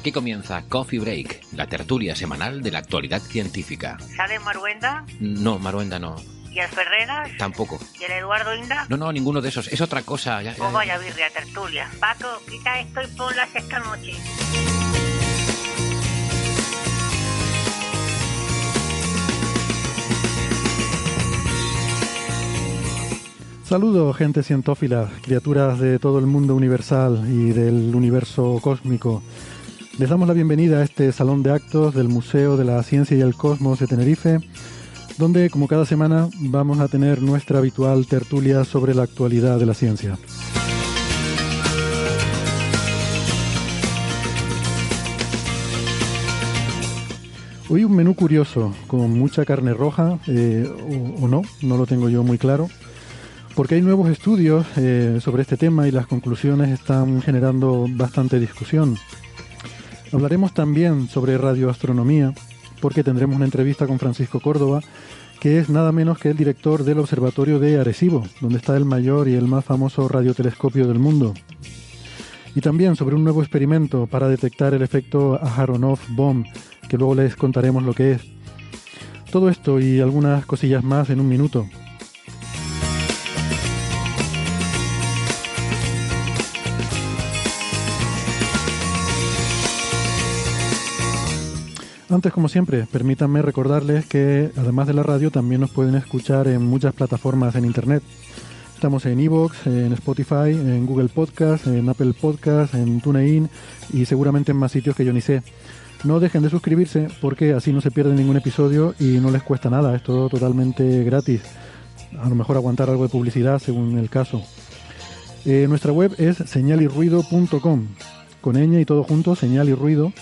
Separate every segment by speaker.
Speaker 1: Aquí comienza Coffee Break, la tertulia semanal de la actualidad científica.
Speaker 2: ¿Sale Maruenda?
Speaker 1: No, Maruenda no.
Speaker 2: ¿Y el Ferreras?
Speaker 1: Tampoco.
Speaker 2: ¿Y el Eduardo Inda?
Speaker 1: No, no, ninguno de esos. Es otra cosa. Ya, ya-
Speaker 2: Pues vaya birria, tertulia. Paco, quita esto y ponla esta noche.
Speaker 3: Saludos, gente cientófila, criaturas de todo el mundo universal y del universo cósmico. Les damos la bienvenida a este salón de actos del Museo de la Ciencia y el Cosmos de Tenerife, donde, como cada semana, vamos a tener nuestra habitual tertulia sobre la actualidad de la ciencia. Hoy un menú curioso, con mucha carne roja, eh, o, no, no lo tengo yo muy claro, porque hay nuevos estudios eh, sobre este tema y las conclusiones están generando bastante discusión. Hablaremos también sobre radioastronomía, porque tendremos una entrevista con Francisco Córdoba, que es nada menos que el director del Observatorio de Arecibo, donde está el mayor y el más famoso radiotelescopio del mundo. Y también sobre un nuevo experimento para detectar el efecto Aharonov-Bohm, que luego les contaremos lo que es. Todo esto y algunas cosillas más en un minuto. Antes, como siempre, permítanme recordarles que además de la radio también nos pueden escuchar en muchas plataformas en Internet. Estamos en Evox, en Spotify, en Google Podcast, en Apple Podcast, en TuneIn y seguramente en más sitios que yo ni sé. No dejen de suscribirse porque así no se pierde ningún episodio y no les cuesta nada, es todo totalmente gratis. A lo mejor aguantar algo de publicidad según el caso. Eh, nuestra web es señalirruido.com, con ñ y todo junto, señal y ruido,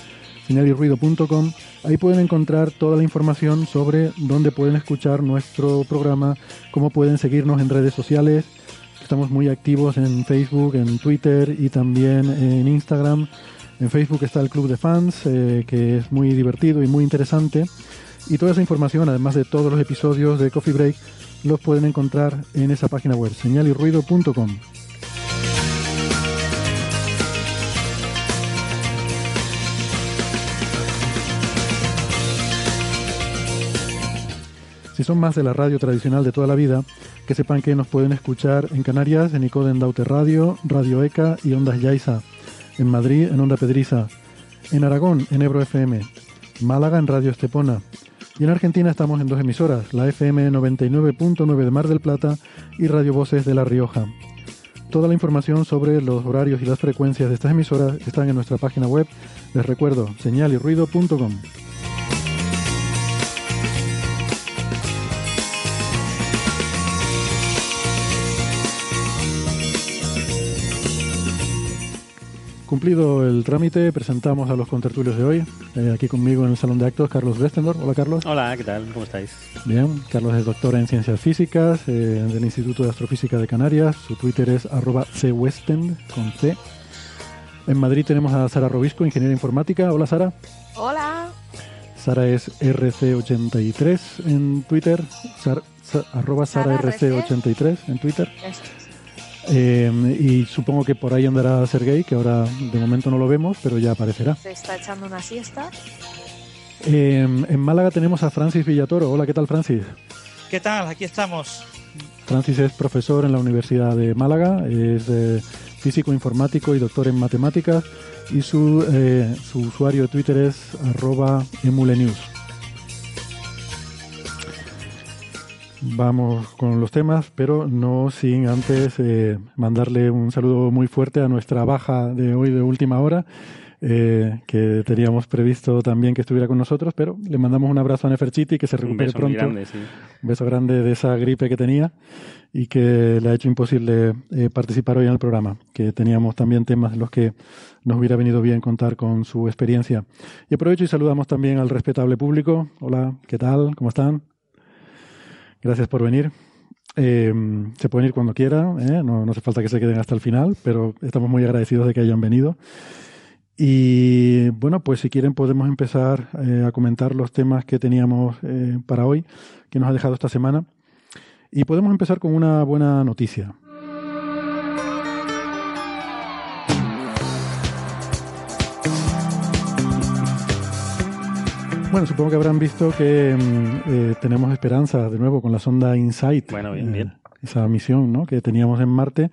Speaker 3: señalirruido.com. Ahí pueden encontrar toda la información sobre dónde pueden escuchar nuestro programa, cómo pueden seguirnos en redes sociales. Estamos muy activos en Facebook, en Twitter y también en Instagram. En Facebook está el Club de Fans, eh, que es muy divertido y muy interesante. Y toda esa información, además de todos los episodios de Coffee Break, los pueden encontrar en esa página web, señalirruido.com. Si son más de la radio tradicional de toda la vida, que sepan que nos pueden escuchar en Canarias, en Icoden Daute Radio, Radio ECA y Ondas Yaiza, en Madrid, en Onda Pedriza, en Aragón, en Ebro FM, Málaga, en Radio Estepona, y en Argentina estamos en dos emisoras, la FM 99.9 de Mar del Plata y Radio Voces de La Rioja. Toda la información sobre los horarios y las frecuencias de estas emisoras están en nuestra página web, les recuerdo, señalirruido.com. Cumplido el trámite, presentamos a los contertulios de hoy. Eh, aquí conmigo en el salón de actos, Carlos Westendorf. Hola, Carlos.
Speaker 4: Hola, ¿qué tal? ¿Cómo estáis?
Speaker 3: Bien, Carlos es doctor en ciencias físicas eh, del Instituto de Astrofísica de Canarias. Su Twitter es arroba cwestend con C. En Madrid tenemos a Sara Robisco, ingeniera informática. Hola, Sara.
Speaker 5: Hola.
Speaker 3: Sara es RC83 en Twitter. Sar- sa- arroba Sara
Speaker 5: Sara
Speaker 3: RC83 en Twitter.
Speaker 5: Eso.
Speaker 3: Eh, y supongo que por ahí andará Sergey, que ahora de momento no lo vemos, pero ya aparecerá.
Speaker 5: Se está echando una siesta.
Speaker 3: Eh, en Málaga tenemos a Francis Villatoro. Hola, ¿qué tal, Francis?
Speaker 6: ¿Qué tal? Aquí estamos.
Speaker 3: Francis es profesor en la Universidad de Málaga, es eh, físico informático y doctor en matemáticas y su, eh, su usuario de Twitter es arroba emulenews. Vamos con los temas, pero no sin antes eh, mandarle un saludo muy fuerte a nuestra baja de hoy de última hora, eh, que teníamos previsto también que estuviera con nosotros, pero le mandamos un abrazo a Neferchiti, que se recupere pronto.
Speaker 4: Grande, sí.
Speaker 3: Un beso grande de esa gripe que tenía y que le ha hecho imposible eh, participar hoy en el programa, que teníamos también temas en los que nos hubiera venido bien contar con su experiencia. Y aprovecho y saludamos también al respetable público. Hola, ¿qué tal? ¿Cómo están? Gracias por venir. Eh, se pueden ir cuando quieran, ¿eh? no, hace falta que se queden hasta el final, pero estamos muy agradecidos de que hayan venido. Y bueno, pues si quieren podemos empezar eh, a comentar los temas que teníamos para hoy, que nos ha dejado esta semana. Y podemos empezar con una buena noticia. Bueno, supongo que habrán visto que mm, eh, tenemos esperanza de nuevo con la sonda InSight.
Speaker 4: Bueno, bien, bien.
Speaker 3: Esa misión ¿no? que teníamos en Marte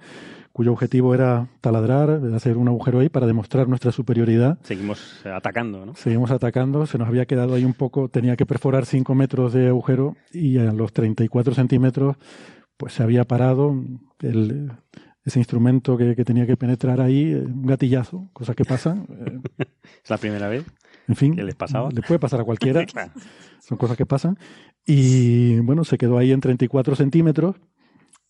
Speaker 3: cuyo objetivo era taladrar, hacer un agujero ahí para demostrar nuestra superioridad.
Speaker 4: Seguimos atacando, ¿no?
Speaker 3: Seguimos atacando, se nos había quedado ahí un poco, tenía que perforar 5 metros de agujero y a los 34 centímetros pues se había parado el, ese instrumento que, que, tenía que penetrar ahí, un gatillazo, cosas que pasan.
Speaker 4: ¿Es la primera vez?
Speaker 3: En fin,
Speaker 4: ¿Qué les pasaba?
Speaker 3: le puede pasar a cualquiera,
Speaker 4: claro.
Speaker 3: son cosas que pasan. Y bueno, se quedó ahí en 34 centímetros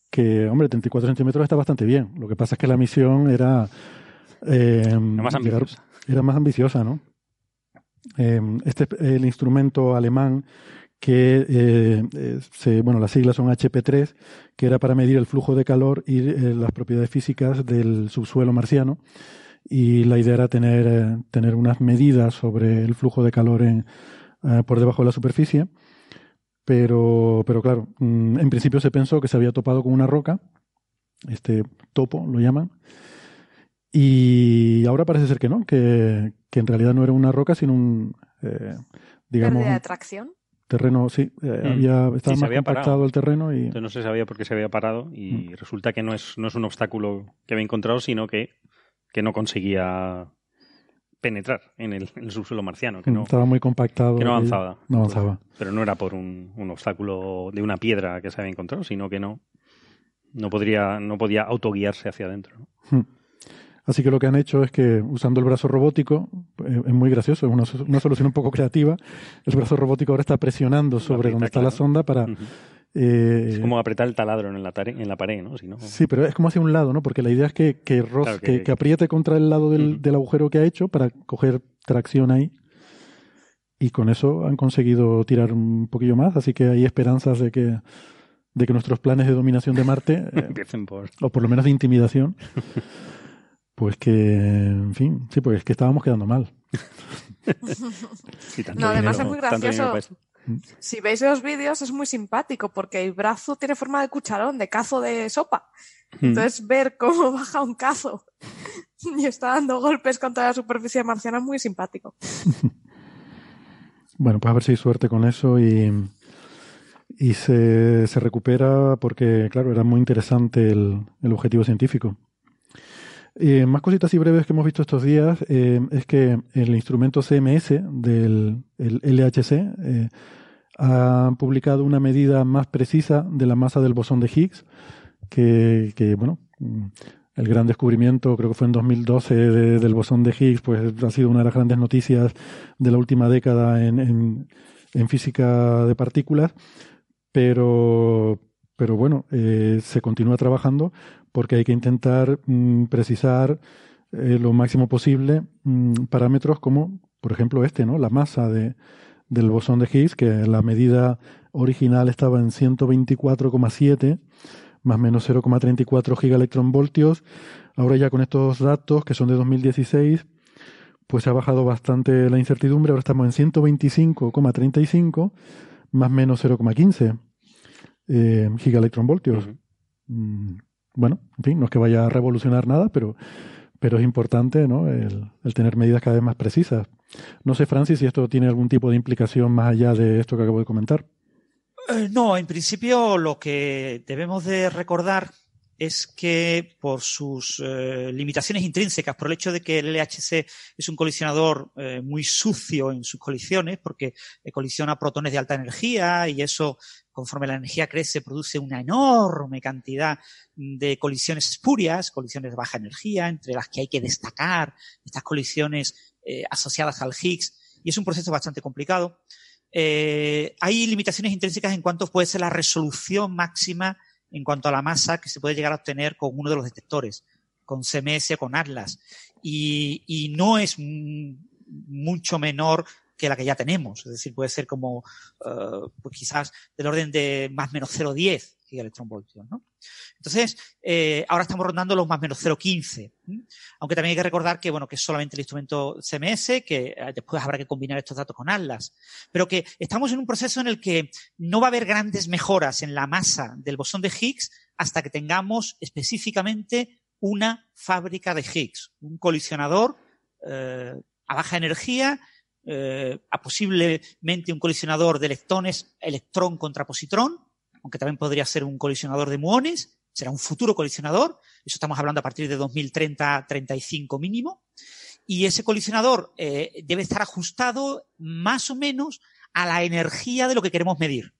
Speaker 3: que, hombre, 34 centímetros está bastante bien. Lo que pasa es que la misión era...
Speaker 4: Eh, más ambiciosa.
Speaker 3: Era más ambiciosa, ¿no? Eh, este el instrumento alemán que, eh, se, bueno, las siglas son HP3, que era para medir el flujo de calor y las propiedades físicas del subsuelo marciano. Y la idea era tener, eh, tener unas medidas sobre el flujo de calor en, por debajo de la superficie pero, pero claro, mm, en principio se pensó que se había topado con una roca, este topo lo llaman, y ahora parece ser que no, que, que en realidad no era una roca, sino un, eh, digamos...
Speaker 5: ¿Pérdida de tracción?
Speaker 3: Terreno, sí, eh,
Speaker 4: Mm.
Speaker 3: había, estaba
Speaker 4: Sí,
Speaker 3: más
Speaker 4: había
Speaker 3: compactado
Speaker 4: parado.
Speaker 3: el terreno y...
Speaker 4: Entonces no se sabía por qué se había parado y
Speaker 3: Mm.
Speaker 4: resulta que no es, no es un obstáculo que había encontrado, sino que, que no conseguía penetrar en el, en el subsuelo marciano, que no,
Speaker 3: estaba muy compactado.
Speaker 4: que no avanzaba.
Speaker 3: No avanzaba.
Speaker 4: Pero no era por un, un obstáculo de una piedra que se había encontrado, sino que no, no, podría, no podía autoguiarse hacia adentro. ¿no?
Speaker 3: Hmm. Así que lo que han hecho es que usando el brazo robótico, eh, es muy gracioso, es una, so- una solución un poco creativa, el brazo robótico ahora está presionando sobre donde está la sonda para... Eh,
Speaker 4: Es como apretar el taladro en la, tare- en la pared, ¿no? Si no
Speaker 3: Sí, pero es como hacia un lado, ¿no? Porque la idea es que, que,
Speaker 4: Claro,
Speaker 3: que,
Speaker 4: que-
Speaker 3: apriete contra el lado del, del agujero que ha hecho para coger tracción ahí. Y con eso han conseguido tirar un poquillo más, así que hay esperanzas de que, de que nuestros planes de dominación de Marte, eh,
Speaker 4: empiecen por...
Speaker 3: o por lo menos de intimidación, pues que, en fin, sí, pues es que estábamos quedando mal.
Speaker 4: Sí, tanto
Speaker 5: No, además
Speaker 4: dinero-
Speaker 5: es muy gracioso. Si veis los vídeos es muy simpático porque el brazo tiene forma de cucharón, de cazo de sopa.
Speaker 4: Mm.
Speaker 5: Entonces ver cómo baja un cazo y está dando golpes contra la superficie marciana es muy simpático.
Speaker 3: Bueno, pues a ver si hay suerte con eso y, y se, se recupera porque, claro, era muy interesante el, el objetivo científico. Eh, más cositas y breves que hemos visto estos días eh, es que el instrumento CMS del el LHC eh, ha publicado una medida más precisa de la masa del bosón de Higgs, que, bueno, mm, el gran descubrimiento, creo que fue en 2012, de- del bosón de Higgs, pues ha sido una de las grandes noticias de la última década en, en- en física de partículas, pero, pero bueno, se continúa trabajando porque hay que intentar mm, precisar eh, lo máximo posible mm, parámetros como, por ejemplo, este, ¿no? La masa de, del bosón de Higgs, que la medida original estaba en 124,7 más menos 0,34 gigaelectronvoltios. Ahora ya con estos datos, que son de 2016, pues ha bajado bastante la incertidumbre. Ahora estamos en 125,35 más menos 0,15 eh, gigaelectronvoltios. Mm, Bueno, en fin, no es que vaya a revolucionar nada, pero, pero es importante ¿no? el, tener medidas cada vez más precisas. No sé, Francis, si esto tiene algún tipo de implicación más allá de esto que acabo de comentar.
Speaker 6: Eh, no, en principio lo que debemos de recordar es que por sus eh, limitaciones intrínsecas, por el hecho de que el LHC es un colisionador eh, muy sucio en sus colisiones, porque colisiona protones de alta energía y eso conforme la energía crece, produce una enorme cantidad de colisiones espurias, colisiones de baja energía, entre las que hay que destacar estas colisiones eh, asociadas al Higgs, y es un proceso bastante complicado. Eh, hay limitaciones intrínsecas en cuanto puede ser la resolución máxima en cuanto a la masa que se puede llegar a obtener con uno de los detectores, con CMS con Atlas. Y no es mucho menor que la que ya tenemos. Es decir, puede ser como, uh, pues quizás del orden de más menos 0,10 gigaelectronvoltios, ¿no? Entonces, eh, ahora estamos rondando los más menos 0,15. Aunque también hay que recordar que, bueno, que es solamente el instrumento CMS, que eh, después habrá que combinar estos datos con Atlas. Pero que estamos en un proceso en el que no va a haber grandes mejoras en la masa del bosón de Higgs hasta que tengamos específicamente una fábrica de Higgs, un colisionador eh, a baja energía eh, a posiblemente un colisionador de electrones, electrón contra positrón, aunque también podría ser un colisionador de muones, será un futuro colisionador, eso estamos hablando a partir de 2030-35 mínimo, y ese colisionador eh, debe estar ajustado más o menos a la energía de lo que queremos medir.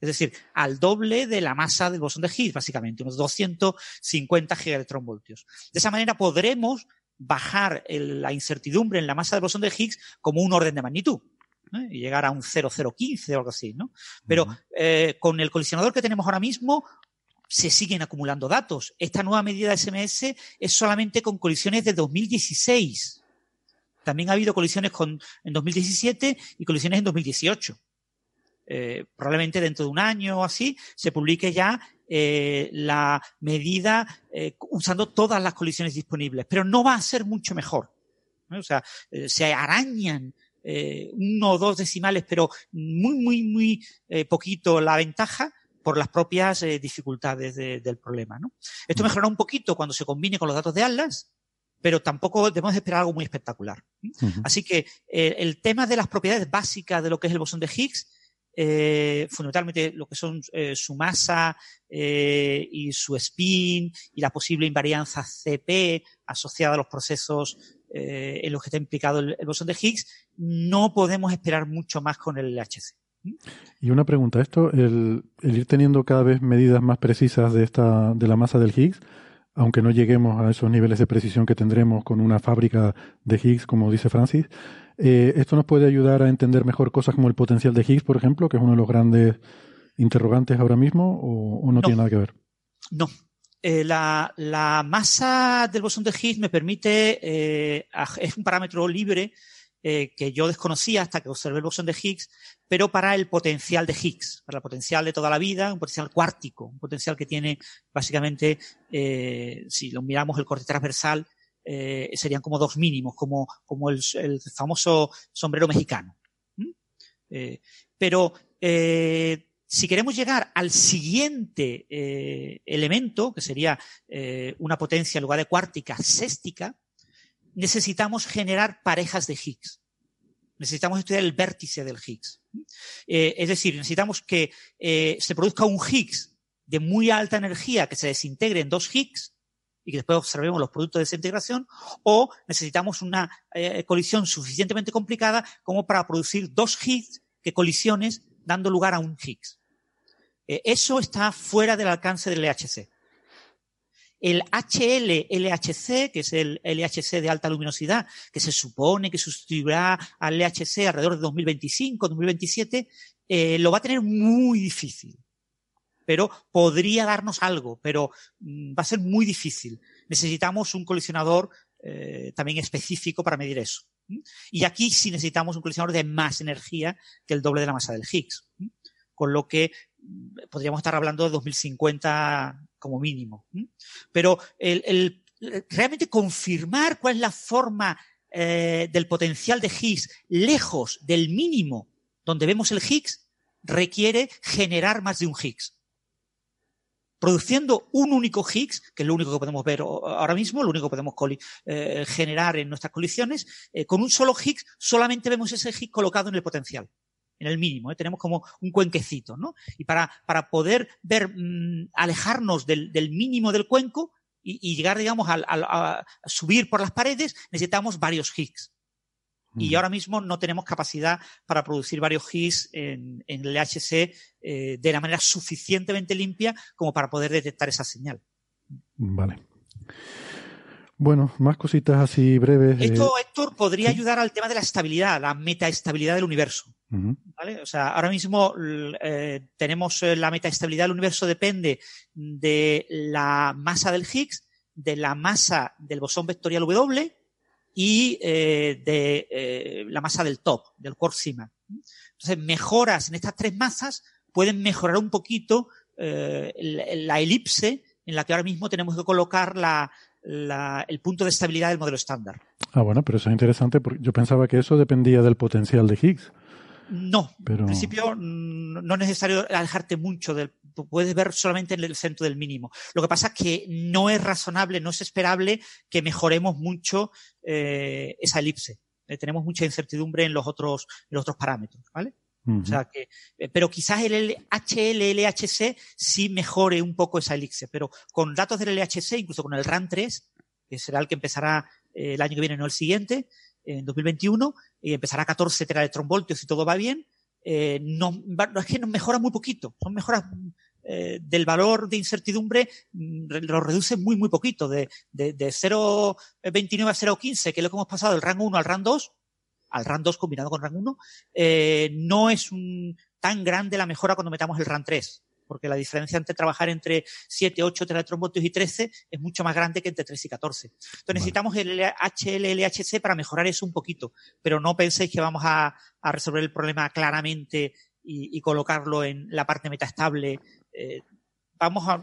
Speaker 6: Es decir, al doble de la masa del bosón de Higgs, básicamente, unos 250 gigaelectronvoltios. De esa manera podremos bajar el, la incertidumbre en la masa del bosón de Higgs como un orden de magnitud. ¿eh? y llegar a un 0,015 o algo así, ¿no? Pero eh, con el colisionador que tenemos ahora mismo se siguen acumulando datos. Esta nueva medida de SMS es solamente con colisiones de 2016. También ha habido colisiones con, en 2017 y colisiones en 2018. Eh, probablemente dentro de un año o así se publique ya eh, la medida eh, usando todas las colisiones disponibles, pero no va a ser mucho mejor. O sea, eh, se arañan uno o dos decimales, pero muy, muy, muy poquito la ventaja por las propias dificultades del problema. ¿no? Esto mejorará un poquito cuando se combine con los datos de Atlas, pero tampoco debemos esperar algo muy espectacular. Así que el tema de las propiedades básicas de lo que es el bosón de Higgs eh, fundamentalmente lo que son eh, su masa eh, y su spin y la posible invarianza CP asociada a los procesos eh, en los que está implicado el, bosón de Higgs, no podemos esperar mucho más con el LHC.
Speaker 3: Y una pregunta, esto, el, el, ir teniendo cada vez medidas más precisas de esta, de la masa del Higgs, aunque no lleguemos a esos niveles de precisión que tendremos con una fábrica de Higgs, como dice Francis, eh, esto nos puede ayudar a entender mejor cosas como el potencial de Higgs, por ejemplo, que es uno de los grandes interrogantes ahora mismo, o, o no, no, tiene nada que ver.
Speaker 6: No. Eh, la, la, masa del bosón de Higgs me permite, eh, es un parámetro libre eh, que yo desconocía hasta que observé el bosón de Higgs, pero para el potencial de Higgs, para el potencial de toda la vida, un potencial cuártico, un potencial que tiene básicamente, eh, si lo miramos el corte transversal, eh, serían como dos mínimos, como, como el, famoso sombrero mexicano. Pero si queremos llegar al siguiente elemento, que sería una potencia en lugar de cuártica séstica, necesitamos generar parejas de Higgs. Necesitamos estudiar el vértice del Higgs. Eh, es decir, necesitamos que eh, se produzca un Higgs de muy alta energía que se desintegre en dos Higgs y que después observemos los productos de desintegración, o necesitamos una eh, colisión suficientemente complicada como para producir dos Higgs que colisiones dando lugar a un Higgs. Eso está fuera del alcance del LHC. El HL-LHC, que es el LHC de alta luminosidad, que se supone que sustituirá al LHC alrededor de 2025, 2027, eh, lo va a tener muy difícil. Pero podría darnos algo, pero mm, va a ser muy difícil. Necesitamos un colisionador eh, también específico para medir eso. Y aquí sí necesitamos un colisionador de más energía que el doble de la masa del Higgs. Con lo que podríamos estar hablando de 2050 como mínimo. Pero realmente confirmar cuál es la forma eh, del potencial de Higgs lejos del mínimo donde vemos el Higgs requiere generar más de un Higgs. Produciendo un único Higgs, que es lo único que podemos ver ahora mismo, lo único que podemos eh, generar en nuestras colisiones, eh, con un solo Higgs solamente vemos ese Higgs colocado en el potencial en el mínimo, ¿eh? tenemos como un cuenquecito, ¿no? Y para, para poder ver, mmm, alejarnos del, del, mínimo del cuenco y, y llegar, digamos, a, a, a, subir por las paredes, necesitamos varios Higgs. Y
Speaker 3: Mm.
Speaker 6: ahora mismo no tenemos capacidad para producir varios Higgs en, en el LHC eh, de la manera suficientemente limpia como para poder detectar esa señal.
Speaker 3: Vale. Bueno, más cositas así breves. eh,
Speaker 6: Esto, Héctor, podría
Speaker 3: sí.
Speaker 6: ayudar al tema de la estabilidad, la metaestabilidad del universo. ¿vale? O sea, ahora mismo eh, tenemos eh, la metaestabilidad del universo depende de la masa del Higgs, de la masa del bosón vectorial W y eh, de eh, la masa del top, del quark sigma. Entonces, mejoras en estas tres masas pueden mejorar un poquito la, la elipse en la que ahora mismo tenemos que colocar la- la- el punto de estabilidad del modelo estándar.
Speaker 3: Ah, bueno, pero eso es interesante porque yo pensaba que eso dependía del potencial de Higgs.
Speaker 6: No,
Speaker 3: Pero...
Speaker 6: En principio, mm, no es necesario alejarte mucho del. Puedes ver solamente en el centro del mínimo. Lo que pasa es que no es razonable, no es esperable que mejoremos mucho eh, esa elipse. Eh, tenemos mucha incertidumbre en los otros, en los otros parámetros, ¿vale? O sea que, eh, pero quizás el HL-LHC sí mejore un poco esa elipse, pero con datos del LHC, incluso con el RAN 3, que será el que empezará eh, el año que viene, no el siguiente, en 2021, y empezará a 14 teraelectronvoltios si todo va bien, eh, no, va- no, es que nos mejora muy poquito, son mejoras eh, del valor de incertidumbre, mm, lo reduce muy, muy poquito, de, de, de 0,29 a 0,15, que es lo que hemos pasado del RAN 1 al RAN 2, al RAN 2 combinado con RAN 1, eh, no es un, tan grande la mejora cuando metamos el RAN 3, porque la diferencia entre trabajar entre 7, 8 teraelectronvoltios y 13 es mucho más grande que entre 3 y 14. Entonces
Speaker 3: Vale.
Speaker 6: necesitamos el HLLHC para mejorar eso un poquito, pero no penséis que vamos a, a resolver el problema claramente y, y colocarlo en la parte metaestable. Eh, vamos a,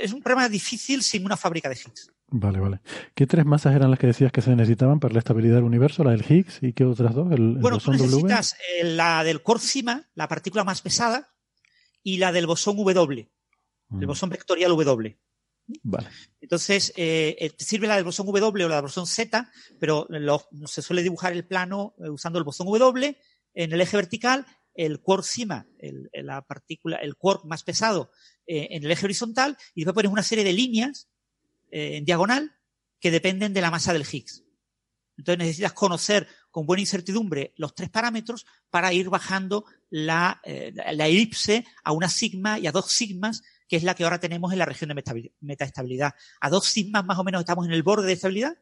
Speaker 6: es un problema difícil sin una fábrica de Higgs.
Speaker 3: Vale, vale. ¿Qué tres masas eran las que decías que se necesitaban para la estabilidad del universo? ¿La del Higgs y qué otras dos? ¿El, el
Speaker 6: Bueno, tú
Speaker 3: bosón W?
Speaker 6: necesitas eh, la del sigma, la partícula más pesada, y la del bosón W, el
Speaker 3: Mm,
Speaker 6: bosón vectorial W.
Speaker 3: Vale.
Speaker 6: Entonces, eh, eh, te sirve la del bosón W o la del bosón Z, pero lo- se suele dibujar el plano eh, usando el bosón W en el eje vertical, el quark sigma, el, el- la partícula, el quark más pesado eh, en el eje horizontal, y después pones una serie de líneas eh, en diagonal que dependen de la masa del Higgs. Entonces necesitas conocer con buena incertidumbre los tres parámetros para ir bajando la, eh, elipse a una sigma y a dos sigmas, que es la que ahora tenemos en la región de metaestabilidad. A dos sigmas más o menos estamos en el borde de estabilidad.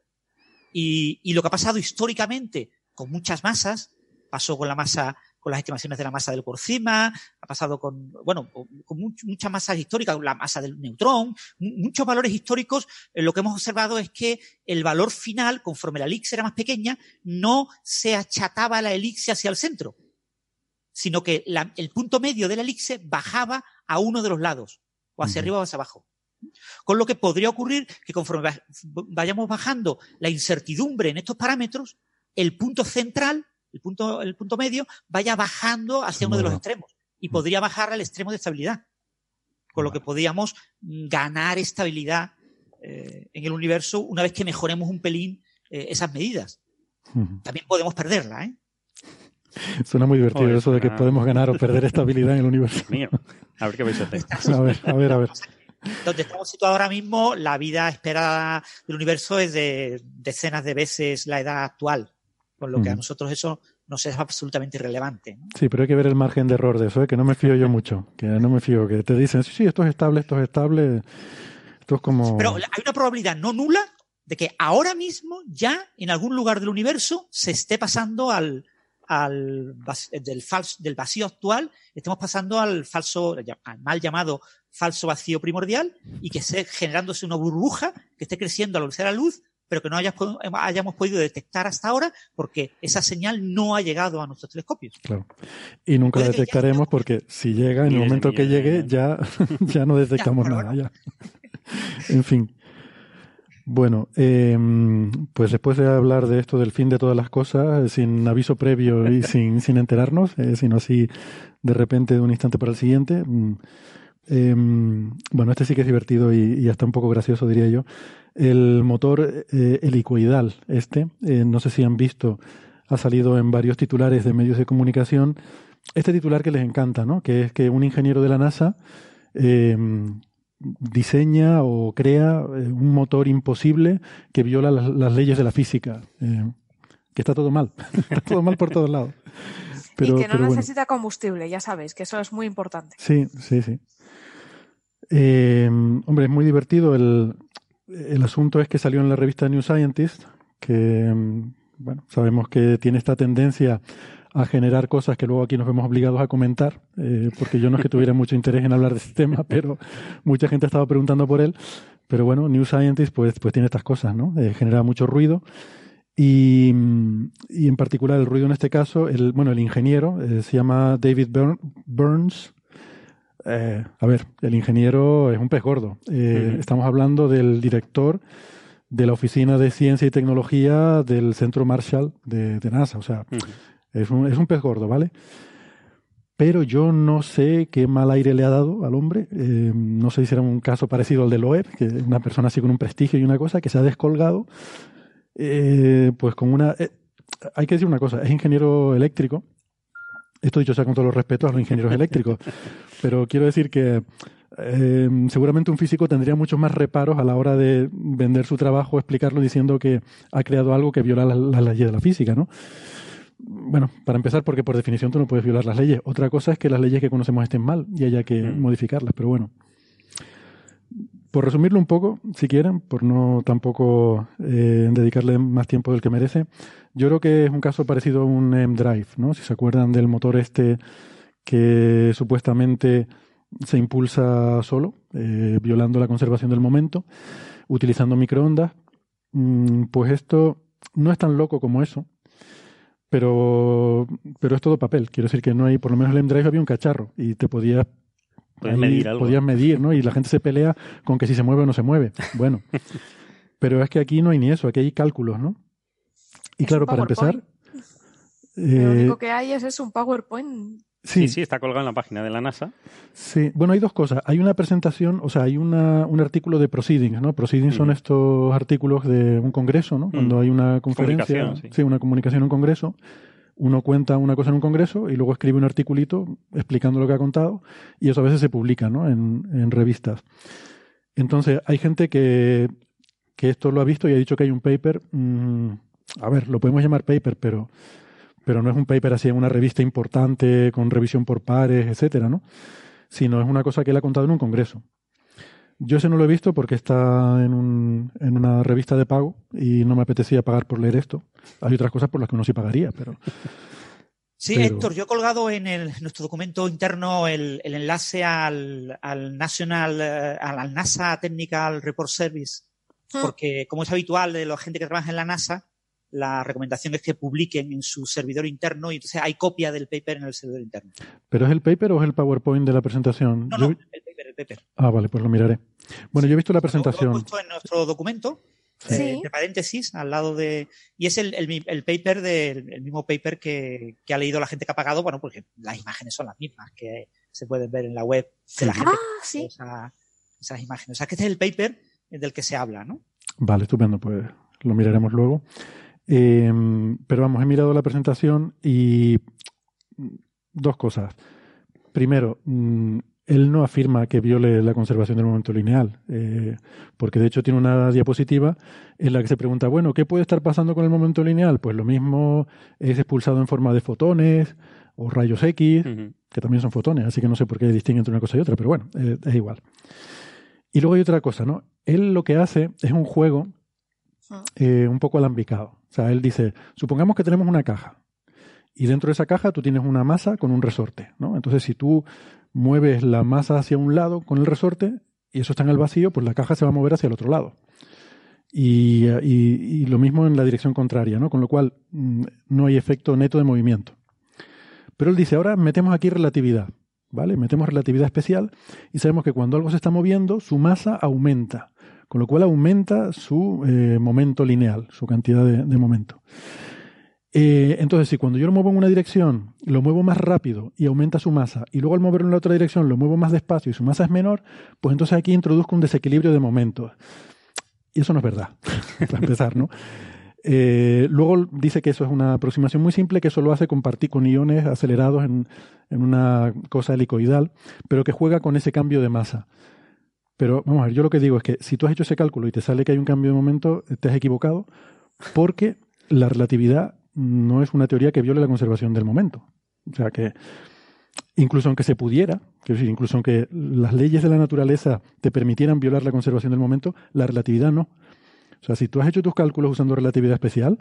Speaker 6: Y lo que ha pasado históricamente con muchas masas, pasó con la masa, con las estimaciones de la masa del Corcima, ha pasado con, bueno, con, con much- muchas masas históricas, la masa del neutrón, mu- muchos valores históricos, eh, lo que hemos observado es que el valor final, conforme la elixir era más pequeña, no se achataba la elixir hacia el centro, sino que la- el punto medio de la elixir bajaba a uno de los lados, o hacia arriba o hacia abajo. Con lo que podría ocurrir que conforme va- vayamos bajando la incertidumbre en estos parámetros, el punto central, el punto, el punto medio, vaya bajando hacia uno de los extremos y
Speaker 3: Mm.
Speaker 6: podría bajar al extremo de estabilidad. Con lo que podríamos mm, ganar estabilidad eh, en el universo una vez que mejoremos un pelín eh, esas medidas. También podemos perderla, ¿eh?
Speaker 3: Suena muy divertido eso de que podemos ganar o perder estabilidad en el universo.
Speaker 4: Mío. A ver qué vais a hacer.
Speaker 3: A ver, a ver, a ver.
Speaker 6: Donde estamos situados ahora mismo, la vida esperada del universo es de decenas de veces la edad actual. Con lo que a nosotros eso nos es absolutamente irrelevante. ¿no?
Speaker 3: Sí, pero hay que ver el margen de error de eso, ¿eh? que no me fío yo mucho. Que no me fío, que te dicen, sí, sí, esto es estable, esto es estable. Esto es como.
Speaker 6: Pero hay una probabilidad no nula de que ahora mismo ya en algún lugar del universo se esté pasando al, al del, falso, del vacío actual, estemos pasando al falso, al mal llamado falso vacío primordial y que esté generándose una burbuja que esté creciendo a la velocidad de la luz, pero que no hayas po- hayamos podido detectar hasta ahora porque esa señal no ha llegado a nuestros telescopios.
Speaker 3: Claro. Y nunca la
Speaker 6: Puede
Speaker 3: detectaremos porque si llega, en el momento que llegue, ya, ya no detectamos nada. Ya. En fin. Bueno, eh, pues después de hablar de esto del fin de todas las cosas, eh, sin aviso previo y sin, sin enterarnos, eh, sino así de repente de un instante para el siguiente, mm, eh, bueno, este sí que es divertido y, y hasta un poco gracioso, diría yo. El motor eh, helicoidal, este, eh, no sé si han visto, ha salido en varios titulares de medios de comunicación. Este titular que les encanta, ¿no? Que es que un ingeniero de la NASA eh, diseña o crea eh, un motor imposible que viola las, las leyes de la física. Eh, que está todo mal, está todo mal por todos lados. Pero,
Speaker 5: y que no
Speaker 3: bueno.
Speaker 5: necesita combustible, ya sabéis, que eso es muy importante.
Speaker 3: Sí, sí, sí. Eh, hombre, es muy divertido. El, el asunto es que salió en la revista New Scientist, que, bueno, sabemos que tiene esta tendencia a generar cosas que luego aquí nos vemos obligados a comentar, eh, porque yo no es que tuviera mucho interés en hablar de este tema, pero mucha gente estaba preguntando por él. Pero bueno, New Scientist pues, pues tiene estas cosas, ¿no? Eh, genera mucho ruido. Y, y en particular el ruido en este caso, el, bueno, el ingeniero se llama David Burn- Burns. Eh, a ver, el ingeniero es un pez gordo. Eh. Estamos hablando del director de la Oficina de Ciencia y Tecnología del Centro Marshall de, de NASA. O sea, es un, es un pez gordo, ¿vale? Pero yo no sé qué mal aire le ha dado al hombre. Eh, no sé si será un caso parecido al de Loeb, que es una persona así con un prestigio y una cosa que se ha descolgado. pues con una. hay que decir una cosa: es ingeniero eléctrico. Esto dicho sea con todos los respetos a los ingenieros eléctricos. Pero quiero decir que eh, seguramente un físico tendría muchos más reparos a la hora de vender su trabajo, explicarlo diciendo que ha creado algo que viola las la leyes de la física, ¿no? Bueno, para empezar, porque por definición tú no puedes violar las leyes. Otra cosa es que las leyes que conocemos estén mal y haya que
Speaker 4: Mm.
Speaker 3: modificarlas, pero bueno. Por resumirlo un poco, si quieren, por no tampoco eh, dedicarle más tiempo del que merece, yo creo que es un caso parecido a un M-Drive, ¿no? Si se acuerdan del motor este que supuestamente se impulsa solo, eh, violando la conservación del momento, utilizando microondas, mm, pues esto no es tan loco como eso, pero, pero es todo papel. Quiero decir que no hay, por lo menos en el M-Drive había un cacharro y te podías ahí
Speaker 4: medir algo.
Speaker 3: podías medir, ¿no? Y la gente se pelea con que si se mueve o no se mueve. Bueno, pero es que aquí no hay ni eso, aquí hay cálculos, ¿no? Y claro, para empezar.
Speaker 5: Lo
Speaker 3: eh,
Speaker 5: único que hay es, es un PowerPoint.
Speaker 3: sí,
Speaker 4: Sí, sí, está colgado en la página de la NASA.
Speaker 3: Sí, bueno, hay dos cosas. Hay una presentación, o sea, hay una, un artículo de proceedings, ¿no? Proceedings son
Speaker 4: Mm.
Speaker 3: estos artículos de un congreso, ¿no? Cuando hay una conferencia,
Speaker 4: Comunicación, sí.
Speaker 3: una comunicación en un congreso, uno cuenta una cosa en un congreso y luego escribe un articulito explicando lo que ha contado y eso a veces se publica, ¿no? En, en revistas. Entonces, hay gente que, que esto lo ha visto y ha dicho que hay un paper, mm, a ver, lo podemos llamar paper, pero pero no es un paper así en una revista importante con revisión por pares, etcétera, ¿no? Sino es una cosa que él ha contado en un congreso. Yo ese no lo he visto porque está en, un, en una revista de pago y no me apetecía pagar por leer esto. Hay otras cosas por las que uno sí pagaría, pero
Speaker 6: Sí,
Speaker 3: Pero-
Speaker 6: Héctor, yo he colgado en el- nuestro documento interno el, el enlace al, al National, eh, al, al NASA Technical Report Service,
Speaker 5: Hmm.
Speaker 6: porque como es habitual de la gente que trabaja en la NASA, la recomendación es que publiquen en su servidor interno y entonces hay copia del paper en el servidor interno.
Speaker 3: ¿pero es el paper o es el PowerPoint de la presentación?
Speaker 6: No,
Speaker 3: Yo-
Speaker 6: no, el paper, el paper.
Speaker 3: Ah, vale, pues lo miraré. Bueno, yo he visto la
Speaker 6: Lo- Lo,
Speaker 3: presentación.
Speaker 6: he puesto en nuestro documento,
Speaker 5: Sí.
Speaker 6: eh, entre paréntesis, al lado de... Y es el, el paper del el mismo paper que, que ha leído la gente que ha pagado, bueno, porque las imágenes son las mismas que se pueden ver en la web de la gente
Speaker 5: Ah, sí.
Speaker 6: esa- esas imágenes. O sea, que este es el paper del que se habla, ¿no?
Speaker 3: Vale, estupendo, pues lo miraremos luego. Eh, pero vamos, he mirado la presentación y dos cosas. Primero, mm, él no afirma que viole la conservación del momento lineal, eh, porque de hecho tiene una diapositiva en la que se pregunta, bueno, ¿qué puede estar pasando con el momento lineal? Pues lo mismo es expulsado en forma de fotones o rayos X, que también son fotones, así que no sé por qué distingue entre una cosa y otra, pero bueno, eh, es igual. Y luego hay otra cosa, ¿no? Él lo que hace es un juego
Speaker 5: Hmm.
Speaker 3: eh, un poco alambicado. O sea, él dice, supongamos que tenemos una caja y dentro de esa caja tú tienes una masa con un resorte, ¿no? Entonces, si tú mueves la masa hacia un lado con el resorte y eso está en el vacío, pues la caja se va a mover hacia el otro lado. Y, y lo mismo en la dirección contraria, ¿no? Con lo cual mm, no hay efecto neto de movimiento. Pero él dice, ahora metemos aquí relatividad, ¿vale? Metemos relatividad especial y sabemos que cuando algo se está moviendo, su masa aumenta, con lo cual aumenta su eh, momento lineal, su cantidad de, momento. Eh, entonces, si cuando yo lo muevo en una dirección, lo muevo más rápido y aumenta su masa, y luego al moverlo en la otra dirección lo muevo más despacio y su masa es menor, pues entonces aquí introduzco un desequilibrio de momentos. Y eso no es verdad, para empezar, ¿no? Eh, luego dice que eso es una aproximación muy simple, que eso lo hace con, con iones acelerados en, en una cosa helicoidal, pero que juega con ese cambio de masa. Pero vamos a ver, yo lo que digo es que si tú has hecho ese cálculo y te sale que hay un cambio de momento, te has equivocado, porque la relatividad no es una teoría que viole la conservación del momento. O sea que incluso aunque se pudiera, quiero decir, incluso aunque las leyes de la naturaleza te permitieran violar la conservación del momento, la relatividad no. O sea, si tú has hecho tus cálculos usando relatividad especial,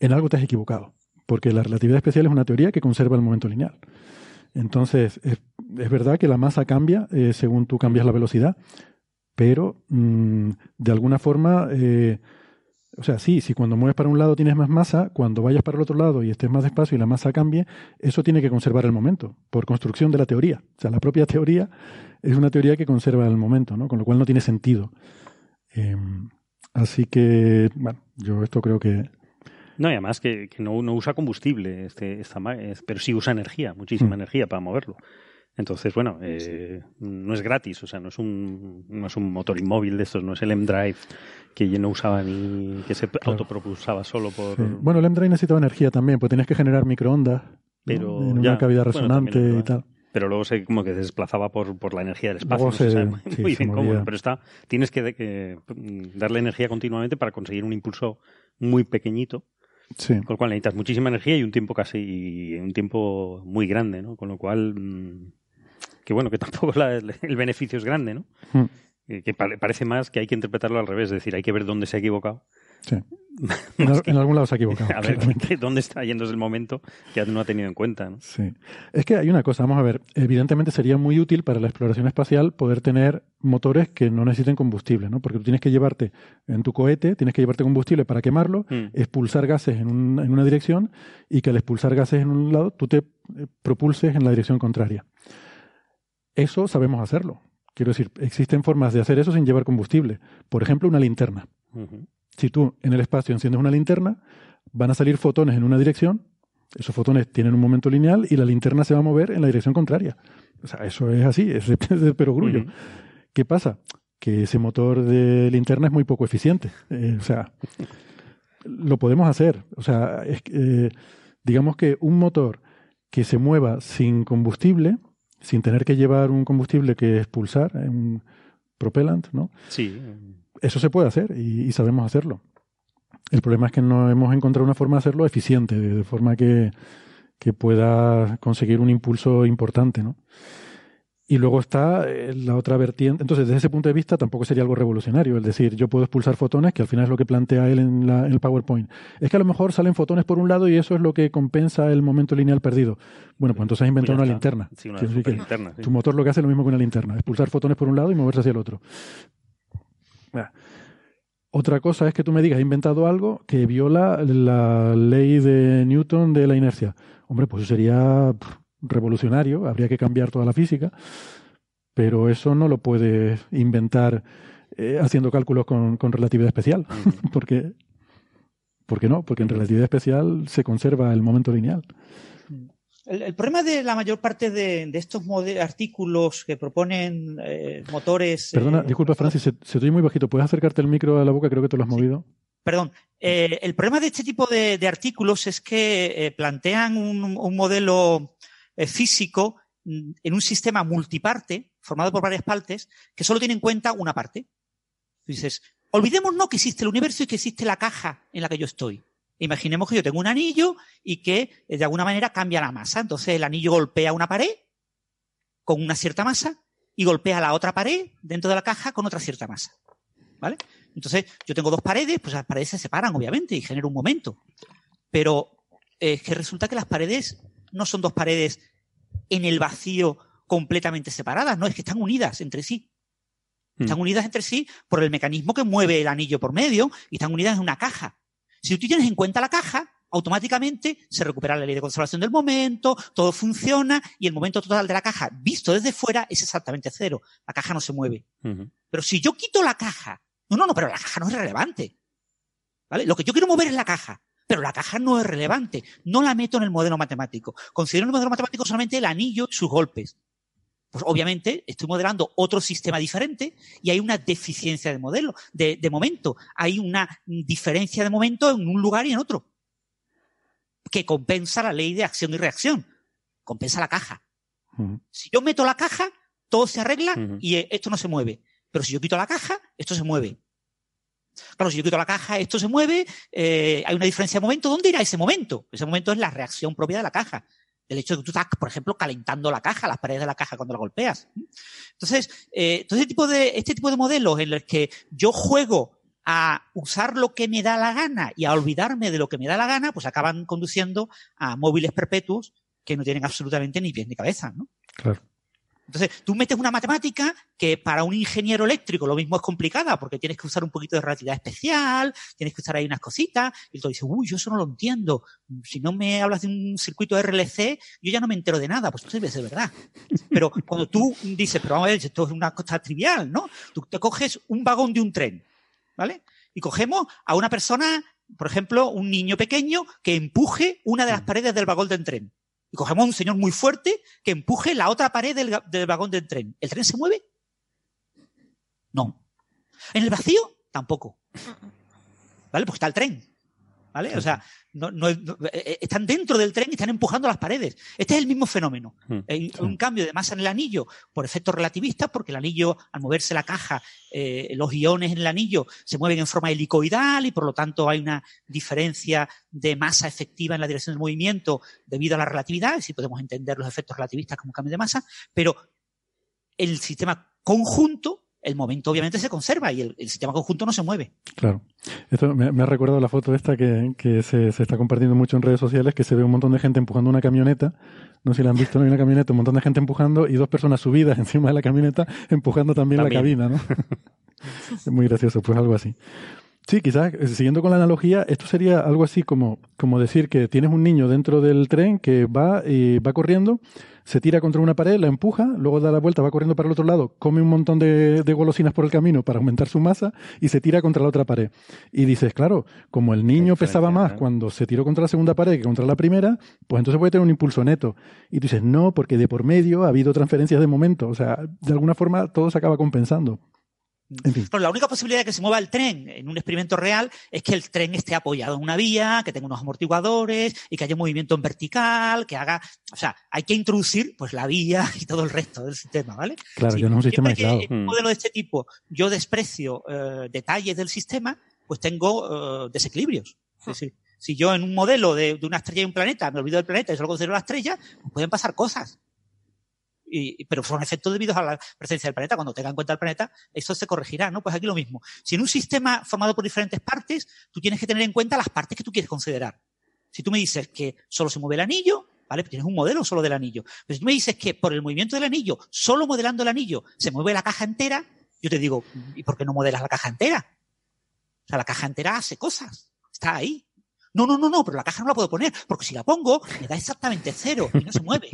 Speaker 3: en algo te has equivocado, porque la relatividad especial es una teoría que conserva el momento lineal. Entonces, es, verdad que la masa cambia eh, según tú cambias la velocidad, pero mm, de alguna forma, eh, o sea, sí, si cuando mueves para un lado tienes más masa, cuando vayas para el otro lado y estés más despacio y la masa cambie, eso tiene que conservar el momento, por construcción de la teoría. O sea, la propia teoría es una teoría que conserva el momento, ¿no? Con lo cual no tiene sentido. Em, así que, bueno, yo esto creo que
Speaker 4: no, y además que, no, usa combustible, este, esta, pero sí usa energía, muchísima mm. energía para moverlo. Entonces, bueno, eh, no es gratis, o sea, no es, un, no es un motor inmóvil de estos, no es el M-Drive que yo no usaba ni que se autopropulsaba solo por...
Speaker 3: Bueno, el M-Drive necesitaba energía también, pues tenías que generar microondas pero en una cavidad resonante y tal.
Speaker 4: Pero luego se como que se desplazaba por, por la energía del espacio. muy bien cómo, pero está, tienes que, darle energía continuamente para conseguir un impulso muy pequeñito con lo cual necesitas muchísima energía y un tiempo casi, un tiempo muy grande, ¿no? Con lo cual, mm, que bueno, que tampoco el beneficio es grande, ¿no? Hmm. Que, parece más que hay que interpretarlo al revés, es decir, hay que ver dónde se ha equivocado
Speaker 3: Sí. En, algún lado se ha equivocado.
Speaker 4: A ver, ¿dónde está yendo el momento que no ha tenido en cuenta?
Speaker 3: Sí. Es que hay una cosa, vamos a ver. Evidentemente sería muy útil para la exploración espacial poder tener motores que no necesiten combustible, ¿no? Porque tú tienes que llevarte en tu cohete, tienes que llevarte combustible para quemarlo, mm. expulsar gases en, en una dirección y que al expulsar gases en un lado tú te eh, propulses en la dirección contraria. Eso sabemos hacerlo. Quiero decir, existen formas de hacer eso sin llevar combustible. Por ejemplo, una linterna. Si tú en el espacio enciendes una linterna, van a salir fotones en una dirección, esos fotones tienen un momento lineal y la linterna se va a mover en la dirección contraria. O sea, eso es así, es de perogrullo. ¿Qué pasa? Que ese motor de linterna es muy poco eficiente. Eh, o sea, lo podemos hacer. O sea, es, eh, digamos que un motor que se mueva sin combustible, sin tener que llevar un combustible que expulsar, un propellant, ¿no?
Speaker 4: Sí
Speaker 3: eso se puede hacer y, sabemos hacerlo. El problema es que no hemos encontrado una forma de hacerlo eficiente, de, forma que, pueda conseguir un impulso importante, ¿no? Y luego está eh, la otra vertiente. Entonces, desde ese punto de vista, tampoco sería algo revolucionario. Es decir, yo puedo expulsar fotones, que al final es lo que plantea él en, el PowerPoint. Es que a lo mejor salen fotones por un lado y eso es lo que compensa el momento lineal perdido. Bueno, pues entonces has inventado una linterna.
Speaker 4: Sí, una linterna
Speaker 3: Tu motor lo que hace es lo mismo que una linterna, expulsar fotones por un lado y moverse hacia el otro. Otra cosa es que tú me digas, he inventado algo que viola la ley de Newton de la inercia. Hombre, pues eso sería revolucionario, habría que cambiar toda la física, pero eso no lo puedes inventar eh, haciendo cálculos con, relatividad especial. porque, ¿Por qué no? Porque en relatividad especial se conserva el momento lineal.
Speaker 6: El, problema de la mayor parte de, estos artículos que proponen eh, motores.
Speaker 3: Perdona, eh, disculpa, Francis, se, te oye muy bajito. ¿Puedes acercarte el micro a la boca? Creo que te lo has movido.
Speaker 6: Perdón. Eh, el problema de este tipo de, artículos es que plantean un, modelo físico mm, en un sistema multiparte, formado por varias partes, que solo tiene en cuenta una parte. Dices, olvidémonos que existe el universo y que existe la caja en la que yo estoy. Imaginemos que yo tengo un anillo y que eh, de alguna manera cambia la masa. Entonces el anillo golpea una pared con una cierta masa y golpea la otra pared dentro de la caja con otra cierta masa. ¿Vale? Entonces yo tengo dos paredes, pues las paredes se separan obviamente y genera un momento. Pero eh, es que resulta que las paredes no son dos paredes en el vacío completamente separadas, no, es que están unidas entre sí. Están mm. unidas entre sí por el mecanismo que mueve el anillo por medio y están unidas en una caja. Si tú tienes en cuenta la caja, automáticamente se recupera la ley de conservación del momento, todo funciona y el momento total de la caja visto desde fuera es exactamente cero. La caja no se mueve. Pero si yo quito la caja, no, no, no, pero la caja no es relevante. ¿Vale? Lo que yo quiero mover es la caja, pero la caja no es relevante. No la meto en el modelo matemático. Considero en el modelo matemático solamente el anillo y sus golpes pues obviamente estoy modelando otro sistema diferente y hay una deficiencia de modelo, de, momento. Hay una diferencia de momento en un lugar y en otro. Que compensa la ley de acción y reacción. Compensa la caja. Si yo meto la caja, todo se arregla y esto no se mueve. Pero si yo quito la caja, esto se mueve. Claro, si yo quito la caja, esto se mueve, eh, hay una diferencia de momento. ¿Dónde irá ese momento? Ese momento es la reacción propia de la caja. El hecho de que tú estás, por ejemplo, calentando la caja, las paredes de la caja cuando la golpeas. Entonces, eh, todo este tipo de, este tipo de modelos en los que yo juego a usar lo que me da la gana y a olvidarme de lo que me da la gana, pues acaban conduciendo a móviles perpetuos que no tienen absolutamente ni pies ni cabeza, ¿no?
Speaker 3: Claro.
Speaker 6: Entonces, tú metes una matemática que para un ingeniero eléctrico lo mismo es complicada porque tienes que usar un poquito de relatividad especial, tienes que usar ahí unas cositas, y tú dices, uy, yo eso no lo entiendo. Si no me hablas de un circuito RLC, yo ya no me entero de nada. Pues debe ser verdad. Pero cuando tú dices, pero vamos a ver, esto es una cosa trivial, ¿no? Tú te coges un vagón de un tren, ¿vale? Y cogemos a una persona, por ejemplo, un niño pequeño que empuje una de las paredes del vagón del tren y cogemos a un señor muy fuerte que empuje la otra pared del, vagón del tren. ¿El tren se mueve? No. ¿En el vacío? Tampoco. ¿Vale? Porque está el tren. ¿Vale? O sea, no, no, eh, eh, están dentro del tren y están empujando las paredes. Este es el mismo fenómeno. Hmm. Hay un cambio de masa en el anillo por efectos relativistas, porque el anillo, al moverse la caja, eh, los iones en el anillo se mueven en forma helicoidal y por lo tanto hay una diferencia de masa efectiva en la dirección del movimiento debido a la relatividad, si podemos entender los efectos relativistas como cambio de masa, pero el sistema conjunto el momento obviamente se conserva y el, sistema conjunto no se mueve.
Speaker 3: Claro. Esto me, ha recordado la foto esta que, que se, se, está compartiendo mucho en redes sociales, que se ve un montón de gente empujando una camioneta. No sé si la han visto, no hay una camioneta, un montón de gente empujando y dos personas subidas encima de la camioneta empujando también, la cabina, ¿no? es muy gracioso, pues algo así. Sí, quizás, eh, siguiendo con la analogía, esto sería algo así como, como decir que tienes un niño dentro del tren que va y va corriendo se tira contra una pared, la empuja, luego da la vuelta, va corriendo para el otro lado, come un montón de, golosinas por el camino para aumentar su masa y se tira contra la otra pared. Y dices, claro, como el niño pesaba más cuando se tiró contra la segunda pared que contra la primera, pues entonces puede tener un impulso neto. Y tú dices, no, porque de por medio ha habido transferencias de momento. O sea, de alguna forma todo se acaba compensando
Speaker 6: la única posibilidad de que se mueva el tren en un experimento real es que el tren esté apoyado en una vía, que tenga unos amortiguadores y que haya movimiento en vertical, que haga, o sea, hay que introducir pues la vía y todo el resto del sistema, ¿vale?
Speaker 3: Claro, yo no un sistema aislado.
Speaker 6: En un modelo de este tipo yo desprecio eh, detalles del sistema, pues tengo eh, desequilibrios. Es decir, si yo en un modelo de, de, una estrella y un planeta me olvido del planeta y solo considero la estrella, pues pueden pasar cosas pero son efectos debidos a la presencia del planeta. Cuando tenga en cuenta el planeta, eso se corregirá, ¿no? Pues aquí lo mismo. Si en un sistema formado por diferentes partes, tú tienes que tener en cuenta las partes que tú quieres considerar. Si tú me dices que solo se mueve el anillo, ¿vale? Pues tienes un modelo solo del anillo. Pero si tú me dices que por el movimiento del anillo, solo modelando el anillo, se mueve la caja entera, yo te digo, ¿y por qué no modelas la caja entera? O sea, la caja entera hace cosas. Está ahí. No, no, no, no, pero la caja no la puedo poner, porque si la pongo, me da exactamente cero y no se mueve.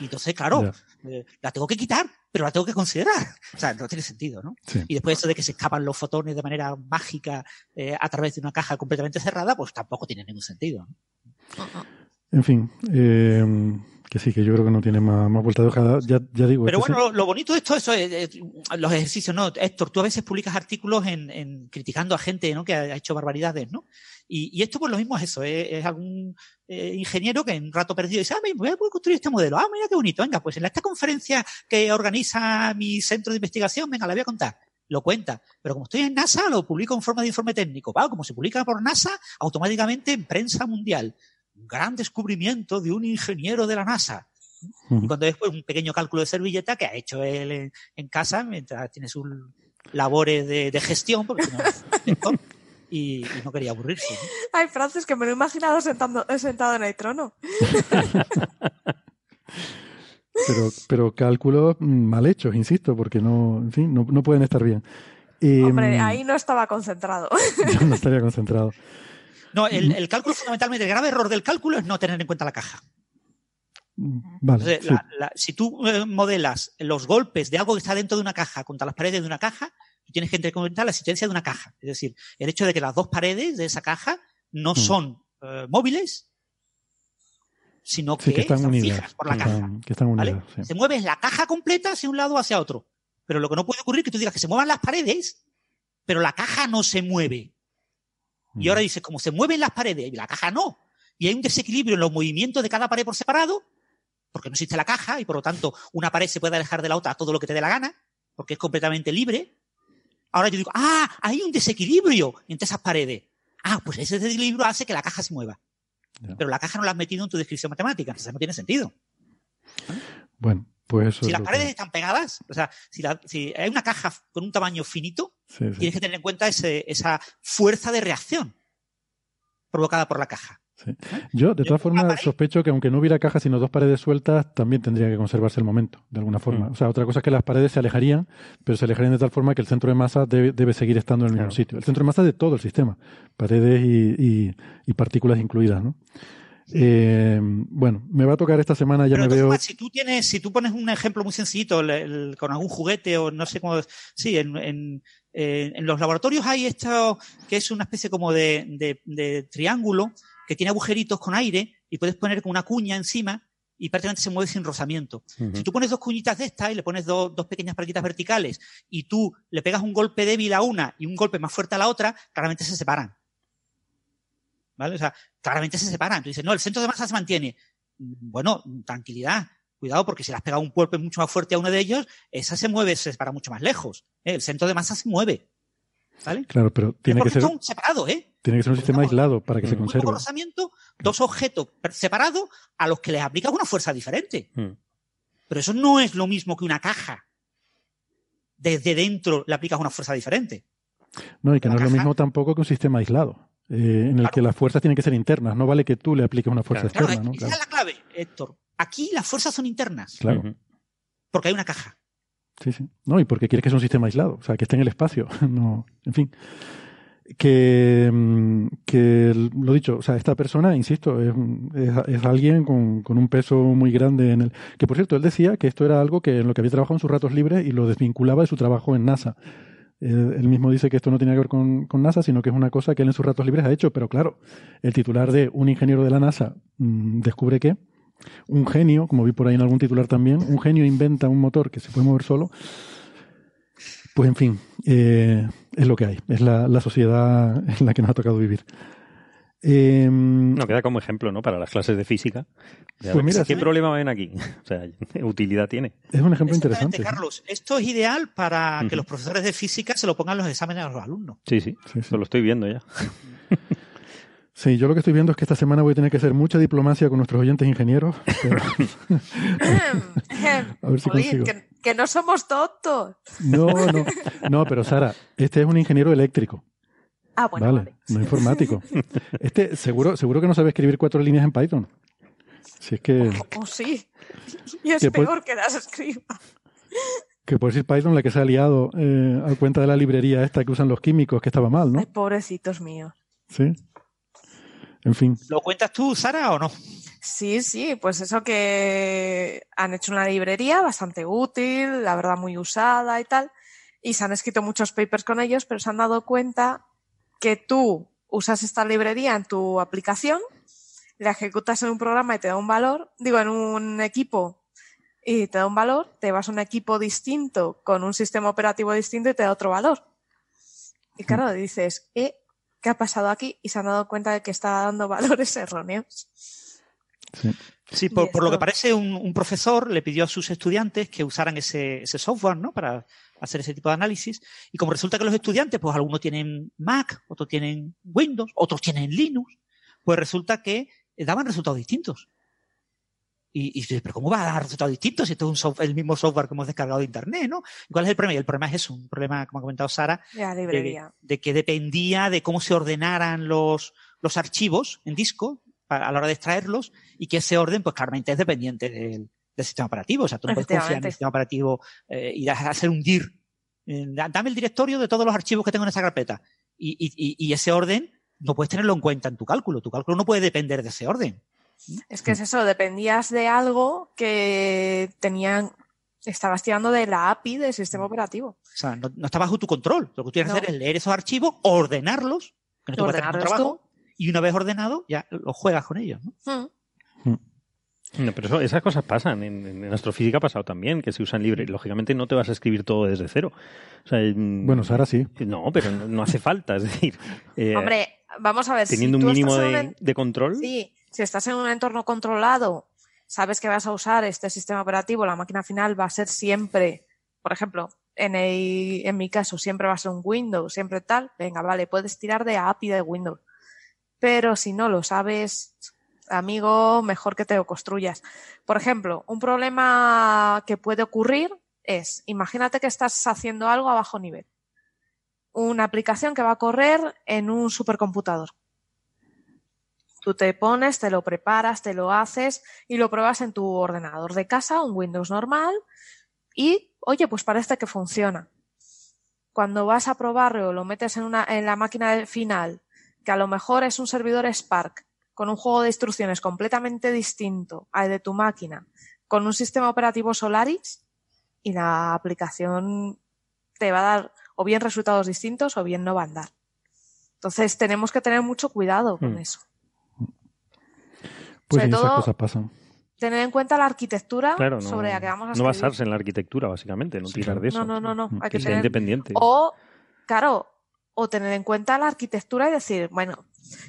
Speaker 6: Y entonces, claro, eh, la tengo que quitar, pero la tengo que considerar. O sea, no tiene sentido, ¿no? Y después eso de que se escapan los fotones de manera mágica eh, a través de una caja completamente cerrada, pues tampoco tiene ningún sentido.
Speaker 3: En fin, eh, que sí, que yo creo que no tiene más, vuelta de hoja. Ya, ya digo.
Speaker 6: Pero bueno, lo, bonito de esto eso es, los ejercicios, ¿no? Héctor, tú a veces publicas artículos en, en criticando a gente, ¿no? Que ha hecho barbaridades, ¿no? Y, y, esto pues lo mismo es eso, es, algún eh, ingeniero que en un rato perdido dice, ah, voy a construir este modelo, ah, mira qué bonito, venga, pues en esta conferencia que organiza mi centro de investigación, venga, la voy a contar. Lo cuenta, pero como estoy en NASA, lo publico en forma de informe técnico. Va, como se publica por NASA, automáticamente en prensa mundial. Un gran descubrimiento de un ingeniero de la NASA. Cuando después un pequeño cálculo de servilleta que ha hecho él en, casa mientras tiene sus labores de, de gestión, porque no, y, no quería aburrirse.
Speaker 5: Ay, Francis, que me lo he imaginado sentando, sentado en el trono.
Speaker 3: pero, pero cálculos mal hechos, insisto, porque no, en fin, no, no pueden estar bien.
Speaker 5: Hombre, em, ahí no estaba concentrado.
Speaker 3: no estaría concentrado.
Speaker 6: No, el, el, cálculo fundamentalmente, el grave error del cálculo es no tener en cuenta la caja.
Speaker 3: Vale,
Speaker 6: si tú eh, modelas los golpes de algo que está dentro de una caja contra las paredes de una caja, tienes que cuenta la existencia de una caja. Es decir, el hecho de que las dos paredes de esa caja no hmm. son eh, móviles, sino que, están, fijas por la caja. Se mueve la caja completa hacia un lado o hacia otro. Pero lo que no puede ocurrir es que tú digas que se muevan las paredes, pero la caja no se mueve. Y hmm. ahora dices, como se mueven las paredes y la caja no, y hay un desequilibrio en los movimientos de cada pared por separado, porque no existe la caja y por lo tanto una pared se puede alejar de la otra a todo lo que te dé la gana, porque es completamente libre, Ahora yo digo, ah, hay un desequilibrio entre esas paredes. Ah, pues ese desequilibrio hace que la caja se mueva. Pero la caja no la has metido en tu descripción matemática, entonces no tiene sentido.
Speaker 3: Bueno, pues eso
Speaker 6: Si las paredes están pegadas, o sea, si, hay una caja con un tamaño finito, tienes que tener en cuenta esa fuerza de reacción provocada por la caja.
Speaker 3: Yo, de todas formas, sospecho que aunque no hubiera caja sino dos paredes sueltas, también tendría que conservarse el momento, de alguna forma. Mm. O sea, otra cosa es que las paredes se alejarían, pero se alejarían de tal forma que el centro de masa debe, seguir estando en el mismo sitio. El centro de masa de todo el sistema, paredes y, partículas incluidas, ¿no? Eh, bueno, me va a tocar esta semana, ya me veo.
Speaker 6: Si tú tienes, si tú pones un ejemplo muy sencillito con algún juguete o no sé cómo, sí, en, los laboratorios hay esto que es una especie como de triángulo que tiene agujeritos con aire y puedes poner con una cuña encima y prácticamente se mueve sin rozamiento. Si tú pones dos cuñitas de estas y le pones dos pequeñas plaquitas verticales y tú le pegas un golpe débil a una y un golpe más fuerte a la otra, claramente se separan. ¿Vale? O sea, claramente se separan. Tú dices, no, el centro de masa se mantiene. Bueno, tranquilidad. Cuidado, porque si le has pegado un golpe mucho más fuerte a uno de ellos, esa se mueve, se separa mucho más lejos. ¿eh? El centro de masa se mueve. ¿Vale?
Speaker 3: Claro, pero tiene que ser.
Speaker 6: separados, ¿eh?
Speaker 3: Tiene que ser un sistema aislado para que se conserve.
Speaker 6: Un dos objetos separados a los que les aplicas una fuerza diferente. Hmm. Pero eso no es lo mismo que una caja. Desde dentro le aplicas una fuerza diferente.
Speaker 3: No, y que no es lo mismo tampoco que un sistema aislado. Eh, en el que las fuerzas tienen que ser internas. No vale que tú le apliques una fuerza externa. ¿no?
Speaker 6: Esa es la clave, Héctor. Aquí las fuerzas son internas. Claro. Porque hay una caja.
Speaker 3: Sí, sí. No, y porque quieres que sea un sistema aislado. O sea, que esté en el espacio. no, en fin que, mm, que lo dicho, o sea, esta persona, insisto, es, es, alguien con, con, un peso muy grande en el... Que por cierto, él decía que esto era algo que en lo que había trabajado en sus ratos libres y lo desvinculaba de su trabajo en NASA. Él, mismo dice que esto no tiene que ver con, con, NASA, sino que es una cosa que él en sus ratos libres ha hecho. Pero claro, el titular de un ingeniero de la NASA mm, descubre que un genio, como vi por ahí en algún titular también, un genio inventa un motor que se puede mover solo pues en fin, eh, es lo que hay, es la, sociedad en la que nos ha tocado vivir.
Speaker 4: Em, no, queda como ejemplo, ¿no? Para las clases de física. pues mira, ¿Qué problema ven aquí? O sea, ¿qué utilidad tiene?
Speaker 3: Es un ejemplo interesante.
Speaker 6: Carlos, esto es ideal para que los profesores de física se lo pongan los exámenes a los alumnos.
Speaker 4: Sí, sí, sí, lo estoy viendo ya.
Speaker 3: Sí, yo lo que estoy viendo es que esta semana voy a tener que hacer mucha diplomacia con nuestros oyentes ingenieros.
Speaker 5: a ver si consigo. Que, no somos tontos.
Speaker 3: No, no. No, pero Sara, este es un ingeniero eléctrico.
Speaker 5: Ah, bueno. Vale,
Speaker 3: no informático. Este seguro, seguro que no sabe escribir cuatro líneas en Python. Si es que.
Speaker 5: Oh, sí. Y es peor que las escriba.
Speaker 3: Que por decir Python la que se ha liado eh, a cuenta de la librería esta que usan los químicos, que estaba mal, ¿no?
Speaker 5: pobrecitos míos.
Speaker 3: Sí. En fin.
Speaker 6: ¿Lo cuentas tú, Sara, o no?
Speaker 5: Sí, sí, pues eso que han hecho una librería bastante útil, la verdad muy usada y tal, y se han escrito muchos papers con ellos, pero se han dado cuenta que tú usas esta librería en tu aplicación, la ejecutas en un programa y te da un valor, digo, en un equipo y te da un valor, te vas a un equipo distinto con un sistema operativo distinto y te da otro valor. Y claro, dices, eh, qué ha pasado aquí y se han dado cuenta de que está dando valores erróneos.
Speaker 6: Sí. por, lo que parece, un, profesor le pidió a sus estudiantes que usaran ese, software ¿no? para hacer ese tipo de análisis. Y como resulta que los estudiantes, pues algunos tienen Mac, otros tienen Windows, otros tienen Linux, pues resulta que daban resultados distintos. Y, y pero ¿cómo va a dar resultados distintos si esto es un el mismo software que hemos descargado de Internet, ¿no? ¿Cuál es el problema? Y el problema es eso, un problema, como ha comentado Sara, de, que dependía de cómo se ordenaran los, los archivos en disco a, la hora de extraerlos y que ese orden, pues claramente es dependiente del, sistema operativo. O sea, tú no puedes confiar en el sistema operativo eh, y hacer un dir. Eh, dame el directorio de todos los archivos que tengo en esa carpeta. Y, y, y ese orden no puedes tenerlo en cuenta en tu cálculo. Tu cálculo no puede depender de ese orden.
Speaker 5: Es que es eso, dependías de algo que tenían, estabas tirando de la API del sistema operativo.
Speaker 6: O sea, no, está bajo tu control. Lo que tú tienes que hacer es leer esos archivos, ordenarlos, que no te trabajo, y una vez ordenado, ya los juegas con ellos. ¿no?
Speaker 4: Mm. No, pero esas cosas pasan. En, astrofísica ha pasado también, que se usan libre. Lógicamente no te vas a escribir todo desde cero.
Speaker 3: bueno, ahora sí.
Speaker 4: No, pero no, hace falta. Es decir,
Speaker 5: eh, hombre, vamos a ver.
Speaker 4: Teniendo un mínimo de, de, control.
Speaker 5: Sí, si estás en un entorno controlado, sabes que vas a usar este sistema operativo, la máquina final va a ser siempre, por ejemplo, en, mi caso siempre va a ser un Windows, siempre tal, venga, vale, puedes tirar de API de Windows. Pero si no lo sabes, amigo, mejor que te lo construyas. Por ejemplo, un problema que puede ocurrir es, imagínate que estás haciendo algo a bajo nivel. Una aplicación que va a correr en un supercomputador. Tú te pones, te lo preparas, te lo haces y lo pruebas en tu ordenador de casa, un Windows normal, y oye, pues parece que funciona. Cuando vas a probarlo, lo metes en, una, en la máquina final, que a lo mejor es un servidor Spark, con un juego de instrucciones completamente distinto al de tu máquina, con un sistema operativo Solaris, y la aplicación te va a dar o bien resultados distintos o bien no va a andar. Entonces tenemos que tener mucho cuidado con hmm. eso.
Speaker 3: Pues Sobre todo, cosas pasan
Speaker 5: tener en cuenta la arquitectura sobre la que vamos a
Speaker 4: No basarse en la arquitectura, básicamente, no tirar de eso.
Speaker 5: No, no, no,
Speaker 4: Hay que, ser independiente.
Speaker 5: O, claro, o tener en cuenta la arquitectura y decir, bueno,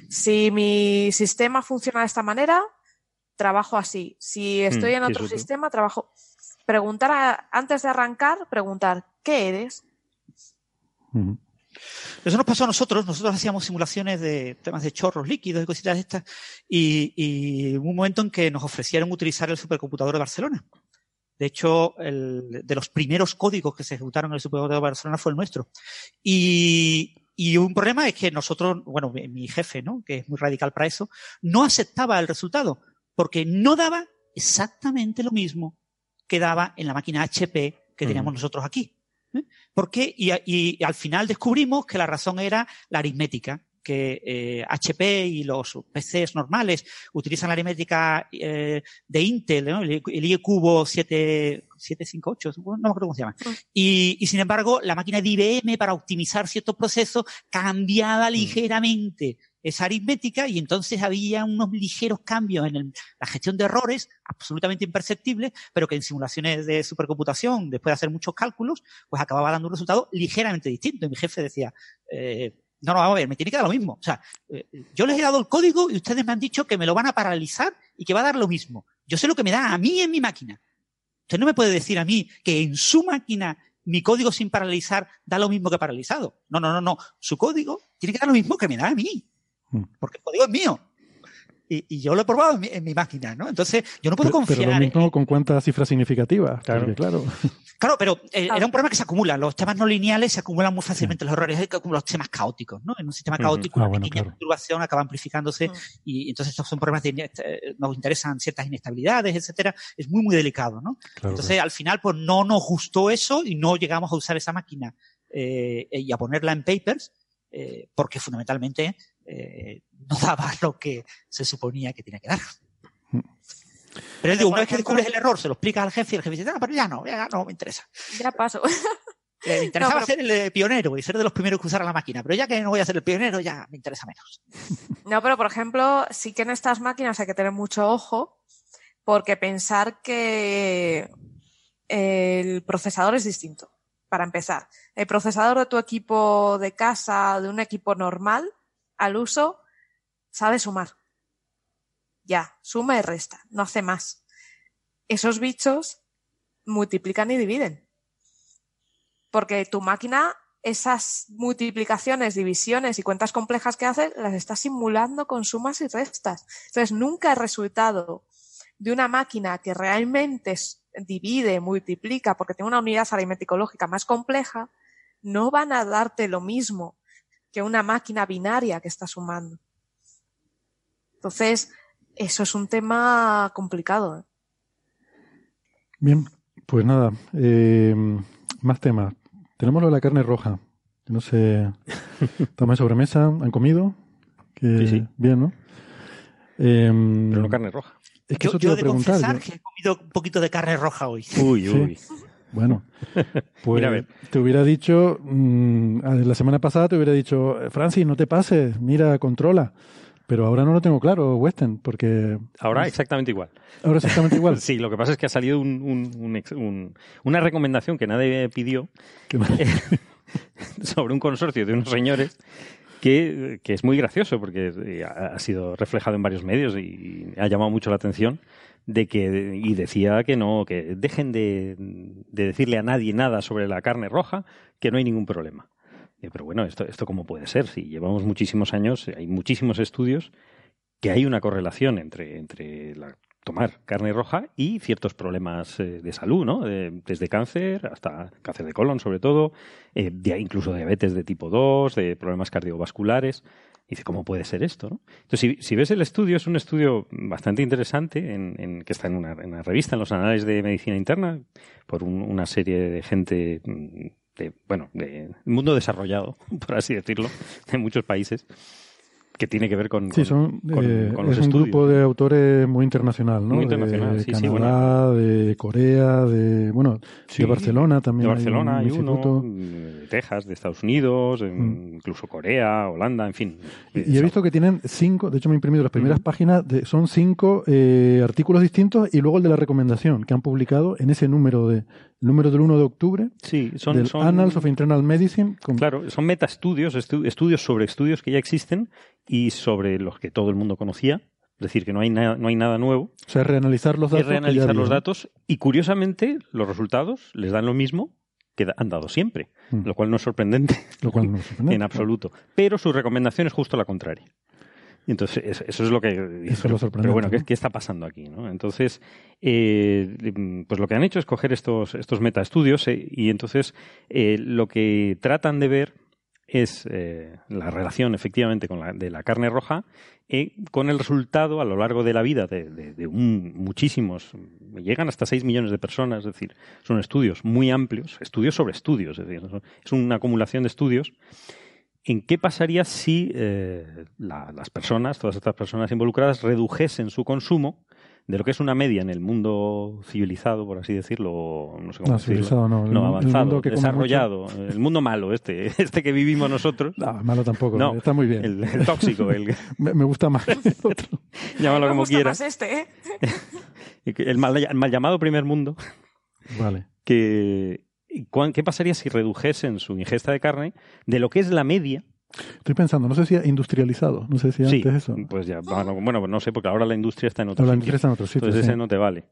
Speaker 5: si mi sistema funciona de esta manera, trabajo así. Si estoy mm, en otro sistema, trabajo. Preguntar antes de arrancar, preguntar, ¿qué eres?
Speaker 6: Eso nos pasó a nosotros. Nosotros hacíamos simulaciones de temas de chorros líquidos y cositas de estas. Y, hubo un momento en que nos ofrecieron utilizar el supercomputador de Barcelona. De hecho, el, de los primeros códigos que se ejecutaron en el supercomputador de Barcelona fue el nuestro. Y, y un problema es que nosotros, bueno, mi jefe, ¿no? Que es muy radical para eso, no aceptaba el resultado porque no daba exactamente lo mismo que daba en la máquina HP que teníamos nosotros aquí. ¿eh? Porque, y, y, al final descubrimos que la razón era la aritmética, que HP eh, y los PCs normales utilizan la aritmética eh, de Intel, el, el cubo 758, no me acuerdo cómo se llama. Y, y, sin embargo, la máquina de IBM para optimizar ciertos procesos cambiaba mm. ligeramente esa aritmética y entonces había unos ligeros cambios en la gestión de errores absolutamente imperceptibles, pero que en simulaciones de supercomputación, después de hacer muchos cálculos, pues acababa dando un resultado ligeramente distinto. Y mi jefe decía, eh, no, no, vamos a ver, me tiene que dar lo mismo. O sea, eh, yo les he dado el código y ustedes me han dicho que me lo van a paralizar y que va a dar lo mismo. Yo sé lo que me da a mí en mi máquina. Usted no me puede decir a mí que en su máquina mi código sin paralizar da lo mismo que paralizado. No, no, no, no. Su código tiene que dar lo mismo que me da a mí. Mm. Porque el código es mío. Y, yo lo he probado en mi, máquina, ¿no? Entonces, yo no puedo confiar.
Speaker 3: Pero lo mismo con cuántas cifras significativas. Claro. claro.
Speaker 6: Claro, pero eh, era un problema que se acumula. Los temas no lineales se acumulan muy fácilmente los errores, como los temas caóticos, ¿no? En un sistema caótico, ah, una pequeña perturbación acaba amplificándose y entonces estos son problemas de, eh, nos interesan ciertas inestabilidades, etcétera. Es muy, muy delicado, ¿no? entonces, al final, pues no nos gustó eso y no llegamos a usar esa máquina eh, y a ponerla en papers, porque fundamentalmente no daba lo que se suponía que tenía que dar. Pero él digo, una vez que descubres el error, se lo explicas al jefe y el jefe dice, no, pero ya no, ya no me interesa.
Speaker 5: Ya paso.
Speaker 6: me interesaba ser el eh, pionero y ser de los primeros que usaran la máquina, pero ya que no voy a ser el pionero, ya me interesa menos.
Speaker 5: No, pero por ejemplo, sí que en estas máquinas hay que tener mucho ojo, porque pensar que el procesador es distinto. Para empezar, el procesador de tu equipo de casa, de un equipo normal, al uso, sabe sumar ya, suma y resta, no hace más. Esos bichos multiplican y dividen. Porque tu máquina, esas multiplicaciones, divisiones y cuentas complejas que hace, las está simulando con sumas y restas. Entonces, nunca el resultado de una máquina que realmente divide, multiplica, porque tiene una unidad aritmético lógica más compleja, no van a darte lo mismo que una máquina binaria que está sumando. Entonces, eso es un tema complicado. ¿eh?
Speaker 3: Bien, pues nada, eh, más temas. Tenemos lo de la carne roja. No sé, sobre sobremesa, ¿han comido?
Speaker 4: sí, sí.
Speaker 3: Bien, ¿no?
Speaker 4: Em, Pero no carne roja.
Speaker 6: Es que yo, eso te yo de confesar que he comido un poquito de carne roja hoy.
Speaker 4: Uy, uy.
Speaker 3: Bueno, pues te hubiera dicho, mm, la semana pasada te hubiera dicho, Francis, no te pases, mira, controla. Pero ahora no lo tengo claro, Western, porque...
Speaker 4: Ahora exactamente igual.
Speaker 3: Ahora exactamente igual.
Speaker 4: sí, lo que pasa es que ha salido una recomendación que nadie pidió sobre un consorcio de unos señores que, es muy gracioso porque ha sido reflejado en varios medios y ha llamado mucho la atención de que y decía que no, que dejen de, decirle a nadie nada sobre la carne roja, que no hay ningún problema. Pero bueno, esto, esto cómo puede ser, si llevamos muchísimos años, hay muchísimos estudios que hay una correlación entre, entre tomar carne roja y ciertos problemas eh, de salud, ¿no? desde cáncer hasta cáncer de colon, sobre todo, eh, incluso diabetes de tipo 2, de problemas cardiovasculares. Dice, ¿cómo puede ser esto? ¿no? Entonces, si, ves el estudio, es un estudio bastante interesante en, que está en una, revista, en los anales de medicina interna, por una serie de gente mm, de, bueno, de mundo desarrollado, por así decirlo, de muchos países que tiene que ver con,
Speaker 3: sí, son, eh, es un grupo de autores muy internacional, ¿no?
Speaker 4: Muy internacional,
Speaker 3: de
Speaker 4: sí,
Speaker 3: Canadá, de Corea, de bueno, de Barcelona también.
Speaker 4: De Barcelona hay, uno, Texas, de Estados Unidos, mm. incluso Corea, Holanda, en fin.
Speaker 3: Y, he visto que tienen cinco, de hecho me he imprimido las primeras páginas, de, son cinco eh, artículos distintos y luego el de la recomendación que han publicado en ese número de número del 1 de octubre
Speaker 4: sí, son,
Speaker 3: del Annals of Internal Medicine.
Speaker 4: Claro, son metaestudios, estudios sobre estudios que ya existen y sobre los que todo el mundo conocía. Es decir, que no hay, nada, no hay nada nuevo.
Speaker 3: O sea, reanalizar los datos.
Speaker 4: Es reanalizar los datos y, curiosamente, los resultados les dan lo mismo que han dado siempre, mm. lo cual no es sorprendente.
Speaker 3: Lo cual no es sorprendente.
Speaker 4: en absoluto. Pero su recomendación es justo la contraria. Y entonces eso es lo que...
Speaker 3: Eso pero,
Speaker 4: pero bueno, ¿qué, está pasando aquí? ¿no? Entonces, eh, pues lo que han hecho es coger estos, estos metaestudios eh, y entonces eh, lo que tratan de ver es la relación efectivamente con la, de la carne roja con el resultado a lo largo de la vida de, muchísimos, llegan hasta 6 millones de personas, es decir, son estudios muy amplios, estudios sobre estudios, es decir, es una acumulación de estudios. En qué pasaría si eh, las personas, todas estas personas involucradas, redujesen su consumo de lo que es una media en el mundo civilizado, por así decirlo, no sé cómo
Speaker 3: no, Civilizado, no,
Speaker 4: no avanzado, desarrollado, el mundo malo, este, este que vivimos nosotros.
Speaker 3: No, malo tampoco, no, está muy bien.
Speaker 4: El, tóxico, el...
Speaker 3: me, gusta más el otro.
Speaker 4: Llámalo como quieras.
Speaker 5: este, ¿eh?
Speaker 4: el, mal, el mal llamado primer mundo.
Speaker 3: Vale.
Speaker 4: Que, ¿Qué pasaría si redujesen su ingesta de carne de lo que es la media?
Speaker 3: Estoy pensando, no sé si industrializado, no sé si antes eso.
Speaker 4: Pues ya, bueno, no sé, porque ahora la industria está en otro
Speaker 3: La industria está en otro sitio.
Speaker 4: Entonces ese no te vale.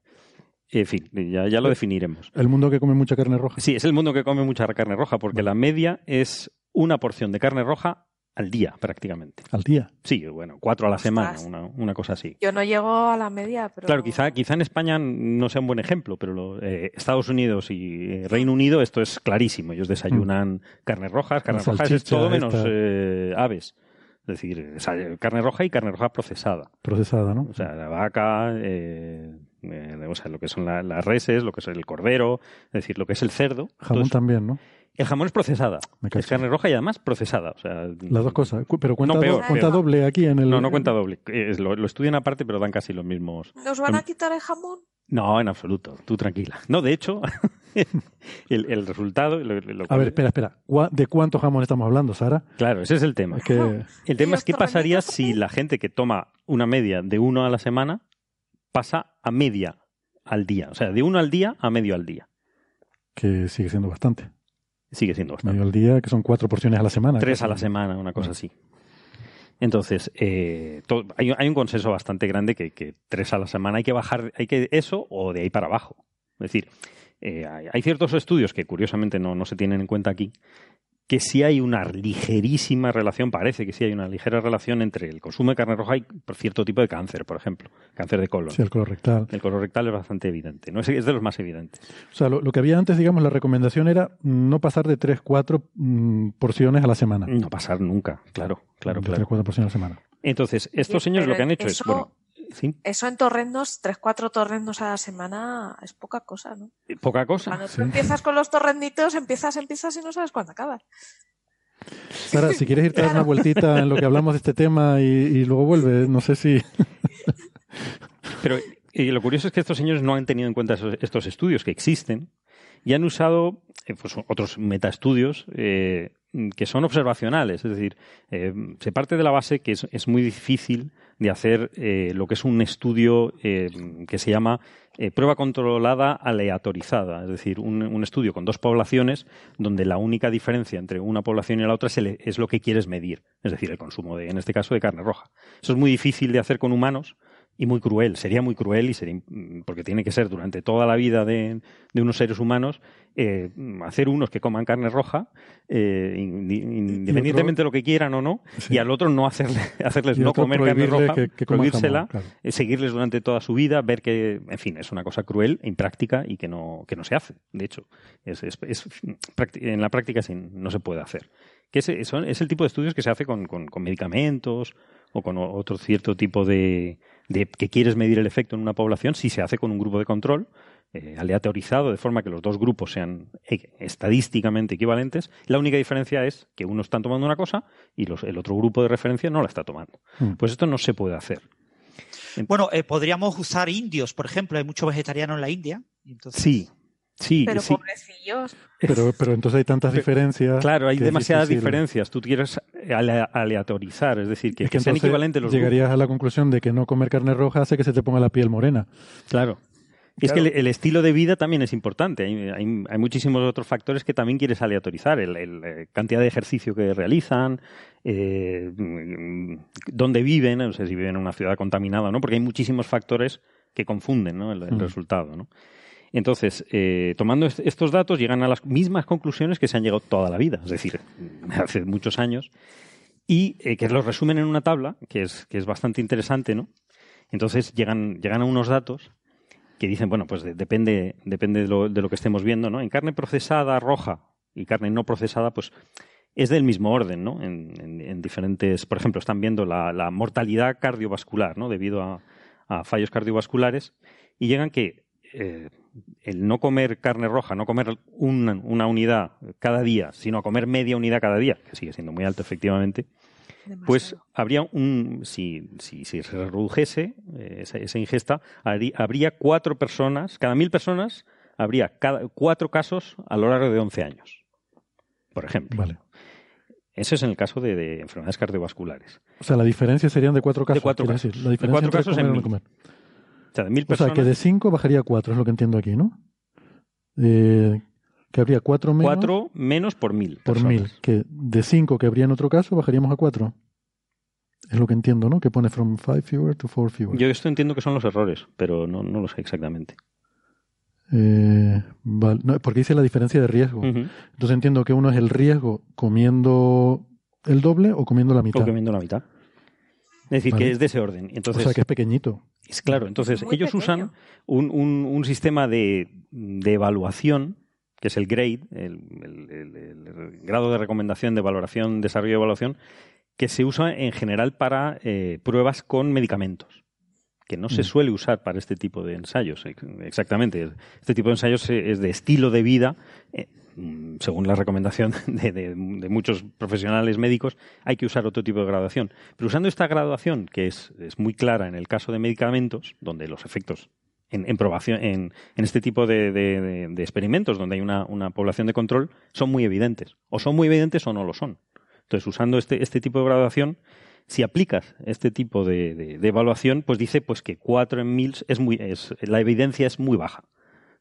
Speaker 4: En fin, ya, ya lo definiremos.
Speaker 3: ¿El mundo que come mucha carne roja?
Speaker 4: Sí, es el mundo que come mucha carne roja, porque la media es una porción de carne roja al día prácticamente.
Speaker 3: ¿Al día?
Speaker 4: Sí, bueno, cuatro a la semana, una, cosa así.
Speaker 5: Yo no llego a la media, pero...
Speaker 4: Claro, quizá, quizá en España no sea un buen ejemplo, pero eh, Estados Unidos y eh, Reino Unido esto es clarísimo. Ellos desayunan mm. carnes rojas, carnes rojas es todo menos eh, aves. Es decir, carne roja y carne roja procesada.
Speaker 3: Procesada, ¿no?
Speaker 4: O sea, la vaca, o sea, lo que son las reses, lo que es el cordero, es decir, lo que es el cerdo.
Speaker 3: Jamón también, ¿no?
Speaker 4: El jamón es procesada. Es carne roja y además procesada. O sea,
Speaker 3: Las dos cosas. Pero cuenta, cuenta doble aquí en el.
Speaker 4: No, no cuenta doble. lo, estudian aparte, pero dan casi los mismos.
Speaker 5: ¿Nos van a quitar el jamón?
Speaker 4: No, en absoluto. Tú tranquila. No, de hecho, el, resultado.
Speaker 3: a ver, espera, espera. ¿De cuánto jamón estamos hablando, Sara?
Speaker 4: Claro, ese es el tema. El tema es qué pasaría si la gente que toma una media de uno a la semana pasa a media al día. O sea, de uno al día a medio al día.
Speaker 3: Que sigue siendo bastante.
Speaker 4: Sigue siendo bastante.
Speaker 3: Medio al día, que son cuatro porciones a la semana.
Speaker 4: Tres a la semana, una cosa así. Entonces, eh, hay, un consenso bastante grande que, que, tres a la semana hay que bajar, hay que eso o de ahí para abajo. Es decir, eh, hay, ciertos estudios que curiosamente no, no se tienen en cuenta aquí, que sí hay una ligerísima relación, parece que sí hay una ligera relación entre el consumo de carne roja y cierto tipo de cáncer, por ejemplo, cáncer de colon.
Speaker 3: Sí, el colorectal.
Speaker 4: El colorectal es bastante evidente, ¿no? es, de los más evidentes.
Speaker 3: O sea, lo, que había antes, digamos, la recomendación era no pasar de 3, 4 mm, porciones a la semana.
Speaker 4: No pasar nunca, claro, claro, claro.
Speaker 3: 3, 4 porciones a la semana.
Speaker 4: Entonces, estos señores lo que han hecho es, bueno,
Speaker 5: eso en torrendos, tres, cuatro torrendos a la semana es poca cosa, ¿no?
Speaker 4: Poca cosa.
Speaker 5: Cuando tú empiezas con los torrenditos, empiezas, empiezas y no sabes cuándo acabas.
Speaker 3: Sara, si quieres irte a dar una vueltita en lo que hablamos de este tema y, luego vuelve, no sé si.
Speaker 4: Pero y lo curioso es que estos señores no han tenido en cuenta estos estudios que existen y han usado eh, pues, otros metaestudios eh, que son observacionales. Es decir, eh, se parte de la base que es, muy difícil de hacer eh, lo que es un estudio eh, que se llama prueba controlada aleatorizada. Es decir, un, estudio con dos poblaciones donde la única diferencia entre una población y la otra es, es, lo que quieres medir. Es decir, el consumo de, en este caso, de carne roja. Eso es muy difícil de hacer con humanos y muy cruel. Sería muy cruel y sería mm, porque tiene que ser durante toda la vida de, unos seres humanos eh, hacer unos que coman carne roja, eh, independientemente de lo que quieran o no, y al otro no hacerle, hacerles no comer carne roja, prohibírsela, eh, seguirles durante toda su vida, ver que, en fin, es una cosa cruel, impráctica y que no, que no se hace. De hecho, es, en la práctica no se puede hacer. Que es, es, el tipo de estudios que se hace con, con medicamentos o con otro cierto tipo de, de que quieres medir el efecto en una población si se hace con un grupo de control eh, aleatorizado de forma que los dos grupos sean eh, estadísticamente equivalentes. La única diferencia es que uno está tomando una cosa y el otro grupo de referencia no la está tomando. Hmm. Pues esto no se puede hacer.
Speaker 6: Bueno, eh, podríamos usar indios, por ejemplo. Hay muchos vegetarianos en la India.
Speaker 4: Sí, Sí,
Speaker 5: pero
Speaker 4: sí.
Speaker 5: pobrecillos.
Speaker 3: Pero, pero entonces hay tantas diferencias.
Speaker 4: Claro, hay demasiadas diferencias. Tú quieres aleatorizar, es decir, que, sean equivalentes los
Speaker 3: Llegarías a la conclusión de que no comer carne roja hace que se te ponga la piel morena.
Speaker 4: Claro. Y es que el, estilo de vida también es importante. Hay, muchísimos otros factores que también quieres aleatorizar. La eh, cantidad de ejercicio que realizan, eh, dónde viven, no sé si viven en una ciudad contaminada o no, porque hay muchísimos factores que confunden el, mm. resultado. ¿no? Entonces, eh, tomando estos datos, llegan a las mismas conclusiones que se han llegado toda la vida, es decir, hace muchos años, y eh, que los resumen en una tabla, que es, que es bastante interesante, ¿no? Entonces llegan, llegan a unos datos que dicen, bueno, pues depende, depende de lo, de lo, que estemos viendo, ¿no? En carne procesada roja y carne no procesada, pues es del mismo orden, ¿no? En, diferentes, por ejemplo, están viendo la, mortalidad cardiovascular, ¿no? Debido a, fallos cardiovasculares y llegan que eh, el no comer carne roja, no comer una, unidad cada día, sino comer media unidad cada día, que sigue siendo muy alto efectivamente, pues habría un, si, si, se redujese eh, esa, ingesta, habría, cuatro personas, cada mil personas, habría cuatro casos a lo largo de 11 años, por ejemplo.
Speaker 3: Vale.
Speaker 4: Eso es en el caso de, enfermedades cardiovasculares.
Speaker 3: O sea, la diferencia serían de cuatro casos.
Speaker 4: De cuatro casos. La diferencia de cuatro casos en comer.
Speaker 3: O sea, que de 5 bajaría a 4, es lo que entiendo aquí, ¿no? Eh, que habría 4 menos.
Speaker 4: 4 menos por 1000.
Speaker 3: Por 1000. Que de 5 que habría en otro caso bajaríamos a 4. Es lo que entiendo, ¿no? Que pone from 5 fewer to 4 fewer.
Speaker 4: Yo esto entiendo que son los errores, pero no, no lo sé exactamente.
Speaker 3: Eh, vale. no, porque dice la diferencia de riesgo. Entonces entiendo que uno es el riesgo comiendo el doble o comiendo la mitad.
Speaker 4: O comiendo la mitad. Es decir, que es de ese orden. Entonces,
Speaker 3: o sea, que es pequeñito.
Speaker 4: Es claro, entonces ellos usan un, un, sistema de, de, evaluación, que es el grade, el, el, grado de recomendación de valoración, desarrollo y evaluación, que se usa en general para eh, pruebas con medicamentos que no se mm. suele usar para este tipo de ensayos. Exactamente. Este tipo de ensayos es de estilo de vida. Mm, según la recomendación de, muchos profesionales médicos, hay que usar otro tipo de graduación. Pero usando esta graduación, que es, muy clara en el caso de medicamentos, donde los efectos en, en, este tipo de, experimentos, donde hay una, población de control, son muy evidentes. O son muy evidentes o no lo son. Entonces, usando este, este tipo de graduación, si aplicas este tipo de, evaluación, pues dice pues que 4 en 1000 es muy, es, la evidencia es muy baja.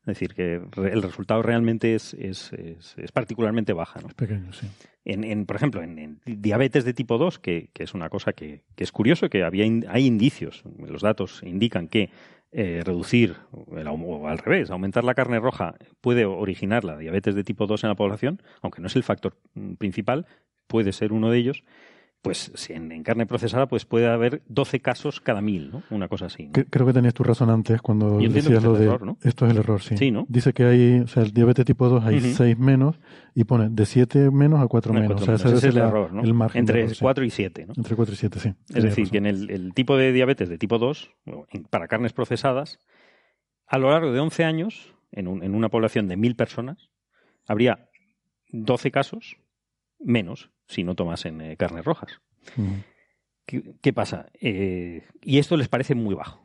Speaker 4: Es decir, que el resultado realmente es, es, es, particularmente baja. ¿no?
Speaker 3: Es pequeño, sí.
Speaker 4: En, por ejemplo, en, diabetes de tipo 2, que, que es una cosa que, que, es curioso, que había hay indicios, los datos indican que eh, reducir, o al revés, aumentar la carne roja puede originar la diabetes de tipo 2 en la población, aunque no es el factor mm, principal, puede ser uno de ellos pues si en, carne procesada pues puede haber 12 casos cada mil, ¿no? Una cosa así.
Speaker 3: Creo que tenías tu razón antes cuando decías lo de... Error, ¿no? Esto es el error, sí.
Speaker 4: sí ¿no?
Speaker 3: Dice que hay, o sea, el diabetes tipo 2 hay 6 menos y pone de 7 menos a 4 menos. O sea, ese, es el error, ¿no? El margen
Speaker 4: Entre 4 y 7, ¿no?
Speaker 3: Entre 4 y 7, sí.
Speaker 4: Es decir, que en el, tipo de diabetes de tipo 2, para carnes procesadas, a lo largo de 11 años, en, un, en una población de 1.000 personas, habría 12 casos menos si no tomasen eh, carnes rojas. ¿Qué, pasa? Eh, y esto les parece muy bajo.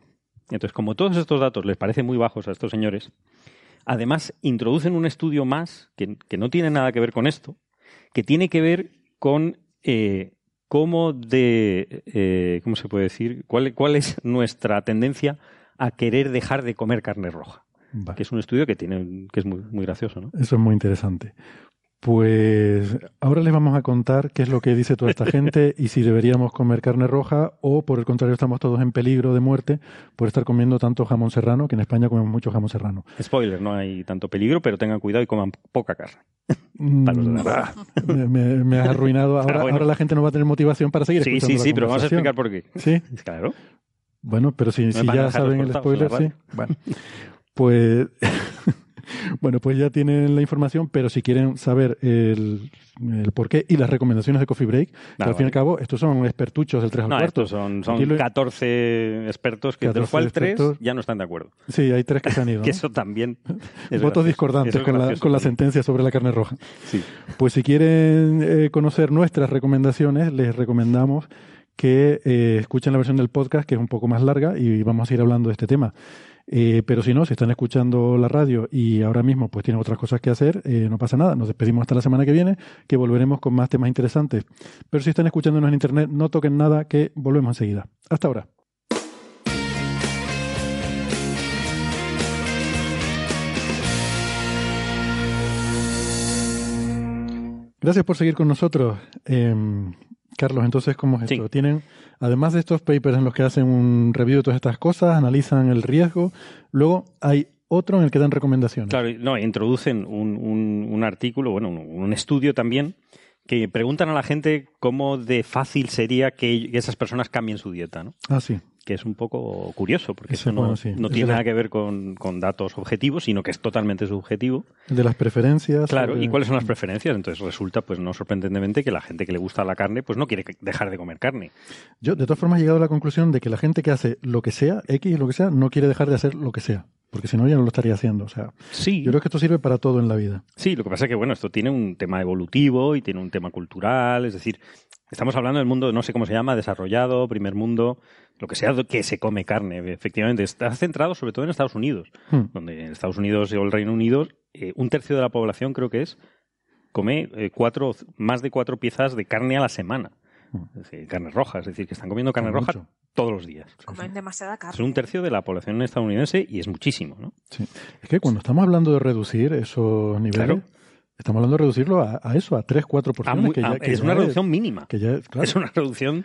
Speaker 4: Entonces, como todos estos datos les parecen muy bajos a estos señores, además introducen un estudio más que, no tiene nada que ver con esto, que tiene que ver con eh, cómo de, eh, ¿cómo se puede decir? ¿Cuál, ¿Cuál, es nuestra tendencia a querer dejar de comer carne roja? Que es un estudio que tiene, que es muy, muy gracioso, ¿no?
Speaker 3: Eso es muy interesante. Pues ahora les vamos a contar qué es lo que dice toda esta gente y si deberíamos comer carne roja o por el contrario estamos todos en peligro de muerte por estar comiendo tanto jamón serrano, que en España comemos mucho jamón serrano.
Speaker 4: Spoiler, no hay tanto peligro, pero tengan cuidado y coman poca carne.
Speaker 3: Mm, me, me, has arruinado. Ahora, ahora la gente no va a tener motivación para seguir.
Speaker 4: Sí, sí, sí, pero vamos a explicar por qué.
Speaker 3: Sí.
Speaker 4: Claro.
Speaker 3: Bueno, pero si, si ya saben el spoiler, sí. Bueno, pues bueno, pues ya tienen la información, pero si quieren saber el, el porqué y las recomendaciones de Coffee Break, que al fin y al cabo, estos son expertuchos del 3 al
Speaker 4: no,
Speaker 3: cuarto.
Speaker 4: Estos son, son 14 expertos, que, 14 de los cuales 3 ya no están de acuerdo.
Speaker 3: Sí, hay 3 que se han ido.
Speaker 4: que eso también.
Speaker 3: Es Votos discordantes con, la, con la sentencia sobre la carne roja.
Speaker 4: Sí.
Speaker 3: Pues si quieren eh, conocer nuestras recomendaciones, les recomendamos que eh, escuchen la versión del podcast, que es un poco más larga, y vamos a ir hablando de este tema. Eh, pero si no, si están escuchando la radio y ahora mismo pues tienen otras cosas que hacer, eh, no pasa nada. Nos despedimos hasta la semana que viene, que volveremos con más temas interesantes. Pero si están escuchándonos en internet, no toquen nada, que volvemos enseguida. Hasta ahora. Gracias por seguir con nosotros. Em, Carlos, entonces, ¿cómo es esto? Tienen, además de estos papers en los que hacen un review de todas estas cosas, analizan el riesgo, luego hay otro en el que dan recomendaciones.
Speaker 4: Claro, no, introducen un, un, artículo, bueno, un, estudio también, que preguntan a la gente cómo de fácil sería que esas personas cambien su dieta, ¿no?
Speaker 3: Ah, sí
Speaker 4: que es un poco curioso, porque eso no, no tiene nada que ver con, datos objetivos, sino que es totalmente subjetivo.
Speaker 3: De las preferencias.
Speaker 4: Claro, ¿y cuáles son las preferencias? Entonces resulta, pues no sorprendentemente, que la gente que le gusta la carne, pues no quiere dejar de comer carne.
Speaker 3: Yo, de todas formas, he llegado a la conclusión de que la gente que hace lo que sea, X, lo que sea, no quiere dejar de hacer lo que sea. Porque si no, ya no lo estaría haciendo. O sea,
Speaker 4: sí.
Speaker 3: yo creo que esto sirve para todo en la vida.
Speaker 4: Sí, lo que pasa es que, bueno, esto tiene un tema evolutivo y tiene un tema cultural. Es decir, estamos hablando del mundo, no sé cómo se llama, desarrollado, primer mundo, lo que sea que se come carne, efectivamente. Está centrado sobre todo en Estados Unidos, hmm. donde en Estados Unidos o el Reino Unido, eh, un tercio de la población creo que es, come eh, cuatro, más de cuatro piezas de carne a la semana. Hmm. Es decir, carne roja, es decir, que están comiendo carne roja todos los días.
Speaker 5: Comen demasiada carne.
Speaker 4: Es un tercio de la población estadounidense y es muchísimo, ¿no?
Speaker 3: Sí. Es que cuando estamos hablando de reducir esos niveles, estamos hablando de reducirlo a, eso, a 3-4%.
Speaker 4: porciones. que es una reducción mínima. Es una reducción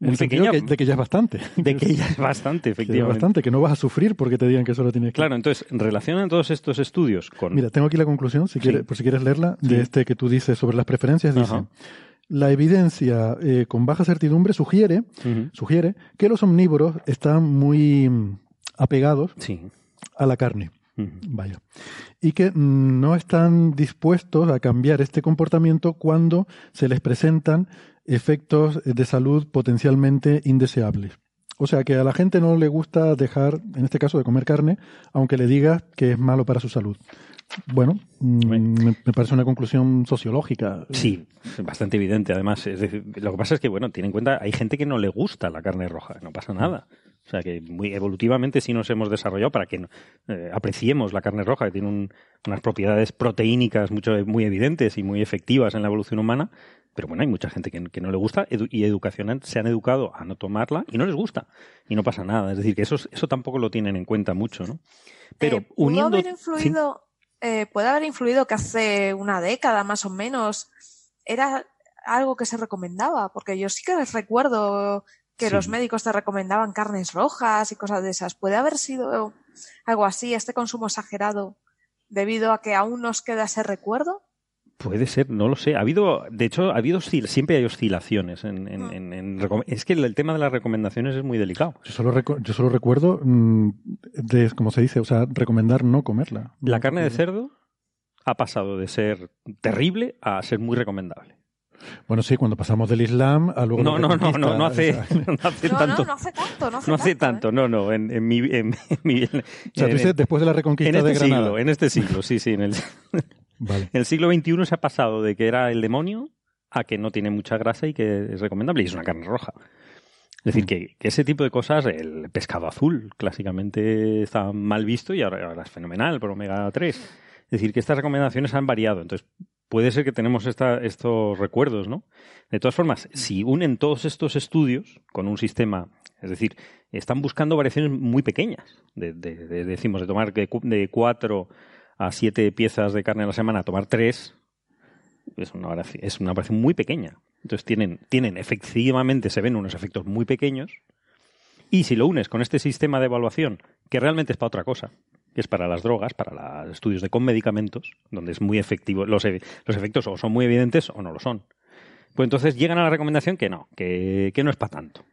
Speaker 3: el de que ya es bastante.
Speaker 4: De que ya es bastante, efectivamente.
Speaker 3: Que bastante, que no vas a sufrir porque te digan que solo tienes que...
Speaker 4: Claro, entonces, relacionan todos estos estudios con...
Speaker 3: Mira, tengo aquí la conclusión, si quieres, por si quieres leerla, de este que tú dices sobre las preferencias. Dice, la evidencia eh, con baja certidumbre sugiere, sugiere que los omnívoros están muy mm, apegados a la carne. Vaya. Y que mm, no están dispuestos a cambiar este comportamiento cuando se les presentan efectos de salud potencialmente indeseables. O sea que a la gente no le gusta dejar, en este caso, de comer carne, aunque le diga que es malo para su salud. Bueno, mm, me, parece una conclusión sociológica.
Speaker 4: Sí, bastante evidente. Además, lo que pasa es que, bueno, tiene en cuenta, hay gente que no le gusta la carne roja, no pasa nada. O sea que muy evolutivamente sí nos hemos desarrollado para que eh, apreciemos la carne roja, que tiene unas propiedades proteínicas mucho, muy evidentes y muy efectivas en la evolución humana, pero bueno, hay mucha gente que, no le gusta y educación se han educado a no tomarla y no les gusta. Y no pasa nada. Es decir, que eso, eso tampoco lo tienen en cuenta mucho, ¿no?
Speaker 5: Pero eh, uniendo... Haber influido, eh, puede haber influido que hace una década más o menos era algo que se recomendaba, porque yo sí que les recuerdo que los médicos te recomendaban carnes rojas y cosas de esas. ¿Puede haber sido algo así, este consumo exagerado, debido a que aún nos queda ese recuerdo?
Speaker 4: Puede ser, no lo sé. Ha habido, de hecho, ha habido siempre hay oscilaciones. En, en, ah. es que el, tema de las recomendaciones es muy delicado.
Speaker 3: Yo solo, yo solo recuerdo, mm, de, como se dice, o sea, recomendar no comerla.
Speaker 4: La carne de cerdo ha pasado de ser terrible a ser muy recomendable.
Speaker 3: Bueno, sí, cuando pasamos del Islam a luego.
Speaker 4: No, no, no, no, no hace, no hace tanto.
Speaker 5: No, hace tanto, no
Speaker 4: hace, no hace tanto. ¿eh? no, no. En, en mi, en, mi,
Speaker 3: o sea, tú dices después de la reconquista
Speaker 4: en este
Speaker 3: de Granada.
Speaker 4: Siglo, en este siglo, sí, sí. En el, en el siglo XXI se ha pasado de que era el demonio a que no tiene mucha grasa y que es recomendable y es una carne roja. Es decir, mm. que, ese tipo de cosas, el pescado azul clásicamente está mal visto y ahora, es fenomenal por omega 3. Es decir, que estas recomendaciones han variado. Entonces, puede ser que tenemos estos recuerdos, ¿no? De todas formas, si unen todos estos estudios con un sistema, es decir, están buscando variaciones muy pequeñas, de, decimos, de tomar de, de cuatro a siete piezas de carne a la semana, tomar tres, es una, es una variación muy pequeña. Entonces tienen, tienen, efectivamente, se ven unos efectos muy pequeños. Y si lo unes con este sistema de evaluación, que realmente es para otra cosa, que es para las drogas, para los estudios de con medicamentos, donde es muy efectivo, los, los efectos o son muy evidentes o no lo son. Pues entonces llegan a la recomendación que no, que, que no es para tanto.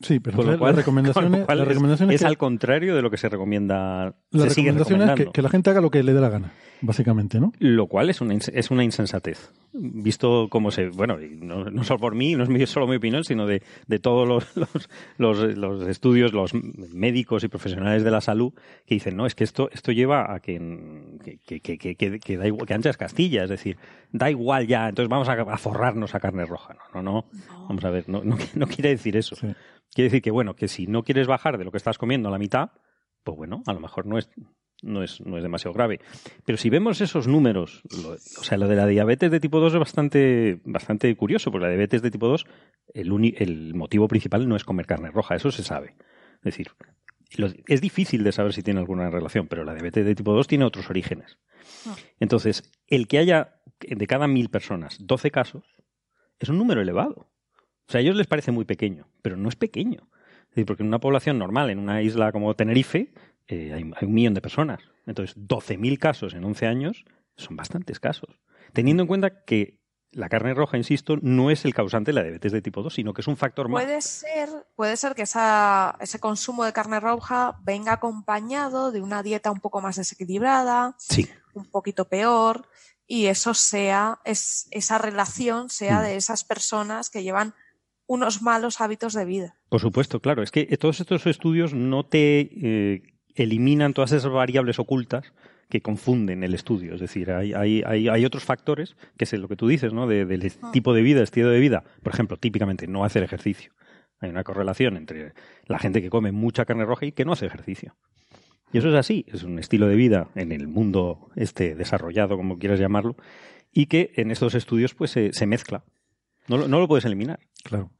Speaker 3: Sí, pero la recomendación,
Speaker 4: es, al contrario de lo que se recomienda.
Speaker 3: La recomendación es que, la gente haga lo que le dé la gana, básicamente, ¿no?
Speaker 4: Lo cual es una, es una insensatez. Visto cómo se. Bueno, no, solo por mí, no es solo mi opinión, sino de, de todos los, los, los, estudios, los médicos y profesionales de la salud que dicen, no, es que esto, esto lleva a que, que, que, que, da igual, que anchas Castilla, es decir, da igual ya, entonces vamos a, forrarnos a carne roja. No, no, no. Vamos a ver, no, no, quiere decir eso. Quiere decir que, bueno, que si no quieres bajar de lo que estás comiendo a la mitad, pues bueno, a lo mejor no es, no es, no es demasiado grave. Pero si vemos esos números, o sea, lo de la diabetes de tipo 2 es bastante, bastante curioso, porque la diabetes de tipo 2, el, el motivo principal no es comer carne roja, eso se sabe. Es decir, es difícil de saber si tiene alguna relación, pero la diabetes de tipo 2 tiene otros orígenes. Ah. Entonces, el que haya de cada mil personas 12 casos es un número elevado. O sea, a ellos les parece muy pequeño, pero no es pequeño. Es decir, porque en una población normal, en una isla como Tenerife, eh, hay, un millón de personas. Entonces, 12.000 casos en 11 años son bastantes casos. Teniendo en cuenta que la carne roja, insisto, no es el causante de la diabetes de tipo 2, sino que es un factor
Speaker 5: más. Puede ser, puede ser que esa, ese consumo de carne roja venga acompañado de una dieta un poco más desequilibrada,
Speaker 4: sí.
Speaker 5: un poquito peor, y eso sea, es, esa relación sea mm. de esas personas que llevan unos malos hábitos de vida.
Speaker 4: Por supuesto, claro. Es que todos estos estudios no te eh, eliminan todas esas variables ocultas que confunden el estudio. Es decir, hay, hay, hay, otros factores, que es lo que tú dices, ¿no? del ah. tipo de vida, estilo de vida. Por ejemplo, típicamente no hacer ejercicio. Hay una correlación entre la gente que come mucha carne roja y que no hace ejercicio. Y eso es así, es un estilo de vida en el mundo este desarrollado, como quieras llamarlo, y que en estos estudios pues se, mezcla. No, no, lo puedes eliminar.
Speaker 3: Claro.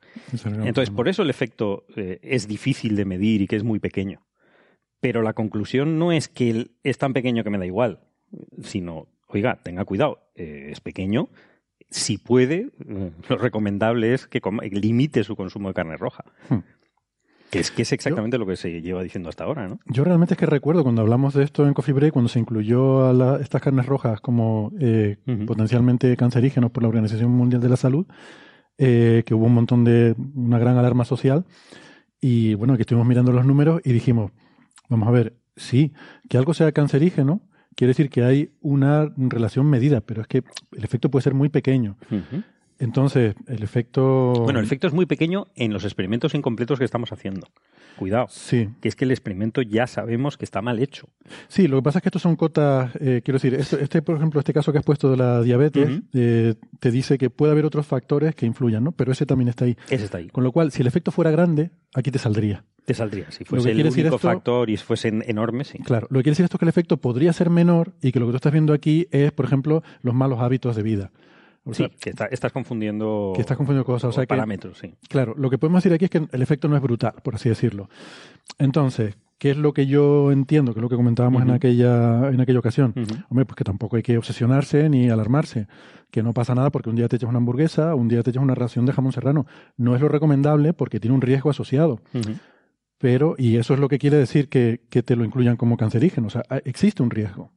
Speaker 4: Entonces, por eso el efecto eh, es difícil de medir y que es muy pequeño. Pero la conclusión no es que es tan pequeño que me da igual, sino, oiga, tenga cuidado, eh, es pequeño, si puede, eh, lo recomendable es que limite su consumo de carne roja. Hmm. Que es, que es exactamente lo que se lleva diciendo hasta ahora, ¿no?
Speaker 3: Yo realmente es que recuerdo cuando hablamos de esto en Coffee Break, cuando se incluyó a estas carnes rojas como potencialmente cancerígenos por la Organización Mundial de la Salud, eh, que hubo un montón de, una gran alarma social. Y bueno, que estuvimos mirando los números y dijimos, vamos a ver, sí, que algo sea cancerígeno, quiere decir que hay una relación medida, pero es que el efecto puede ser muy pequeño. Entonces, el efecto...
Speaker 4: Bueno, el efecto es muy pequeño en los experimentos incompletos que estamos haciendo. Cuidado.
Speaker 3: Sí.
Speaker 4: Que es que el experimento ya sabemos que está mal hecho.
Speaker 3: Sí, lo que pasa es que estos son cotas, eh, quiero decir, este, este, por ejemplo, este caso que has puesto de la diabetes, eh, te dice que puede haber otros factores que influyan, ¿no? Pero ese también está ahí.
Speaker 4: Ese está ahí.
Speaker 3: Con lo cual, si el efecto fuera grande, aquí te saldría.
Speaker 4: Te saldría. Si fuese el único factor y fuese enorme, sí.
Speaker 3: Claro. Lo que quiere decir esto es que el efecto podría ser menor y que lo que tú estás viendo aquí es, por ejemplo, los malos hábitos de vida
Speaker 4: sí, que estás confundiendo,
Speaker 3: que estás confundiendo cosas. O
Speaker 4: parámetros, sí.
Speaker 3: Claro, lo que podemos decir aquí es que el efecto no es brutal, por así decirlo. Entonces, ¿qué es lo que yo entiendo? Que es lo que comentábamos en, aquella, en aquella ocasión. Hombre, pues que tampoco hay que obsesionarse ni alarmarse. Que no pasa nada porque un día te echas una hamburguesa, un día te echas una ración de jamón serrano. No es lo recomendable porque tiene un riesgo asociado. Pero, y eso es lo que quiere decir que, que te lo incluyan como cancerígeno. O sea, existe un riesgo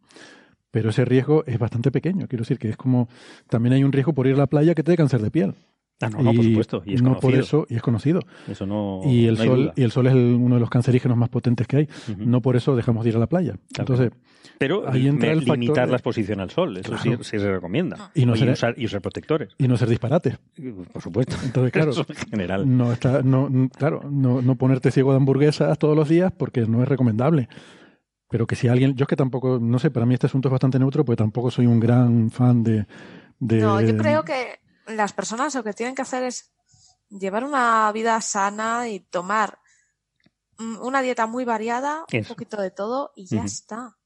Speaker 3: pero ese riesgo es bastante pequeño. Quiero decir que es como también hay un riesgo por ir a la playa que te dé cáncer de piel.
Speaker 4: Ah, no, no, por supuesto. Y es no
Speaker 3: por eso, y es conocido.
Speaker 4: Eso no.
Speaker 3: Y el sol, y el sol es uno de los cancerígenos más potentes que hay. No por eso dejamos de ir a la playa. Entonces,
Speaker 4: pero ahí entra el limitar la exposición al sol, eso sí, se recomienda. Y, no ser, usar, y usar protectores.
Speaker 3: Y no ser disparate.
Speaker 4: Por supuesto.
Speaker 3: Entonces, claro,
Speaker 4: en general.
Speaker 3: No está, no, claro, no, no ponerte ciego de hamburguesas todos los días porque no es recomendable. Pero que si alguien, yo es que tampoco, no sé, para mí este asunto es bastante neutro, porque tampoco soy un gran fan de,
Speaker 5: No, yo creo que las personas lo que tienen que hacer es llevar una vida sana y tomar una dieta muy variada, un poquito de todo y ya está.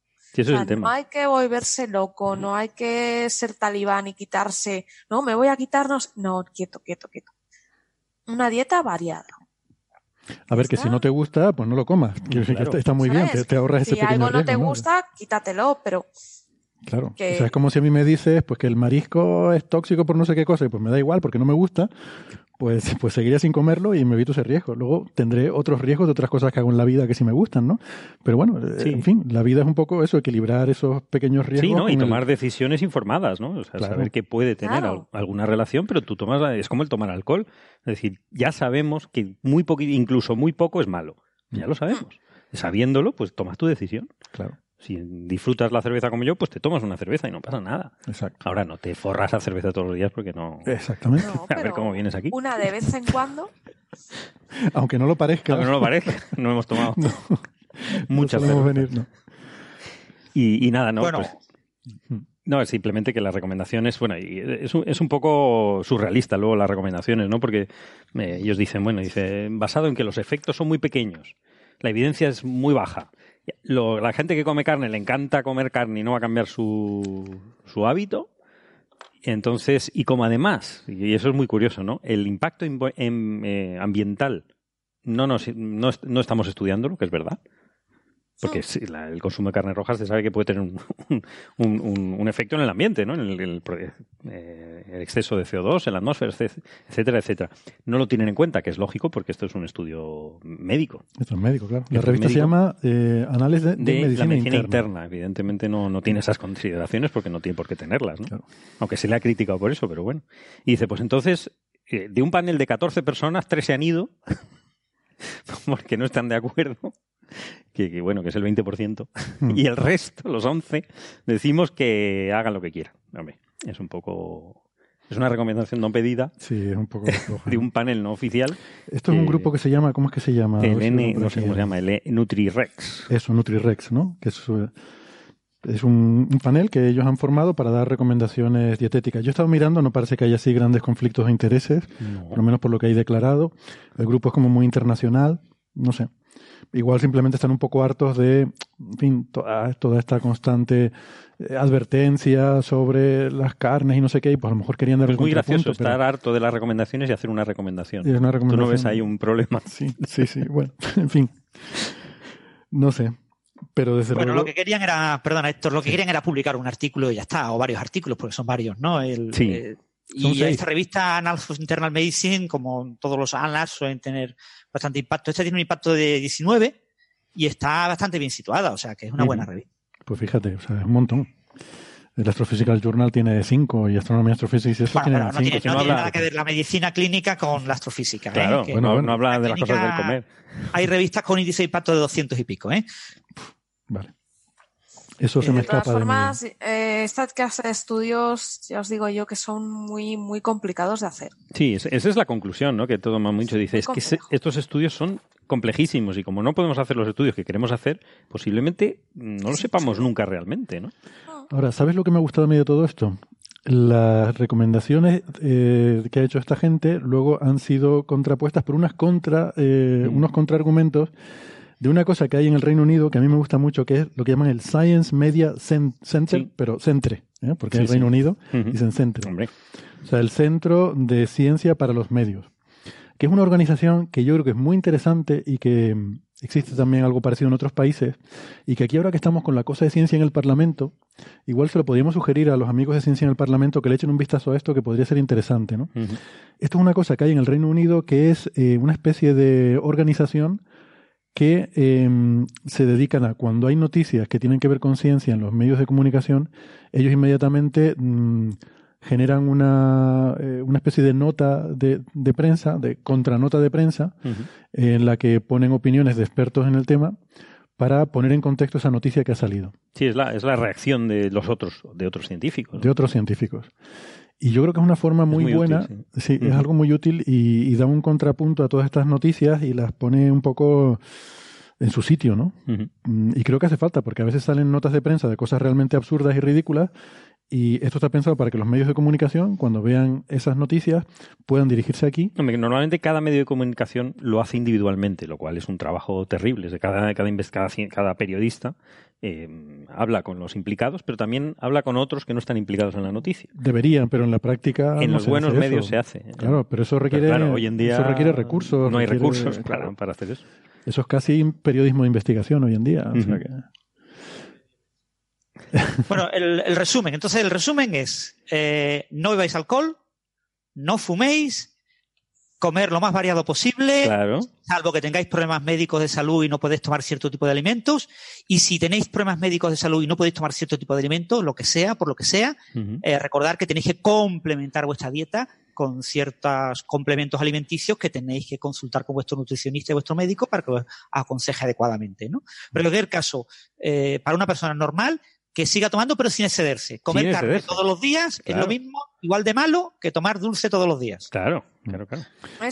Speaker 5: No hay que volverse loco, no hay que ser talibán y quitarse, no, me voy a quitarnos, no, quieto, quieto, quieto. Una dieta variada.
Speaker 3: A ver, que si no te gusta, pues no lo comas. Quiero decir que está, muy bien, te, ahorras ese pequeño
Speaker 5: Si algo no te gusta, quítatelo, pero
Speaker 3: Claro. O sea, es como si a mí me dices pues que el marisco es tóxico por no sé qué cosa, y pues me da igual porque no me gusta, pues, pues seguiría sin comerlo y me evito ese riesgo. Luego tendré otros riesgos de otras cosas que hago en la vida que sí me gustan, ¿no? Pero bueno, eh, en fin, la vida es un poco eso, equilibrar esos pequeños riesgos.
Speaker 4: Sí, ¿no? Y tomar decisiones informadas, ¿no? O sea, saber que puede tener alguna relación, pero tú tomas, es como el tomar alcohol. Es decir, ya sabemos que muy poco, incluso muy poco es malo. Ya lo sabemos. Sabiéndolo, pues tomas tu decisión.
Speaker 3: Claro.
Speaker 4: Si disfrutas la cerveza como yo, pues te tomas una cerveza y no pasa nada.
Speaker 3: Exacto.
Speaker 4: Ahora no te forras a cerveza todos los días porque no.
Speaker 3: Exactamente.
Speaker 4: a ver cómo vienes aquí.
Speaker 5: Una de vez en cuando.
Speaker 3: Aunque no lo parezca.
Speaker 4: Aunque no lo parezca. No hemos tomado muchas no venir, no. Y, nada, no. Bueno. Pues, no, es simplemente que las recomendaciones, bueno, es un, es un poco surrealista luego las recomendaciones, ¿no? Porque eh, ellos dicen, bueno, dice, basado en que los efectos son muy pequeños, la evidencia es muy baja la gente que come carne le encanta comer carne y no va a cambiar su, su hábito. Entonces, y como además, y eso es muy curioso, ¿no? El impacto eh, ambiental no, nos, no, no estamos estudiándolo, que es verdad. Porque el consumo de carne roja se sabe que puede tener un, efecto en el ambiente, ¿no? En el, eh, el, exceso de CO2 en la atmósfera, etcétera, etcétera. No lo tienen en cuenta, que es lógico porque esto es un estudio médico.
Speaker 3: Esto es médico, claro. La revista se llama eh, Análisis de,
Speaker 4: Medicina,
Speaker 3: la medicina
Speaker 4: interna. Evidentemente no, no tiene esas consideraciones porque no tiene por qué tenerlas, ¿no? Aunque se le ha criticado por eso, pero bueno. Y dice, pues entonces, eh, de un panel de 14 personas, tres se han ido porque no están de acuerdo que, bueno, que es el 20%, mm. y el resto, los 11, decimos que hagan lo que quieran. es un poco... Es una recomendación no pedida.
Speaker 3: Sí, es un poco
Speaker 4: de un panel no oficial.
Speaker 3: Esto es un grupo que se llama, ¿cómo es que se llama?
Speaker 4: El N, no sé cómo se llama, el NutriRex.
Speaker 3: Eso, NutriRex, ¿no? Que es, es un, panel que ellos han formado para dar recomendaciones dietéticas. Yo he estado mirando, no parece que haya así grandes conflictos de intereses, por lo menos por lo que hay declarado. El grupo es como muy internacional, no sé igual simplemente están un poco hartos de, en fin, toda, toda esta constante eh, advertencia sobre las carnes y no sé qué, y pues a lo mejor querían dar
Speaker 4: Es muy gracioso estar harto de las recomendaciones y hacer una recomendación.
Speaker 3: una recomendación. Tú
Speaker 4: no ves ahí un problema.
Speaker 3: Sí, sí, sí. Bueno, en fin. No sé. Pero desde
Speaker 6: bueno, lo que querían era, perdona Héctor, lo que querían era publicar un artículo y ya está, o varios artículos, porque son varios, ¿no? El,
Speaker 4: sí.
Speaker 6: Eh, y esta revista Analysis Internal Medicine, como todos los ANLAS, suelen tener bastante impacto. Esta tiene un impacto de 19 y está bastante bien situada, o sea que es una buena revista.
Speaker 3: Pues fíjate, o sea, es un montón. El Astrophysical Journal tiene 5 y Astronomía Astrophysics eso tiene 5.
Speaker 6: No, tiene, no tiene nada que ver la medicina clínica con la astrofísica. ¿eh?
Speaker 4: Claro, bueno, no habla de las cosas del comer.
Speaker 6: Hay revistas con índice de impacto de 200 y pico, ¿eh?
Speaker 3: Vale. Eso se me escapa. De
Speaker 5: todas formas, eh, esta clase de estudios, ya os digo yo, que son muy, muy complicados de hacer.
Speaker 4: Sí, esa es la conclusión, ¿no? Que todo mucho dice, es que estos estudios son complejísimos y como no podemos hacer los estudios que queremos hacer, posiblemente no lo sepamos nunca realmente, ¿no?
Speaker 3: Ahora, ¿sabes lo que me ha gustado a mí de todo esto? Las recomendaciones eh, que ha hecho esta gente luego han sido contrapuestas por unas contra, eh, unos contraargumentos de una cosa que hay en el Reino Unido que a mí me gusta mucho, que es lo que llaman el Science Media Center, pero centre, ¿eh? porque en el Reino Unido dicen centre. O sea, el Centro de Ciencia para los Medios, que es una organización que yo creo que es muy interesante y que mm, existe también algo parecido en otros países, y que aquí ahora que estamos con la cosa de ciencia en el Parlamento, igual se lo podríamos sugerir a los amigos de ciencia en el Parlamento que le echen un vistazo a esto que podría ser interesante. ¿no? Esto es una cosa que hay en el Reino Unido que es eh, una especie de organización que em, se dedican a cuando hay noticias que tienen que ver con ciencia en los medios de comunicación, ellos inmediatamente mm, generan una, eh, una, especie de nota de, de, prensa, de contranota de prensa, en la que ponen opiniones de expertos en el tema para poner en contexto esa noticia que ha salido.
Speaker 4: Sí, es la, es la reacción de los otros, de otros científicos.
Speaker 3: De otros científicos. Y yo creo que es una forma muy, buena, sí, es algo muy útil y, da un contrapunto a todas estas noticias y las pone un poco en su sitio, ¿no? Mm, y creo que hace falta, porque a veces salen notas de prensa de cosas realmente absurdas y ridículas y esto está pensado para que los medios de comunicación, cuando vean esas noticias, puedan dirigirse aquí.
Speaker 4: Normalmente cada medio de comunicación lo hace individualmente, lo cual es un trabajo terrible. De cada, cada, cada, cada periodista eh, habla con los implicados, pero también habla con otros que no están implicados en la noticia.
Speaker 3: Deberían, pero en la práctica.
Speaker 4: En los buenos medios se hace.
Speaker 3: Claro, pero eso requiere,
Speaker 4: hoy en día
Speaker 3: eso requiere recursos.
Speaker 4: No hay recursos claro, para hacer eso.
Speaker 3: Eso es casi periodismo de investigación hoy en día.
Speaker 6: bueno, el, resumen. Entonces, el resumen es, eh, no bebáis alcohol, no fuméis, comer lo más variado posible, salvo que tengáis problemas médicos de salud y no podéis tomar cierto tipo de alimentos. Y si tenéis problemas médicos de salud y no podéis tomar cierto tipo de alimentos, lo que sea, por lo que sea, eh, recordar que tenéis que complementar vuestra dieta con ciertos complementos alimenticios que tenéis que consultar con vuestro nutricionista y vuestro médico para que os aconseje adecuadamente. ¿no? Pero en cualquier caso, eh, para una persona normal, que siga tomando pero sin excederse. Comer carne todos los días es lo mismo, igual de malo que tomar dulce todos los días.
Speaker 4: Claro. Claro, claro.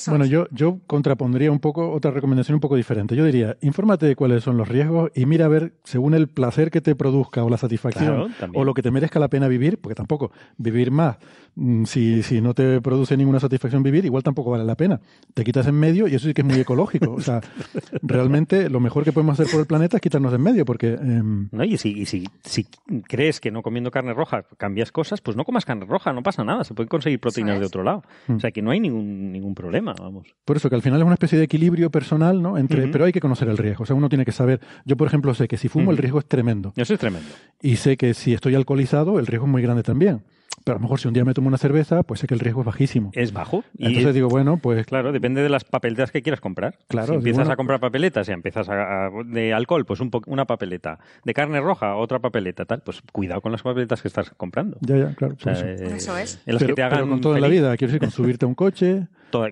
Speaker 3: bueno, yo, yo contrapondría un poco otra recomendación un poco diferente. Yo diría, infórmate de cuáles son los riesgos y mira a ver, según el placer que te produzca o la satisfacción o lo que te merezca la pena vivir, porque tampoco vivir más, mm, si, si no te produce ninguna satisfacción vivir, igual tampoco vale la pena. Te quitas en medio y eso sí que es muy ecológico. O sea, realmente lo mejor que podemos hacer por el planeta es quitarnos en medio, porque... Em,
Speaker 4: no, y, si, y si, si crees que no comiendo carne roja cambias cosas, pues no comas carne roja, no pasa nada, se pueden conseguir proteínas de otro lado. O sea, que no hay ningún ningún, problema, vamos.
Speaker 3: Por eso que al final es una especie de equilibrio personal, ¿no? Entre, pero hay que conocer el riesgo. O sea, uno tiene que saber. Yo, por ejemplo, sé que si fumo el riesgo es tremendo.
Speaker 4: Eso es tremendo.
Speaker 3: Y sé que si estoy alcoholizado el riesgo es muy grande también. Pero a lo mejor si un día me tomo una cerveza, pues sé que el riesgo es bajísimo.
Speaker 4: Es bajo.
Speaker 3: Y Entonces digo, bueno, pues...
Speaker 4: Claro, depende de las papeletas que quieras comprar. Claro. Si empiezas a comprar papeletas y empiezas a, de alcohol, pues un una papeleta. De carne roja, otra papeleta, tal. Pues cuidado con las papeletas que estás comprando.
Speaker 3: Ya, ya, claro.
Speaker 5: eso. Eh, es.
Speaker 3: En las que te hagan con toda la vida. Quiero decir, con subirte a un coche...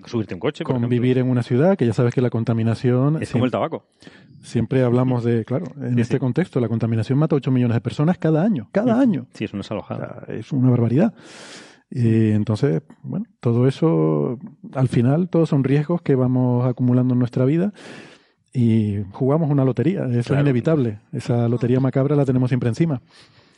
Speaker 4: subirte a un coche,
Speaker 3: Con vivir en una ciudad, que ya sabes que la contaminación...
Speaker 4: Es como el tabaco.
Speaker 3: Siempre hablamos de, claro, en este contexto, la contaminación mata a 8 millones de personas cada año. Cada año.
Speaker 4: Sí, es una salojada.
Speaker 3: es una barbaridad. Y entonces, bueno, todo eso, al final, todos son riesgos que vamos acumulando en nuestra vida y jugamos una lotería, eso es inevitable. Esa lotería macabra la tenemos siempre encima.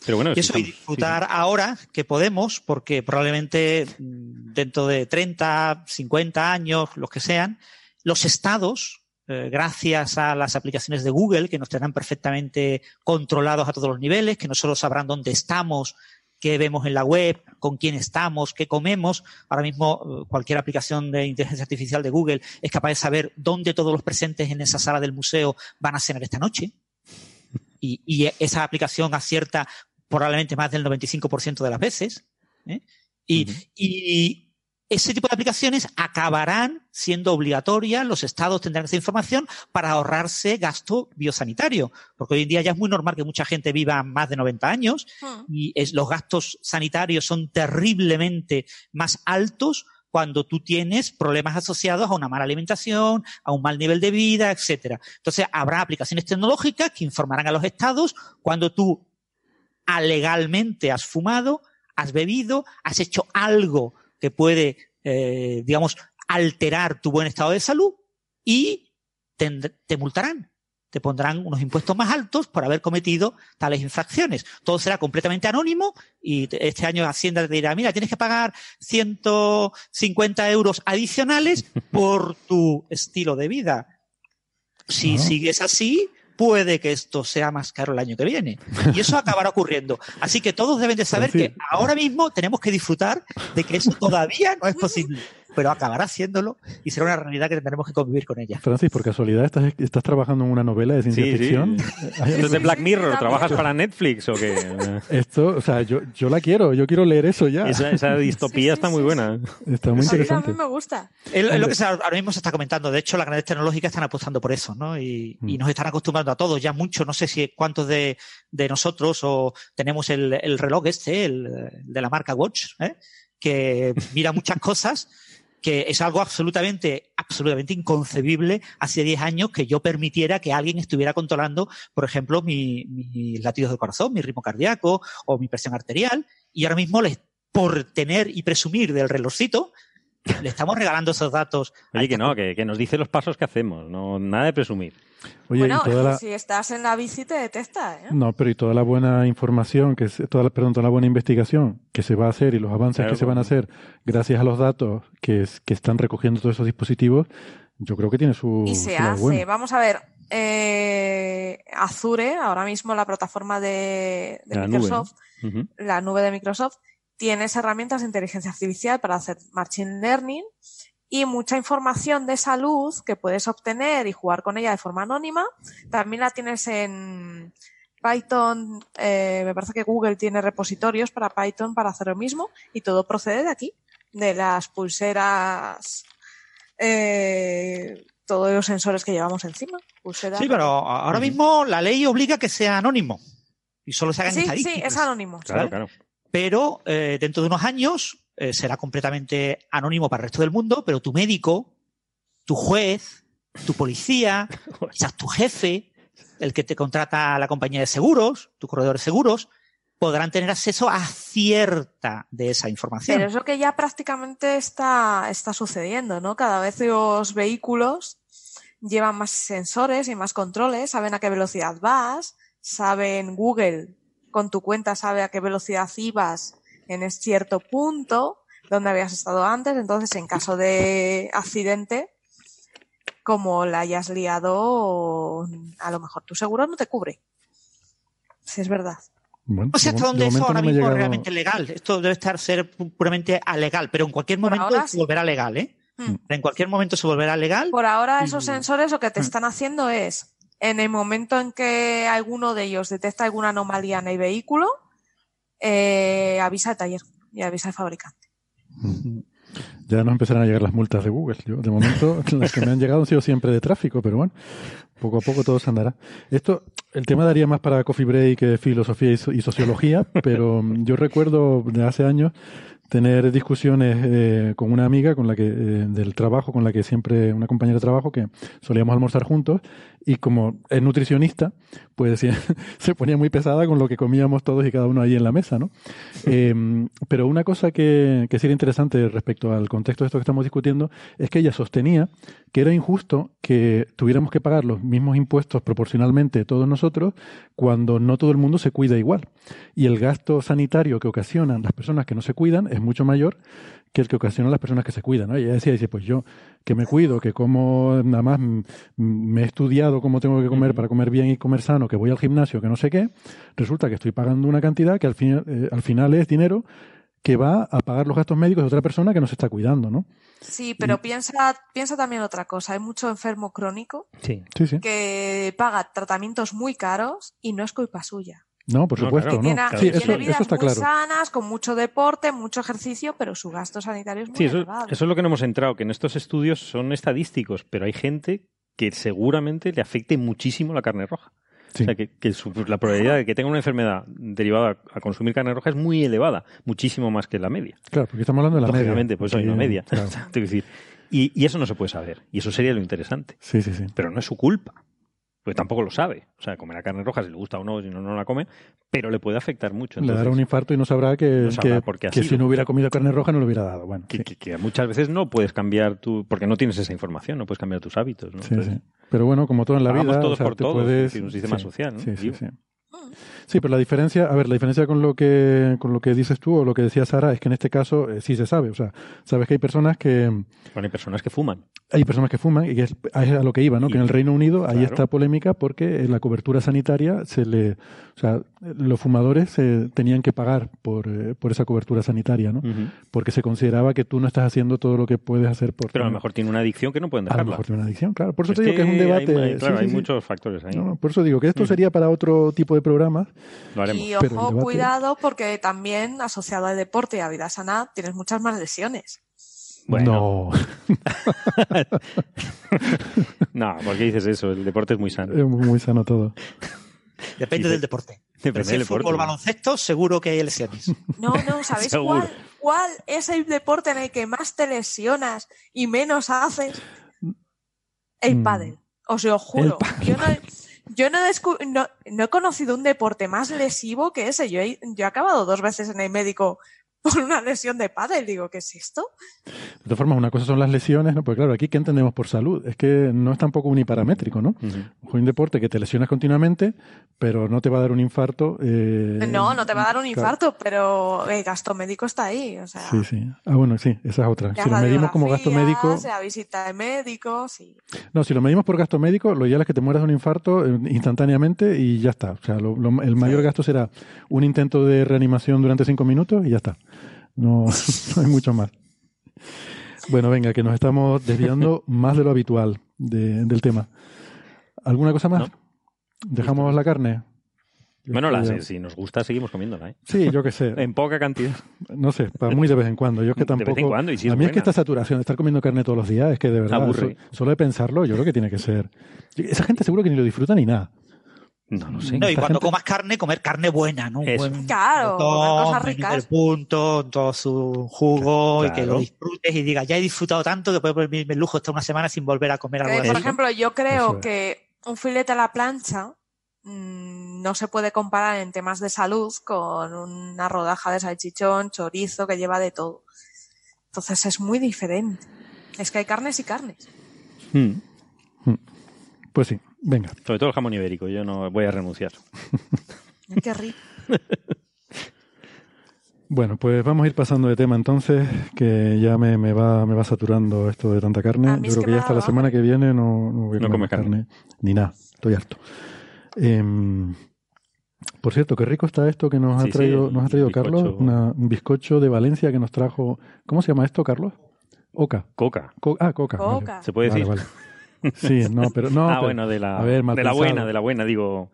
Speaker 6: Pero bueno, y eso, y disfrutar ahora que podemos, porque probablemente mm, dentro de 30, 50 años, los que sean, los estados, eh, gracias a las aplicaciones de Google, que nos tendrán perfectamente controlados a todos los niveles, que no solo sabrán dónde estamos, qué vemos en la web, con quién estamos, qué comemos. Ahora mismo eh, cualquier aplicación de inteligencia artificial de Google es capaz de saber dónde todos los presentes en esa sala del museo van a cenar esta noche. Y, esa aplicación acierta probablemente más del 95% de las veces. ¿eh? y ese tipo de aplicaciones acabarán siendo obligatorias, los estados tendrán esa información para ahorrarse gasto biosanitario, porque hoy en día ya es muy normal que mucha gente viva más de 90 años hmm. y los gastos sanitarios son terriblemente más altos cuando tú tienes problemas asociados a una mala alimentación, a un mal nivel de vida, etcétera. Entonces habrá aplicaciones tecnológicas que informarán a los estados cuando tú alegalmente has fumado, has bebido, has hecho algo que puede, eh, digamos, alterar tu buen estado de salud y te, multarán. Te pondrán unos impuestos más altos por haber cometido tales infracciones. Todo será completamente anónimo y este año Hacienda te dirá, mira, tienes que pagar 150 euros adicionales por tu estilo de vida. Si sigues así, puede que esto sea más caro el año que viene. Y eso acabará ocurriendo. Así que todos deben de saber que ahora mismo tenemos que disfrutar de que eso todavía no es posible pero acabará haciéndolo y será una realidad que tendremos que convivir con ella.
Speaker 3: Francis, por casualidad, ¿estás, estás trabajando en una novela de ciencia ficción?
Speaker 4: ¿Es de Black Mirror? ¿Trabajas para Netflix o qué?
Speaker 3: Esto, o sea, yo, yo la quiero, yo quiero leer eso ya.
Speaker 4: Esa, distopía está muy buena.
Speaker 3: Está muy interesante.
Speaker 5: A mí me gusta.
Speaker 6: Es lo que ahora mismo se está comentando. De hecho, las grandes tecnológicas están apostando por eso, ¿no? Y, mm. nos están acostumbrando a todos, ya mucho, no sé si cuántos de, de nosotros o tenemos el, el reloj este, el, de la marca Watch, ¿eh? que mira muchas cosas que es algo absolutamente, absolutamente inconcebible hace 10 años que yo permitiera que alguien estuviera controlando, por ejemplo, mis mi latidos del corazón, mi ritmo cardíaco o mi presión arterial. Y ahora mismo, les, por tener y presumir del relojcito, le estamos regalando esos datos.
Speaker 4: Oye, que no, que, que, nos dice los pasos que hacemos, no nada de presumir.
Speaker 5: Bueno, si estás en la bici te detecta, ¿eh?
Speaker 3: No, pero y toda la buena información, que toda la, perdón, toda la buena investigación que se va a hacer y los avances que se van a hacer gracias a los datos que, que están recogiendo todos esos dispositivos, yo creo que tiene su...
Speaker 5: Y se hace, vamos a ver, eh, Azure, ahora mismo la plataforma de, Microsoft, la nube de Microsoft, tienes herramientas de inteligencia artificial para hacer machine learning y mucha información de salud que puedes obtener y jugar con ella de forma anónima. También la tienes en, Python, eh, me parece que Google tiene repositorios para Python para hacer lo mismo y todo procede de aquí, de las pulseras, eh, todos los sensores que llevamos encima.
Speaker 6: sí, pero ahora mismo la ley obliga que sea anónimo y solo se hagan
Speaker 5: sí, Sí, es anónimo.
Speaker 4: Claro, claro.
Speaker 6: Pero eh, dentro de unos años eh, será completamente anónimo para el resto del mundo, pero tu médico, tu juez, tu policía, quizás tu jefe, el que te contrata a la compañía de seguros, tu corredor de seguros, podrán tener acceso a cierta de esa información.
Speaker 5: Pero eso que ya prácticamente está, está sucediendo, ¿no? Cada vez los vehículos llevan más sensores y más controles, saben a qué velocidad vas, saben Google con tu cuenta sabe a qué velocidad ibas en cierto punto donde habías estado antes, entonces en caso de accidente, como la hayas liado, a lo mejor tu seguro no te cubre. Si es verdad.
Speaker 6: no sé hasta dónde eso ahora mismo realmente legal. Esto debe estar ser puramente alegal, pero en cualquier momento se volverá legal, ¿eh? Hmm. En cualquier momento se volverá legal.
Speaker 5: Por ahora esos sensores lo que te hmm. están haciendo es, en el momento en que alguno de ellos detecta alguna anomalía en el vehículo, eh, avisa al taller y avisa al fabricante.
Speaker 3: Ya no empezarán a llegar las multas de Google. de momento, las que me han llegado han sido siempre de tráfico, pero bueno, poco a poco todo se andará. Esto, el tema daría más para Coffee Break, filosofía y sociología, pero yo recuerdo de hace años tener discusiones eh, con una amiga con la que eh, del trabajo con la que siempre una compañera de trabajo que solíamos almorzar juntos y como es nutricionista pues se ponía muy pesada con lo que comíamos todos y cada uno ahí en la mesa no em, pero una cosa que, que sería interesante respecto al contexto de esto que estamos discutiendo es que ella sostenía que era injusto que tuviéramos que pagar los mismos impuestos proporcionalmente todos nosotros cuando no todo el mundo se cuida igual. Y el gasto sanitario que ocasionan las personas que no se cuidan es mucho mayor que el que ocasiona las personas que se cuidan. ¿no? Y ella decía, dice, pues yo que me cuido, que como nada más me he estudiado cómo tengo que comer para comer bien y comer sano, que voy al gimnasio, que no sé qué, resulta que estoy pagando una cantidad que al, fin, eh, al final es dinero que va a pagar los gastos médicos de otra persona que no se está cuidando, ¿no?
Speaker 5: Sí, pero piensa, piensa también otra cosa. Hay mucho enfermo crónico
Speaker 3: sí. Sí, sí.
Speaker 5: que paga tratamientos muy caros y no es culpa suya.
Speaker 3: No, por supuesto, no.
Speaker 5: sí, eso, está muy sanas, con mucho deporte, mucho ejercicio, pero su gasto sanitario es muy
Speaker 4: eso, Eso es lo que no hemos entrado, que en estos estudios son estadísticos, pero hay gente que seguramente le afecte muchísimo la carne roja. O sea, que, la probabilidad de que tenga una enfermedad derivada a consumir carne roja es muy elevada, muchísimo más que la media.
Speaker 3: Claro, porque estamos hablando de la
Speaker 4: media. pues hay una media. y, y, eso no se puede saber. Y eso sería lo interesante.
Speaker 3: Sí, sí, sí.
Speaker 4: Pero no es su culpa pues tampoco lo sabe. O sea, comerá carne roja si le gusta o no, si no, no la come, pero le puede afectar mucho.
Speaker 3: le dará un infarto y no sabrá que, que, si no hubiera comido carne roja no lo hubiera dado. Bueno,
Speaker 4: que, muchas veces no puedes cambiar tu... porque no tienes esa información, no puedes cambiar tus hábitos. ¿no?
Speaker 3: Sí, sí. Pero bueno, como todo en la vida...
Speaker 4: todos por todos,
Speaker 3: puedes...
Speaker 4: un sistema social, ¿no?
Speaker 3: Sí, sí, sí. Sí, pero la diferencia, a ver, la diferencia con lo que con lo que dices tú o lo que decía Sara es que en este caso eh, sí se sabe, o sea, sabes que hay personas que
Speaker 4: bueno, hay personas que fuman.
Speaker 3: Hay personas que fuman y es, a lo que iba, ¿no? que en el Reino Unido hay esta polémica porque la cobertura sanitaria se le, o sea, los fumadores eh, tenían que pagar por, eh, por esa cobertura sanitaria, ¿no? Porque se consideraba que tú no estás haciendo todo lo que puedes hacer por.
Speaker 4: Pero a lo mejor tiene una adicción que no pueden dejarla.
Speaker 3: A lo mejor tiene una adicción, claro. Por eso te digo que es un debate.
Speaker 4: claro, hay muchos factores ahí.
Speaker 3: por eso digo que esto sería para otro tipo de programas
Speaker 5: y ojo, cuidado, porque también asociado al deporte y a vida sana tienes muchas más lesiones.
Speaker 3: Bueno.
Speaker 4: No. no, ¿por qué dices eso? El deporte es muy sano.
Speaker 3: Es muy sano todo.
Speaker 6: Depende del deporte. Depende del deporte. fútbol, baloncesto, seguro que hay lesiones.
Speaker 5: No, no, ¿sabéis cuál, cuál es el deporte en el que más te lesionas y menos haces? El mm. pádel. Os lo juro. Yo no, yo no, he conocido un deporte más lesivo que ese. Yo he, yo he acabado dos veces en el médico por una lesión de pádel. Digo, ¿qué es esto?
Speaker 3: De todas formas, una cosa son las lesiones, ¿no? Porque claro, aquí ¿qué entendemos por salud? Es que no es tampoco uniparamétrico, ¿no? Un deporte que te lesionas continuamente, pero no te va a dar un infarto. Eh,
Speaker 5: no, no te va a dar un infarto, pero el gasto médico está ahí. O sea,
Speaker 3: sí, sí. Ah, bueno, sí, esa es otra. Si lo medimos como gasto médico.
Speaker 5: La visita de médico, sí.
Speaker 3: No, si lo medimos por gasto médico, lo ideal es que te mueras de un infarto eh, instantáneamente y ya está. O sea, el mayor gasto será un intento de reanimación durante cinco minutos y ya está. No, no hay mucho más. Bueno, venga, que nos estamos desviando más de lo habitual del tema. ¿Alguna cosa más? ¿Dejamos la carne?
Speaker 4: bueno, si nos gusta, seguimos comiéndola. ¿eh?
Speaker 3: Sí, yo qué sé.
Speaker 4: en poca cantidad.
Speaker 3: No sé, para muy de vez en cuando. Yo es que tampoco. De vez en cuando, y si a mí es que esta saturación de estar comiendo carne todos los días es que de verdad. solo de pensarlo, yo creo que tiene que ser. Esa gente seguro que ni lo disfruta ni nada.
Speaker 6: No sé. No, y cuando comas carne, comer carne buena, ¿no?
Speaker 5: Buen claro, cosas ricas.
Speaker 6: punto, todo su jugo y que lo disfrutes y digas, ya he disfrutado tanto que puedo permitirme el lujo hasta una semana sin volver a comer algo
Speaker 5: así. Por ejemplo, yo creo que un filete a la plancha mmm, no se puede comparar en temas de salud con una rodaja de salchichón, chorizo, que lleva de todo. Entonces es muy diferente. Es que hay carnes y carnes.
Speaker 3: Hmm. Hmm. Pues sí. Venga.
Speaker 4: Sobre todo el jamón ibérico, yo no voy a renunciar.
Speaker 5: Qué rico.
Speaker 3: Bueno, pues vamos a ir pasando de tema entonces, que ya me, me, va, me va saturando esto de tanta carne. Yo creo que, ya hasta la semana que viene no, no voy a comer carne. Ni nada, estoy harto. Em, por cierto, qué rico está esto que nos ha traído, nos ha traído Carlos, un bizcocho de Valencia que nos trajo. ¿Cómo se llama esto, Carlos? Oca.
Speaker 4: Coca.
Speaker 3: ah, coca.
Speaker 4: Se puede decir.
Speaker 3: Sí, no, pero no.
Speaker 4: ah, bueno, de la, de la buena, de la buena, digo.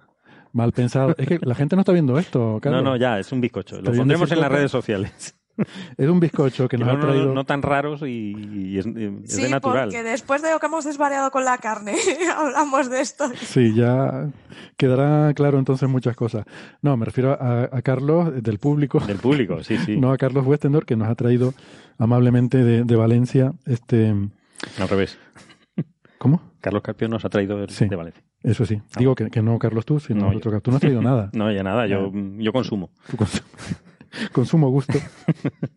Speaker 3: Mal pensado. Es que la gente no está viendo esto, Carlos.
Speaker 4: No, no, ya, es un bizcocho. Lo pondremos en las redes sociales.
Speaker 3: Es un bizcocho que nos ha traído...
Speaker 4: No, tan raros y, es, de
Speaker 5: natural. porque después de lo que hemos desvariado con la carne, hablamos de esto.
Speaker 3: Sí, ya quedará claro entonces muchas cosas. No, me refiero a, Carlos, del público.
Speaker 4: Del público, sí, sí.
Speaker 3: No a Carlos Westendor, que nos ha traído amablemente de, Valencia este...
Speaker 4: Al revés.
Speaker 3: ¿Cómo?
Speaker 4: Carlos Carpio nos ha traído de Valencia.
Speaker 3: Eso sí. Ah. Digo que, no Carlos tú, sino no, otro Tú no has traído nada.
Speaker 4: no, ya nada. Yo, yo consumo.
Speaker 3: consumo gusto.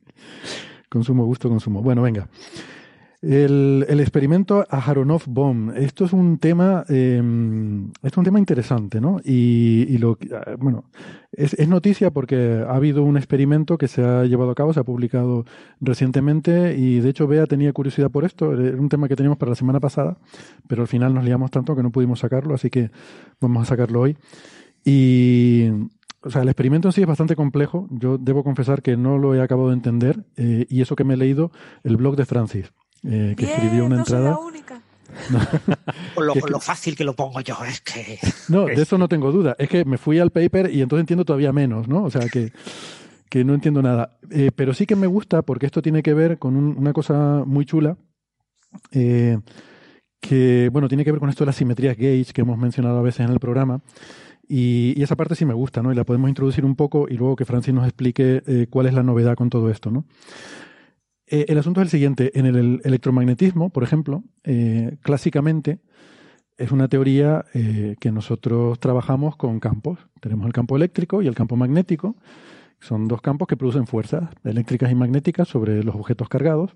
Speaker 3: consumo gusto, consumo. Bueno, venga. El, el, experimento Aharonov Bomb. Esto es un tema, em, esto es un tema interesante, ¿no? Y, y lo, ah, bueno, es, es, noticia porque ha habido un experimento que se ha llevado a cabo, se ha publicado recientemente y de hecho Bea tenía curiosidad por esto. Era un tema que teníamos para la semana pasada, pero al final nos liamos tanto que no pudimos sacarlo, así que vamos a sacarlo hoy. Y o sea, el experimento en sí es bastante complejo. Yo debo confesar que no lo he acabado de entender. Eh, y eso que me he leído el blog de Francis, eh, que escribió una entrada.
Speaker 6: con, lo, fácil que lo pongo yo, es que.
Speaker 3: No, de eso no tengo duda. Es que me fui al paper y entonces entiendo todavía menos, ¿no? O sea, que, que no entiendo nada. Eh, pero sí que me gusta porque esto tiene que ver con una cosa muy chula. que, bueno, tiene que ver con esto de las simetrías gauge que hemos mencionado a veces en el programa. Y, esa parte sí me gusta, ¿no? Y la podemos introducir un poco y luego que Francis nos explique eh, cuál es la novedad con todo esto, ¿no? Eh, el asunto es el siguiente. En el electromagnetismo, por ejemplo, eh, clásicamente es una teoría que nosotros trabajamos con campos. Tenemos el campo eléctrico y el campo magnético. Son dos campos que producen fuerzas eléctricas y magnéticas sobre los objetos cargados.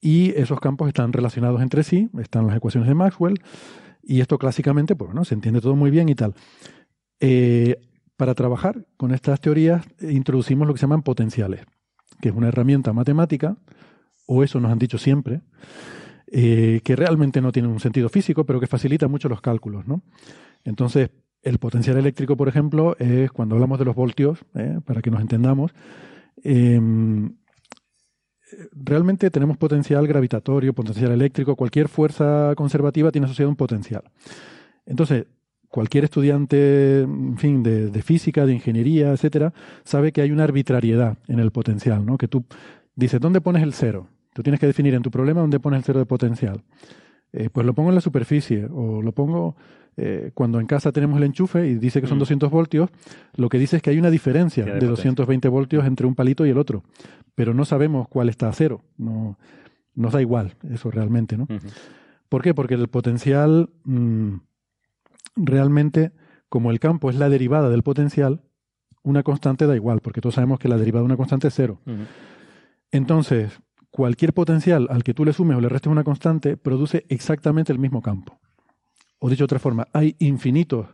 Speaker 3: Y esos campos están relacionados entre sí, están las ecuaciones de Maxwell. Y esto clásicamente, pues bueno, se entiende todo muy bien y tal. Eh, para trabajar con estas teorías eh, introducimos lo que se llaman potenciales, que es una herramienta matemática, o eso nos han dicho siempre, eh, que realmente no tiene un sentido físico, pero que facilita mucho los cálculos. ¿no? Entonces, el potencial eléctrico, por ejemplo, es cuando hablamos de los voltios, para que nos entendamos, em, realmente tenemos potencial gravitatorio, potencial eléctrico, cualquier fuerza conservativa tiene asociado un potencial. Entonces, cualquier estudiante, en fin, de, física, de ingeniería, etcétera, sabe que hay una arbitrariedad en el potencial, ¿no? Que tú dices, ¿dónde pones el cero? Tú tienes que definir en tu problema dónde pones el cero de potencial. Eh, pues lo pongo en la superficie o lo pongo eh, cuando en casa tenemos el enchufe y dice que son 200 mm. voltios, lo que dice es que hay una diferencia de, 220 voltios entre un palito y el otro, pero no sabemos cuál está a cero. No, nos da igual eso realmente, ¿no? ¿Por qué? Porque el potencial... Mm, realmente, como el campo es la derivada del potencial, una constante da igual, porque todos sabemos que la derivada de una constante es cero. Entonces, cualquier potencial al que tú le sumes o le restes una constante produce exactamente el mismo campo. O dicho de otra forma, hay infinitos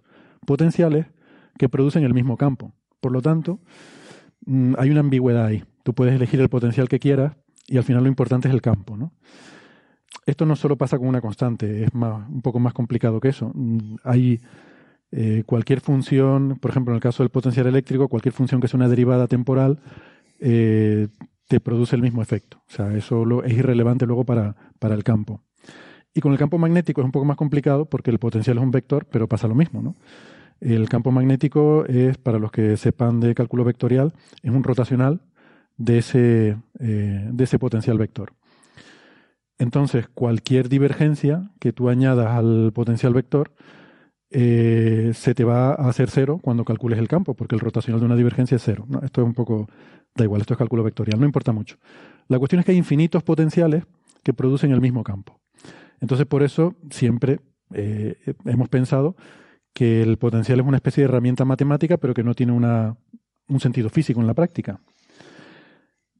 Speaker 3: potenciales que producen el mismo campo. Por lo tanto, mm, hay una ambigüedad ahí. Tú puedes elegir el potencial que quieras y al final lo importante es el campo, ¿no? Esto no solo pasa con una constante, es un poco más complicado que eso. Hay eh, cualquier función, por ejemplo, en el caso del potencial eléctrico, cualquier función que sea una derivada temporal, eh, te produce el mismo efecto. O sea, eso es irrelevante luego para, para el campo. Y con el campo magnético es un poco más complicado porque el potencial es un vector, pero pasa lo mismo, ¿no? El campo magnético es, para los que sepan de cálculo vectorial, es un rotacional de ese, eh, de ese potencial vector. Entonces, cualquier divergencia que tú añadas al potencial vector eh, se te va a hacer cero cuando calcules el campo, porque el rotacional de una divergencia es cero. Esto es un poco, da igual, esto es cálculo vectorial, no importa mucho. La cuestión es que hay infinitos potenciales que producen el mismo campo. Entonces, por eso siempre eh, hemos pensado que el potencial es una especie de herramienta matemática, pero que no tiene una, un sentido físico en la práctica.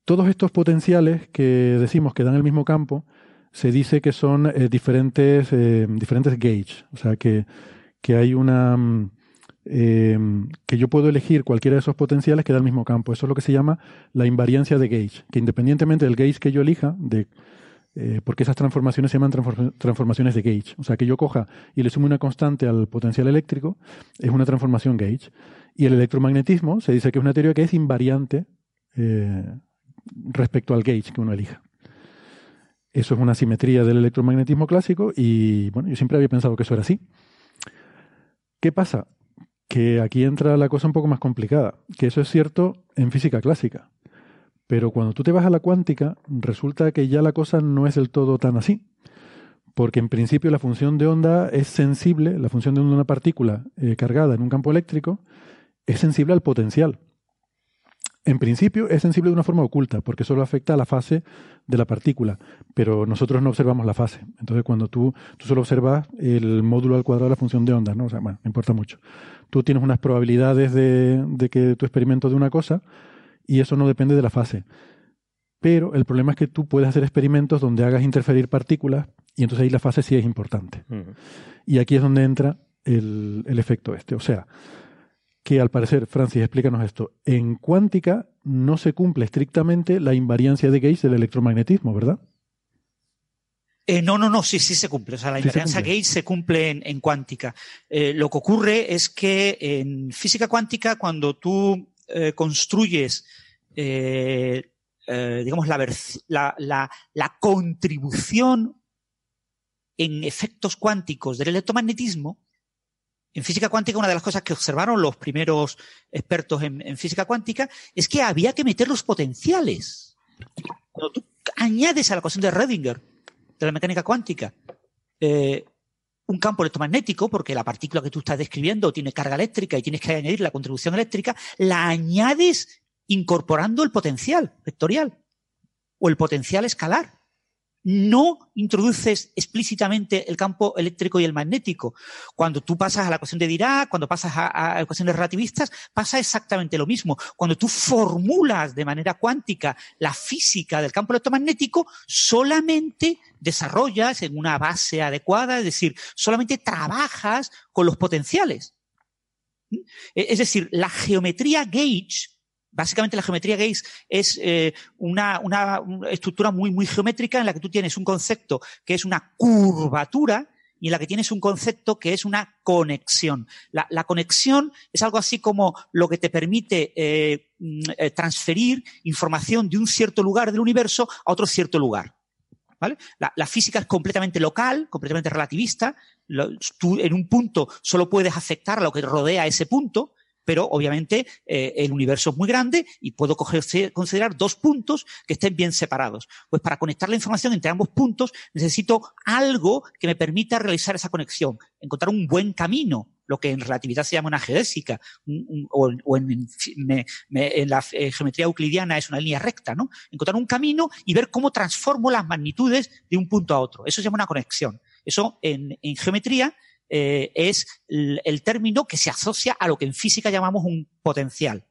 Speaker 3: Todos estos potenciales que decimos que dan el mismo campo, se dice que son eh, diferentes, eh, diferentes gauge, o sea que, que hay una... Mm, que yo puedo elegir cualquiera de esos potenciales que da el mismo campo. Eso es lo que se llama la invariancia de gauge, que independientemente del gauge que yo elija, de eh, porque esas transformaciones se llaman transformaciones de gauge. O sea, que yo coja y le sume una constante al potencial eléctrico, es una transformación gauge. Y el electromagnetismo se dice que es una teoría que es invariante eh, respecto al gauge que uno elija. Eso es una simetría del electromagnetismo clásico y bueno, yo siempre había pensado que eso era así. ¿Qué pasa? Que aquí entra la cosa un poco más complicada, que eso es cierto en física clásica. Pero cuando tú te vas a la cuántica, resulta que ya la cosa no es del todo tan así. Porque en principio la función de onda es sensible, la función de onda de una partícula eh, cargada en un campo eléctrico, es sensible al potencial. En principio es sensible de una forma oculta, porque solo afecta a la fase de la partícula, pero nosotros no observamos la fase. Entonces, cuando tú, tú solo observas el módulo al cuadrado de la función de onda, ¿no? O sea, bueno, importa mucho. Tú tienes unas probabilidades de, de que tu experimento de una cosa, y eso no depende de la fase. Pero el problema es que tú puedes hacer experimentos donde hagas interferir partículas y entonces ahí la fase sí es importante. Y aquí es donde entra el, efecto este. O sea, que al parecer, Francis, explícanos esto, en cuántica no se cumple estrictamente la invariancia de Gauge del electromagnetismo, ¿verdad?
Speaker 6: Eh, no, no, no, sí, sí se cumple. O sea, la invariancia Gauge se cumple en, cuántica. Eh, lo que ocurre es que en física cuántica, cuando tú eh, construyes, digamos, la, la, la, contribución en efectos cuánticos del electromagnetismo, en física cuántica una de las cosas que observaron los primeros expertos en, física cuántica es que había que meter los potenciales. Cuando tú añades a la ecuación de Redinger de la mecánica cuántica un campo electromagnético, porque la partícula que tú estás describiendo tiene carga eléctrica y tienes que añadir la contribución eléctrica, la añades incorporando el potencial vectorial o el potencial escalar no introduces explícitamente el campo eléctrico y el magnético. Cuando tú pasas a la ecuación de Dirac, cuando pasas a, ecuaciones relativistas, pasa exactamente lo mismo. Cuando tú formulas de manera cuántica la física del campo electromagnético, solamente desarrollas en una base adecuada, es decir, solamente trabajas con los potenciales. ¿Mm? Es decir, la geometría gauge Básicamente la geometría Gauge es eh, una, estructura muy, muy geométrica en la que tú tienes un concepto que es una curvatura y en la que tienes un concepto que es una conexión. La, conexión es algo así como lo que te permite eh, mm, eh, transferir información de un cierto lugar del universo a otro cierto lugar. La, física es completamente local, completamente relativista. tú en un punto solo puedes afectar a lo que rodea ese punto, pero obviamente eh, el universo es muy grande y puedo considerar dos puntos que estén bien separados. Pues para conectar la información entre ambos puntos necesito algo que me permita realizar esa conexión, encontrar un buen camino, lo que en relatividad se llama una geodésica, o, en, la eh, geometría euclidiana es una línea recta, ¿no? Encontrar un camino y ver cómo transformo las magnitudes de un punto a otro. Eso se llama una conexión. Eso en geometría eh, es el, término que se asocia a lo que en física llamamos un potencial.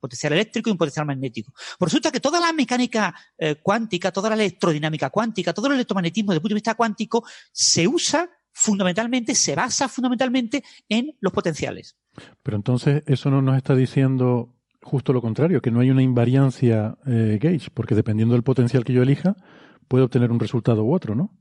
Speaker 6: Potencial eléctrico y un potencial magnético. Por resulta que toda la mecánica eh, cuántica, toda la electrodinámica cuántica, todo el electromagnetismo desde el punto de vista cuántico se usa fundamentalmente, se basa fundamentalmente en los potenciales.
Speaker 3: Pero entonces eso no nos está diciendo justo lo contrario, que no hay una invariancia eh, gauge, porque dependiendo del potencial que yo elija, puedo obtener un resultado u otro, ¿no?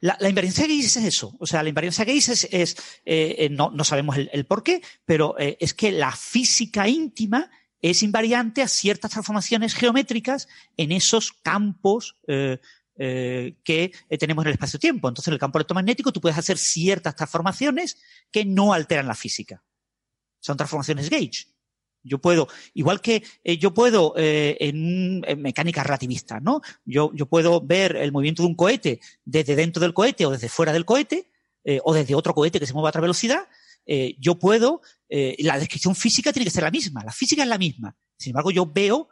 Speaker 6: La, invariancia Gauge es eso. O sea, la invariancia Gauge es, es eh, eh, no, no, sabemos el, por qué, pero eh, es que la física íntima es invariante a ciertas transformaciones geométricas en esos campos que tenemos en el espacio-tiempo. Entonces, en el campo electromagnético tú puedes hacer ciertas transformaciones que no alteran la física. son transformaciones gauge. Yo puedo, igual que eh, yo puedo eh, en, mecánica relativista, ¿no? Yo, yo puedo ver el movimiento de un cohete desde dentro del cohete o desde fuera del cohete, eh, o desde otro cohete que se mueva a otra velocidad. yo puedo, la descripción física tiene que ser la misma, la física es la misma. Sin embargo, yo veo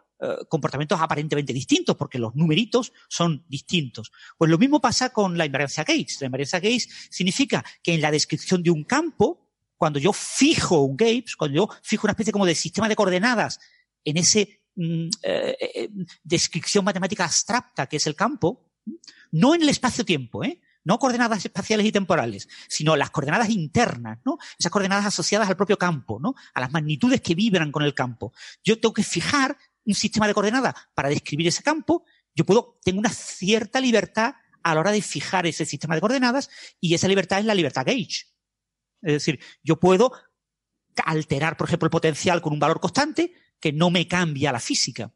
Speaker 6: comportamientos aparentemente distintos porque los numeritos son distintos. Pues lo mismo pasa con la invariancia Gates. La invariancia Gates significa que en la descripción de un campo, cuando yo fijo un Gapes, cuando yo fijo una especie como de sistema de coordenadas en ese mm, eh, eh, descripción matemática abstracta que es el campo, no en el espacio-tiempo, ¿eh? no coordenadas espaciales y temporales, sino las coordenadas internas, ¿no? Esas coordenadas asociadas al propio campo, ¿no? A las magnitudes que vibran con el campo. Yo tengo que fijar un sistema de coordenadas para describir ese campo. Yo puedo, tengo una cierta libertad a la hora de fijar ese sistema de coordenadas y esa libertad es la libertad gauge. Es decir, yo puedo alterar, por ejemplo, el potencial con un valor constante que no me cambia la física.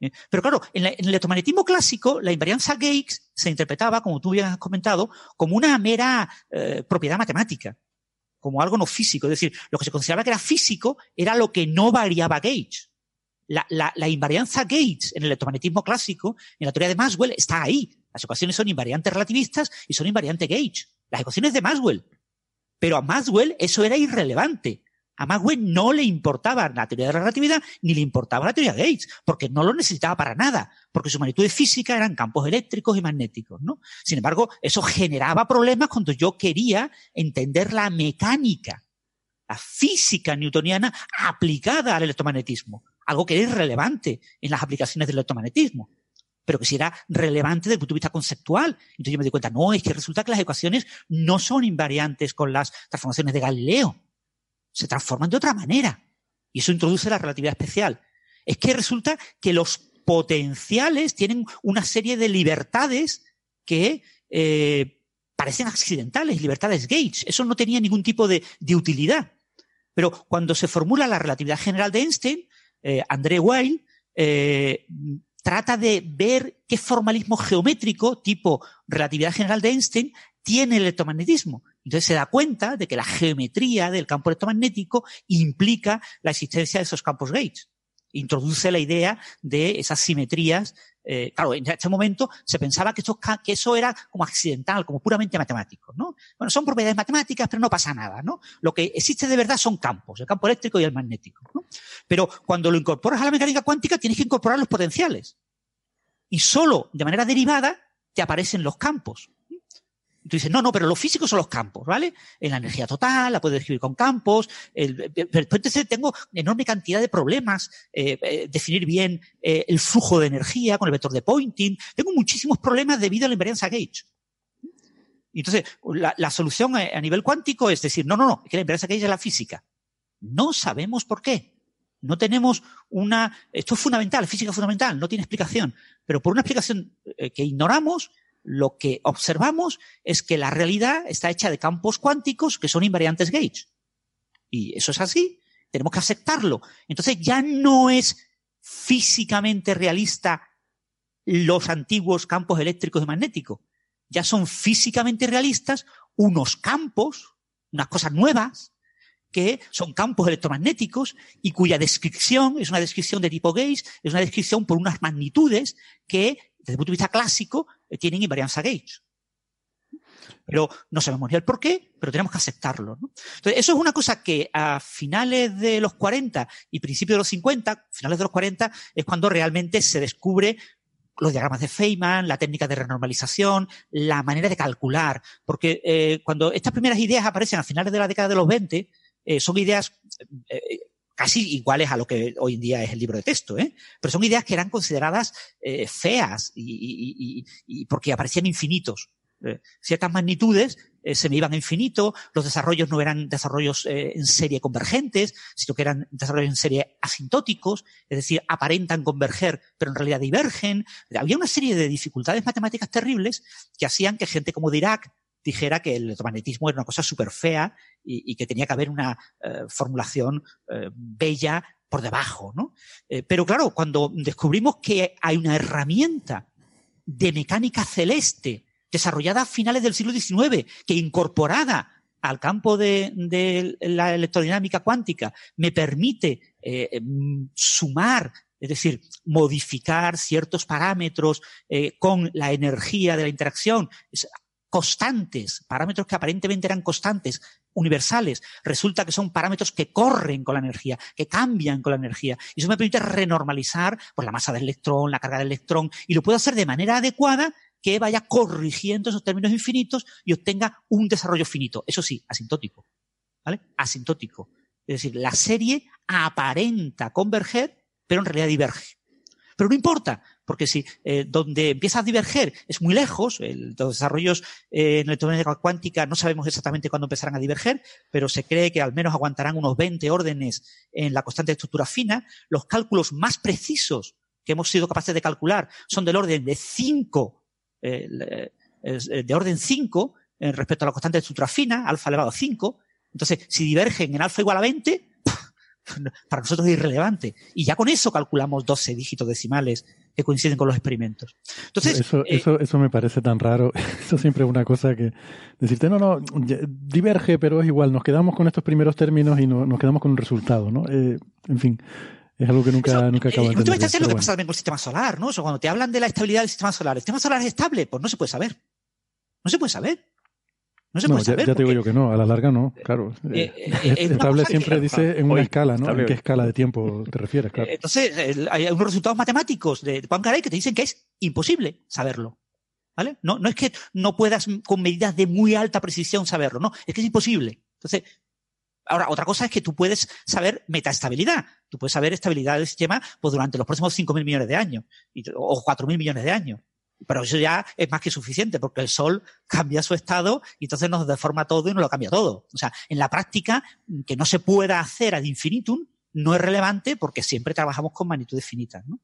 Speaker 6: ¿Eh? Pero claro, en, el electromagnetismo clásico, la invarianza Gates se interpretaba, como tú bien has comentado, como una mera eh, propiedad matemática, como algo no físico. Es decir, lo que se consideraba que era físico era lo que no variaba Gauge. La, la invarianza Gates en el electromagnetismo clásico, en la teoría de Maxwell, está ahí. Las ecuaciones son invariantes relativistas y son invariantes Gauge. Las ecuaciones de Maxwell. Pero a Maxwell eso era irrelevante. A Maxwell no le importaba la teoría de la relatividad ni le importaba la teoría de Gates, porque no lo necesitaba para nada, porque su magnitud de física eran campos eléctricos y magnéticos, ¿no? Sin embargo, eso generaba problemas cuando yo quería entender la mecánica, la física newtoniana aplicada al electromagnetismo, algo que era irrelevante en las aplicaciones del electromagnetismo pero que si era relevante desde el punto de vista conceptual. Entonces yo me di cuenta, no, es que resulta que las ecuaciones no son invariantes con las transformaciones de Galileo. Se transforman de otra manera. Y eso introduce la relatividad especial. Es que resulta que los potenciales tienen una serie de libertades que eh, parecen accidentales, libertades Gauge. Eso no tenía ningún tipo de, utilidad. Pero cuando se formula la relatividad general de Einstein, eh, André Weil eh, trata de ver qué formalismo geométrico tipo relatividad general de Einstein tiene el electromagnetismo. Entonces se da cuenta de que la geometría del campo electromagnético implica la existencia de esos campos Gates. Introduce la idea de esas simetrías. Eh, claro, en este momento se pensaba que, que eso era como accidental, como puramente matemático, ¿no? Bueno, son propiedades matemáticas, pero no pasa nada, ¿no? Lo que existe de verdad son campos, el campo eléctrico y el magnético. Pero cuando lo incorporas a la mecánica cuántica tienes que incorporar los potenciales. Y solo de manera derivada te aparecen los campos. Tú dices, no, no, pero los físicos son los campos, ¿vale? En la energía total la puedo describir con campos. pero entonces tengo enorme cantidad de problemas. Eh, eh, definir bien eh, el flujo de energía con el vector de Poynting. Tengo muchísimos problemas debido a la invarianza Gauge. Entonces, la, solución a, nivel cuántico es decir, no, no, no, que la invarianza Gauge es la física. No sabemos por qué. No tenemos una, esto es fundamental, física fundamental, no tiene explicación, pero por una explicación eh, que ignoramos, lo que observamos es que la realidad está hecha de campos cuánticos que son invariantes gauge. Y eso es así, tenemos que aceptarlo. Entonces ya no es físicamente realista los antiguos campos eléctricos y magnéticos. Ya son físicamente realistas unos campos, unas cosas nuevas, que son campos electromagnéticos y cuya descripción es una descripción de tipo Gauge, es una descripción por unas magnitudes que, desde el punto de vista clásico, eh, tienen invarianza Gauge. Pero no sabemos ni el por qué, pero tenemos que aceptarlo. Entonces, eso es una cosa que a finales de los 40 y principios de los 50, finales de los 40, es cuando realmente se descubre los diagramas de Feynman, la técnica de renormalización, la manera de calcular. Porque eh, cuando estas primeras ideas aparecen a finales de la década de los 20, eh, son ideas casi iguales a lo que hoy en día es el libro de texto, ¿eh? pero son ideas que eran consideradas feas y, porque aparecían infinitos. ciertas magnitudes se me iban a infinito, los desarrollos no eran desarrollos en serie convergentes, sino que eran desarrollos en serie asintóticos, es decir, aparentan converger, pero en realidad divergen. Había una serie de dificultades matemáticas terribles que hacían que gente como Dirac dijera que el electromagnetismo era una cosa súper fea y, que tenía que haber una eh, formulación eh, bella por debajo, ¿no? Eh, pero claro, cuando descubrimos que hay una herramienta de mecánica celeste desarrollada a finales del siglo XIX, que incorporada al campo de, la electrodinámica cuántica me permite sumar, es decir, modificar ciertos parámetros con la energía de la interacción, constantes, parámetros que aparentemente eran constantes, universales, resulta que son parámetros que corren con la energía, que cambian con la energía. Y eso me permite renormalizar pues, la masa del electrón, la carga del electrón, y lo puedo hacer de manera adecuada que vaya corrigiendo esos términos infinitos y obtenga un desarrollo finito. Eso sí, asintótico. ¿Vale? Asintótico. Es decir, la serie aparenta converger, pero en realidad diverge. Pero no importa, porque si eh, donde empieza a diverger es muy lejos, los desarrollos eh, en electrónica cuántica no sabemos exactamente cuándo empezarán a diverger, pero se cree que al menos aguantarán unos 20 órdenes en la constante de estructura fina. Los cálculos más precisos que hemos sido capaces de calcular son del orden de 5 eh, eh, de orden 5 eh, respecto a la constante de estructura fina, alfa elevado a 5. Entonces, si divergen en alfa igual a 20, para nosotros es irrelevante. Y ya con eso calculamos 12 dígitos decimales que coinciden con los experimentos. Entonces,
Speaker 3: eso, eso, eso me parece tan raro. Eso siempre es una cosa que decirte, no, no, diverge, pero es igual, nos quedamos con estos primeros términos y no, nos quedamos con un resultado, ¿no? en fin, es algo que nunca, nunca acaba de
Speaker 6: En última instancia es lo que pasa también con el sistema solar, ¿no? O cuando te hablan de la estabilidad del sistema solar, ¿el sistema solar es estable? Pues no se puede saber. No se puede saber. No se puede
Speaker 3: ya,
Speaker 6: saber.
Speaker 3: Ya te digo yo que no, a la larga no, claro. Eh, eh, estable siempre dice en una escala, ¿no? ¿En qué escala de tiempo te refieres? Claro.
Speaker 6: Entonces, hay unos resultados matemáticos de Poincaré que te dicen que es imposible saberlo. ¿Vale? No, no es que no puedas con medidas de muy alta precisión saberlo, no, es que es imposible. Entonces, Ahora, otra cosa es que tú puedes saber metaestabilidad. Tú puedes saber estabilidad del sistema pues, durante los próximos 5.000 millones de años o 4.000 millones de años. Pero eso ya es más que suficiente porque el Sol cambia su estado y entonces nos deforma todo y nos lo cambia todo. O sea, en la práctica, que no se pueda hacer ad infinitum no es relevante porque siempre trabajamos con magnitudes finitas. ¿no?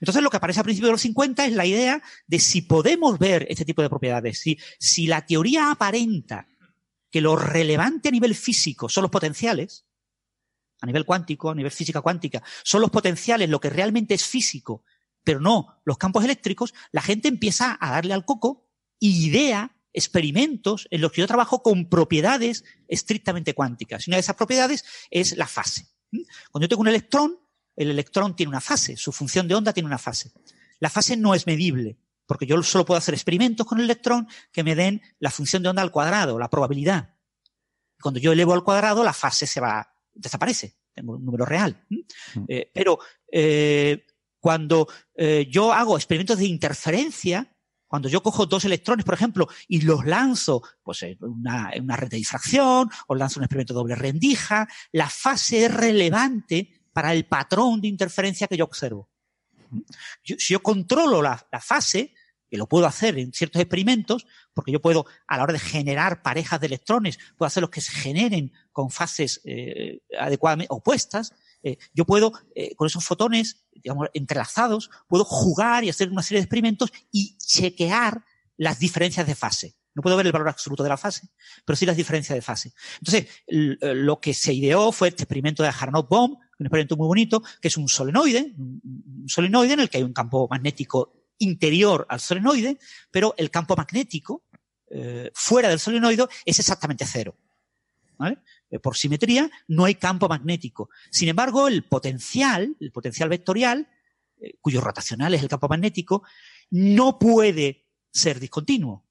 Speaker 6: Entonces, lo que aparece a principios de los 50 es la idea de si podemos ver este tipo de propiedades, si, si la teoría aparenta que lo relevante a nivel físico son los potenciales, a nivel cuántico, a nivel física cuántica, son los potenciales lo que realmente es físico, pero no los campos eléctricos, la gente empieza a darle al coco y idea experimentos en los que yo trabajo con propiedades estrictamente cuánticas. Y una de esas propiedades es la fase. Cuando yo tengo un electrón, el electrón tiene una fase, su función de onda tiene una fase. La fase no es medible, porque yo solo puedo hacer experimentos con el electrón que me den la función de onda al cuadrado, la probabilidad. Cuando yo elevo al cuadrado, la fase se va, desaparece. Tengo un número real. Mm. Eh, pero eh, cuando eh, yo hago experimentos de interferencia, cuando yo cojo dos electrones, por ejemplo, y los lanzo pues, en, una, una red de difracción, o lanzo un experimento de doble rendija, la fase es relevante para el patrón de interferencia que yo observo. si yo controlo la, la, fase, que lo puedo hacer en ciertos experimentos, porque yo puedo, a la hora de generar parejas de electrones, puedo hacerlos que se generen con fases eh, adecuadamente opuestas. Eh, yo puedo, eh, con esos fotones, digamos, entrelazados, puedo jugar y hacer una serie de experimentos y chequear las diferencias de fase. No puedo ver el valor absoluto de la fase, pero sí las diferencias de fase. Entonces, lo que se ideó fue este experimento de Harnott-Bohm, un experimento muy bonito, que es un solenoide, un solenoide en el que hay un campo magnético interior al solenoide, pero el campo magnético eh, fuera del solenoide es exactamente cero. Eh, por simetría, no hay campo magnético. Sin embargo, el potencial, el potencial vectorial, eh, cuyo rotacional es el campo magnético, no puede ser discontinuo.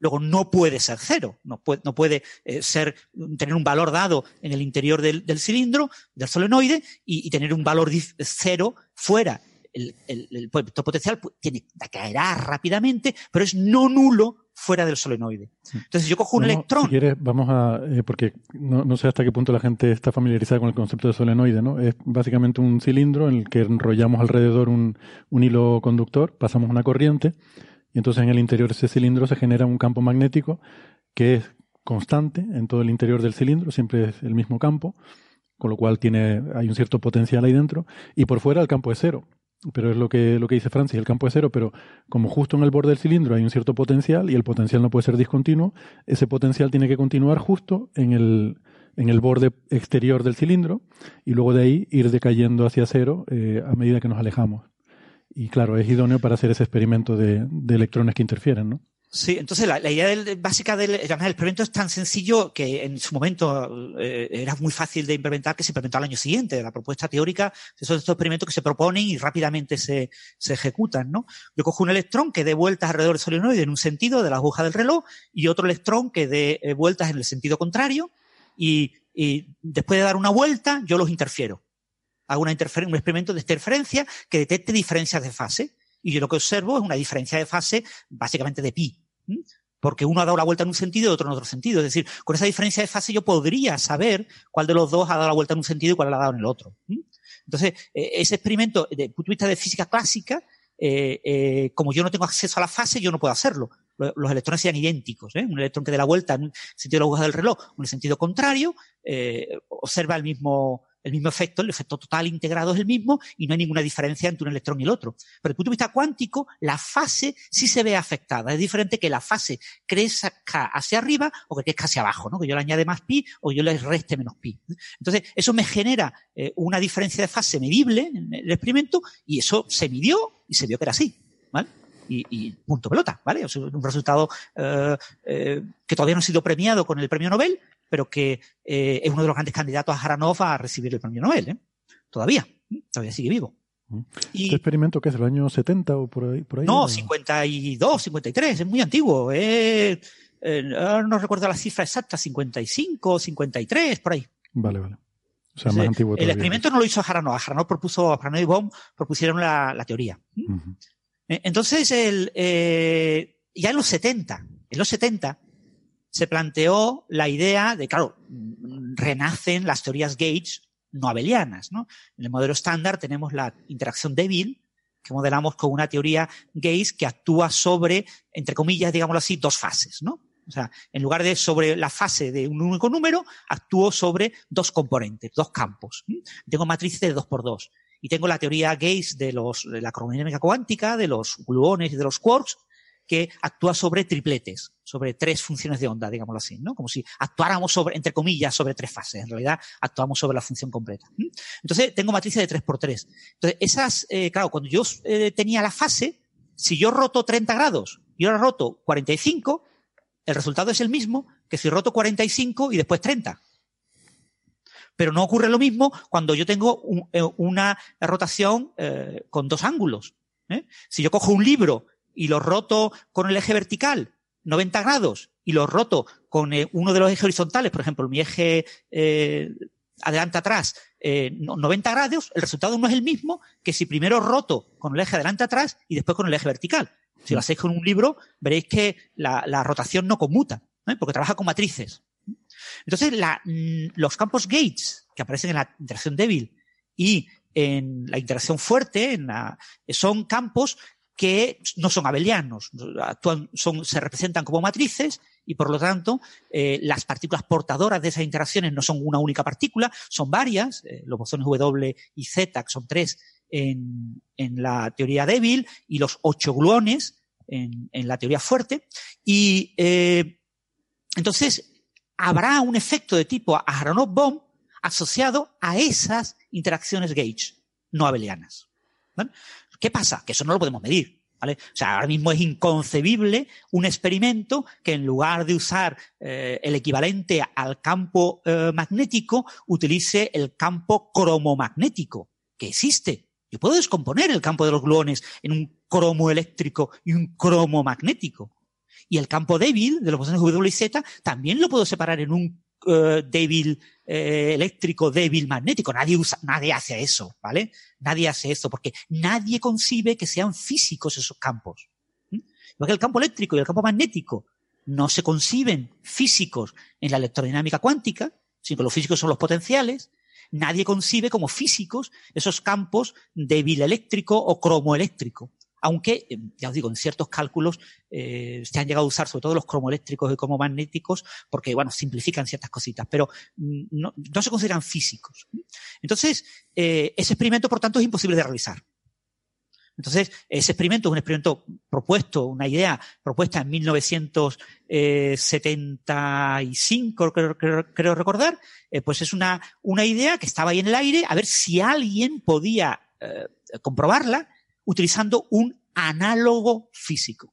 Speaker 6: Luego no puede ser cero, no puede, puede ser, tener un valor dado en el interior del, cilindro, del solenoide, y, tener un valor cero fuera el, el, potencial tiene, caerá rápidamente, pero es no nulo fuera del solenoide. Entonces yo cojo un electrón.
Speaker 3: Si quieres, vamos a, eh, porque no, sé hasta qué punto la gente está familiarizada con el concepto de solenoide, ¿no? Es básicamente un cilindro en el que enrollamos alrededor un, un hilo conductor, pasamos una corriente, y entonces en el interior de ese cilindro se genera un campo magnético que es constante en todo el interior del cilindro, siempre es el mismo campo, con lo cual tiene, hay un cierto potencial ahí dentro, y por fuera el campo es cero pero es lo que, lo que dice Francis, el campo es cero, pero como justo en el borde del cilindro hay un cierto potencial y el potencial no puede ser discontinuo, ese potencial tiene que continuar justo en el, en el borde exterior del cilindro y luego de ahí ir decayendo hacia cero eh, a medida que nos alejamos. Y claro, es idóneo para hacer ese experimento de, de electrones que interfieren, ¿no?
Speaker 6: Sí, entonces la, idea básica del experimento es tan sencillo que en su momento eh, era muy fácil de implementar que se implementó al año siguiente. La propuesta teórica son estos experimentos que se proponen y rápidamente se, se ejecutan, ¿no? Yo cojo un electrón que dé vueltas alrededor del solenoide en un sentido de la aguja del reloj y otro electrón que dé eh, vueltas en el sentido contrario y, y después de dar una vuelta yo los interfiero. Hago una un experimento de interferencia que detecte diferencias de fase y yo lo que observo es una diferencia de fase básicamente de pi. Porque uno ha dado la vuelta en un sentido y otro en otro sentido. Es decir, con esa diferencia de fase yo podría saber cuál de los dos ha dado la vuelta en un sentido y cuál la ha dado en el otro. Entonces, e, ese experimento, desde el punto de vista de física clásica, eh, eh, como yo no tengo acceso a la fase, yo no puedo hacerlo. Los electrones sean idénticos. ¿eh? Un electrón que dé la vuelta en el sentido de la aguja del reloj en el sentido contrario, observa el mismo, el mismo efecto, el efecto total integrado es el mismo y no hay ninguna diferencia entre un electrón y el otro. Pero desde el punto de vista cuántico, la fase sí se ve afectada. Es diferente que la fase crezca hacia arriba o que crezca hacia abajo, ¿no? Que yo le añade más pi o yo le reste menos pi. Entonces, eso me genera eh, una diferencia de fase medible en el experimento y eso se midió y se vio que era así, ¿vale? Y, punto pelota, ¿vale? Un resultado eh, eh, que todavía no ha sido premiado con el premio Nobel, pero que eh, es uno de los grandes candidatos a Jaranov a recibir el premio Nobel. ¿eh? Todavía, todavía sigue vivo.
Speaker 3: ¿Este experimento que es el año 70 o por ahí? Por ahí
Speaker 6: no, 52, 53, es muy antiguo. Eh, no recuerdo la cifra exacta, 55, 53, por ahí.
Speaker 3: Vale, vale. O sea, más antiguo
Speaker 6: El experimento no lo hizo Jaranov. A Jaranov propuso, a Jaranov y Bohm propusieron la, la teoría. Entonces, el, ya en los 70, en los 70, se planteó la idea de, claro, renacen las teorías Gauge no abelianas. ¿no? En el modelo estándar tenemos la interacción débil, que modelamos con una teoría Gauge que actúa sobre, entre comillas, digámoslo así, dos fases. ¿no? O sea, en lugar de sobre la fase de un único número, actúo sobre dos componentes, dos campos. Tengo matrices de dos por dos. Y tengo la teoría Gauge de, los, de la cromodinámica cuántica, de los gluones y de los quarks, que actúa sobre tripletes, sobre tres funciones de onda, digámoslo así, ¿no? Como si actuáramos sobre, entre comillas, sobre tres fases. En realidad, actuamos sobre la función completa. Entonces, tengo matrices de 3 por 3 Entonces, esas, eh, claro, cuando yo eh, tenía la fase, si yo roto 30 grados y ahora roto 45, el resultado es el mismo que si roto 45 y después 30. Pero no ocurre lo mismo cuando yo tengo eh, una rotación con dos ángulos. Si yo cojo un libro y lo roto con el eje vertical 90 grados y lo roto con eh, uno de los ejes horizontales, por ejemplo, mi eje eh, adelante-atrás, 90 eh, grados, el resultado no es el mismo que si primero roto con el eje adelante-atrás y después con el eje vertical. Si lo hacéis con un libro, veréis que la, rotación no conmuta, porque trabaja con matrices. Entonces, mm, los campos Gates que aparecen en la interacción débil y en la interacción fuerte, en son campos que no son abelianos, actúan, son, se representan como matrices y por lo tanto eh, las partículas portadoras de esas interacciones no son una única partícula, son varias, eh, los bosones W y Z, que son tres en, en, la teoría débil, y los ocho gluones en, en la teoría fuerte. Y eh, entonces habrá un efecto de tipo Aharonov-Bohm asociado a esas interacciones gauge no abelianas. ¿Qué pasa? Que eso no lo podemos medir. ¿Vale? O sea, ahora mismo es inconcebible un experimento que en lugar de usar eh, el equivalente al campo eh, magnético, utilice el campo cromomagnético, que existe. Yo puedo descomponer el campo de los gluones en un cromo eléctrico y un cromo magnético. Y el campo débil de los bosones W y Z también lo puedo separar en un eh, débil eh, eléctrico, débil magnético. Nadie usa, nadie hace eso, ¿vale? Nadie hace eso porque nadie concibe que sean físicos esos campos. Porque el campo eléctrico y el campo magnético no se conciben físicos en la electrodinámica cuántica, sino que los físicos son los potenciales. Nadie concibe como físicos esos campos débil eléctrico o cromoeléctrico aunque, eh, ya os digo, en ciertos cálculos eh, se han llegado a usar sobre todo los cromoeléctricos y cromomagnéticos porque, bueno, simplifican ciertas cositas, pero mm, no, se consideran físicos. Entonces, eh, ese experimento, por tanto, es imposible de realizar. Entonces, ese experimento es un experimento propuesto, una idea propuesta en 1975, creo, recordar, pues es una, una idea que estaba ahí en el aire, a ver si alguien podía comprobarla utilizando un análogo físico.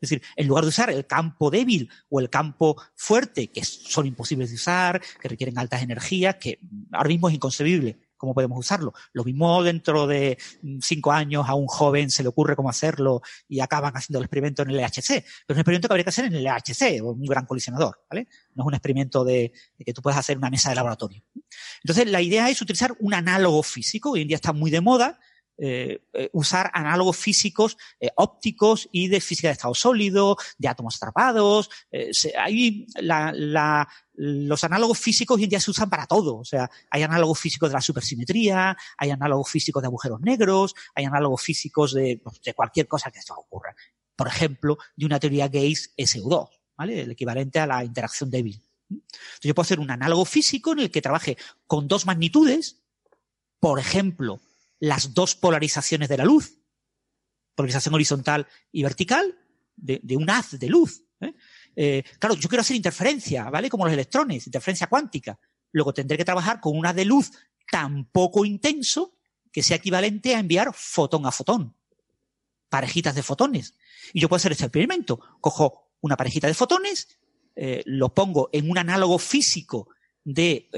Speaker 6: Es decir, en lugar de usar el campo débil o el campo fuerte, que son imposibles de usar, que requieren altas energías, que ahora mismo es inconcebible cómo podemos usarlo. Lo mismo dentro de mm, cinco años a un joven se le ocurre cómo hacerlo y acaban haciendo el experimento en el LHC. Pero es un experimento que habría que hacer en el LHC, un gran colisionador, ¿vale? No es un experimento de, que tú puedas hacer una mesa de laboratorio. Entonces, la idea es utilizar un análogo físico. Hoy en día está muy de moda eh, eh, usar análogos físicos eh, ópticos y de física de estado sólido, de átomos atrapados. hay los análogos físicos hoy en se usan para todo. O sea, hay análogos físicos de la supersimetría, hay análogos físicos de agujeros negros, hay análogos físicos de, pues, cualquier cosa que se ocurra. Por ejemplo, de una teoría Gates SU2, ¿vale? El equivalente a la interacción débil. Entonces yo puedo hacer un análogo físico en el que trabaje con dos magnitudes, por ejemplo, las dos polarizaciones de la luz, polarización horizontal y vertical, de, un haz de luz. ¿eh? Eh, claro, yo quiero hacer interferencia, ¿vale? Como los electrones, interferencia cuántica. Luego tendré que trabajar con un haz de luz tan poco intenso que sea equivalente a enviar fotón a fotón. Parejitas de fotones. Y yo puedo hacer este experimento. Cojo una parejita de fotones, eh, lo pongo en un análogo físico de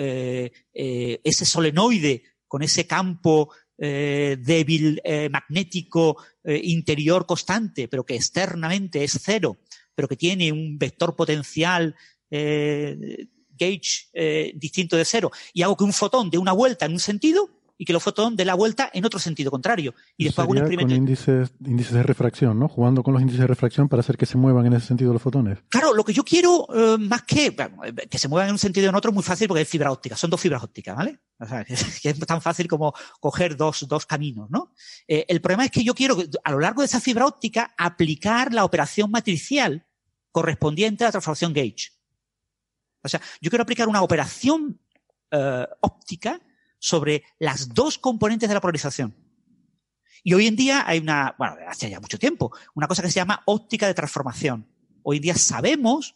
Speaker 6: ese solenoide con ese campo eh, débil eh, magnético eh, interior constante, pero que externamente es cero, pero que tiene un vector potencial gauge distinto de cero, y hago que un fotón dé una vuelta en un sentido, y que los fotones den la vuelta en otro sentido contrario. Y después hago un experimento.
Speaker 3: Con índices, índices de refracción, ¿no? Jugando con los índices de refracción para hacer que se muevan en ese sentido los fotones.
Speaker 6: Claro, lo que yo quiero, eh, más que que se muevan en un sentido o en otro, es muy fácil porque es fibra óptica. Son dos fibras ópticas, ¿vale? O sea, que es tan fácil como coger dos, dos caminos, ¿no? Eh, el problema es que yo quiero, a lo largo de esa fibra óptica, aplicar la operación matricial correspondiente a la transformación gauge. O sea, yo quiero aplicar una operación eh, óptica sobre las dos componentes de la polarización. Y hoy en día hay una, bueno, hace ya mucho tiempo, una cosa que se llama óptica de transformación. Hoy en día sabemos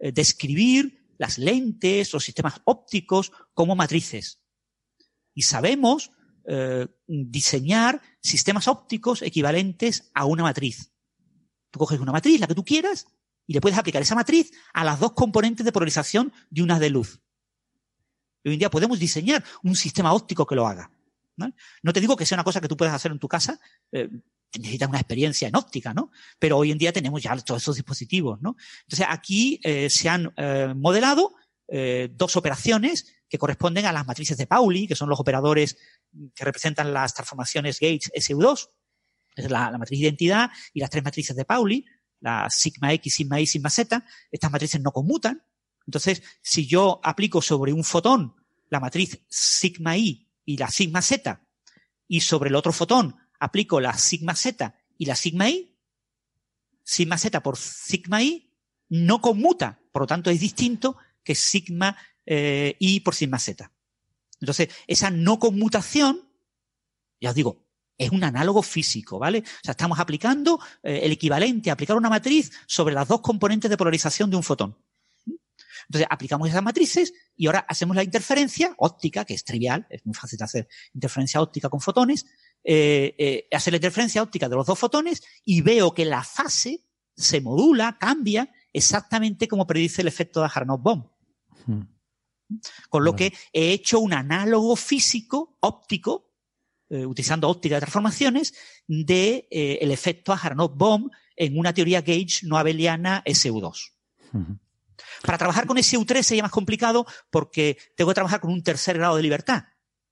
Speaker 6: eh, describir las lentes, los sistemas ópticos como matrices. Y sabemos eh, diseñar sistemas ópticos equivalentes a una matriz. Tú coges una matriz, la que tú quieras, y le puedes aplicar esa matriz a las dos componentes de polarización de una de luz. Hoy en día podemos diseñar un sistema óptico que lo haga. ¿no? te digo que sea una cosa que tú puedas hacer en tu casa, eh, necesitas una experiencia en óptica, ¿no? Pero hoy en día tenemos ya todos esos dispositivos, ¿no? Entonces aquí eh, se han eh, modelado dos operaciones que corresponden a las matrices de Pauli, que son los operadores que representan las transformaciones Gates SU2, es la, la matriz de identidad, y las tres matrices de Pauli, la sigma X, sigma Y, sigma Z. Estas matrices no conmutan, entonces, si yo aplico sobre un fotón la matriz sigma i y la sigma z, y sobre el otro fotón aplico la sigma z y la sigma i, sigma z por sigma i no conmuta, por lo tanto es distinto que sigma eh, i por sigma z. Entonces, esa no conmutación, ya os digo, es un análogo físico, ¿vale? O sea, estamos aplicando eh, el equivalente a aplicar una matriz sobre las dos componentes de polarización de un fotón. Entonces aplicamos esas matrices y ahora hacemos la interferencia óptica, que es trivial, es muy fácil de hacer interferencia óptica con fotones, eh, eh, hacer la interferencia óptica de los dos fotones y veo que la fase se modula, cambia exactamente como predice el efecto de Aharonov-Bohm. Hmm. Con lo que he hecho un análogo físico óptico, eh, utilizando óptica de transformaciones, de el efecto Aharonov-Bohm en una teoría gauge no abeliana SU2. Para trabajar con SU3 sería más complicado porque tengo que trabajar con un tercer grado de libertad.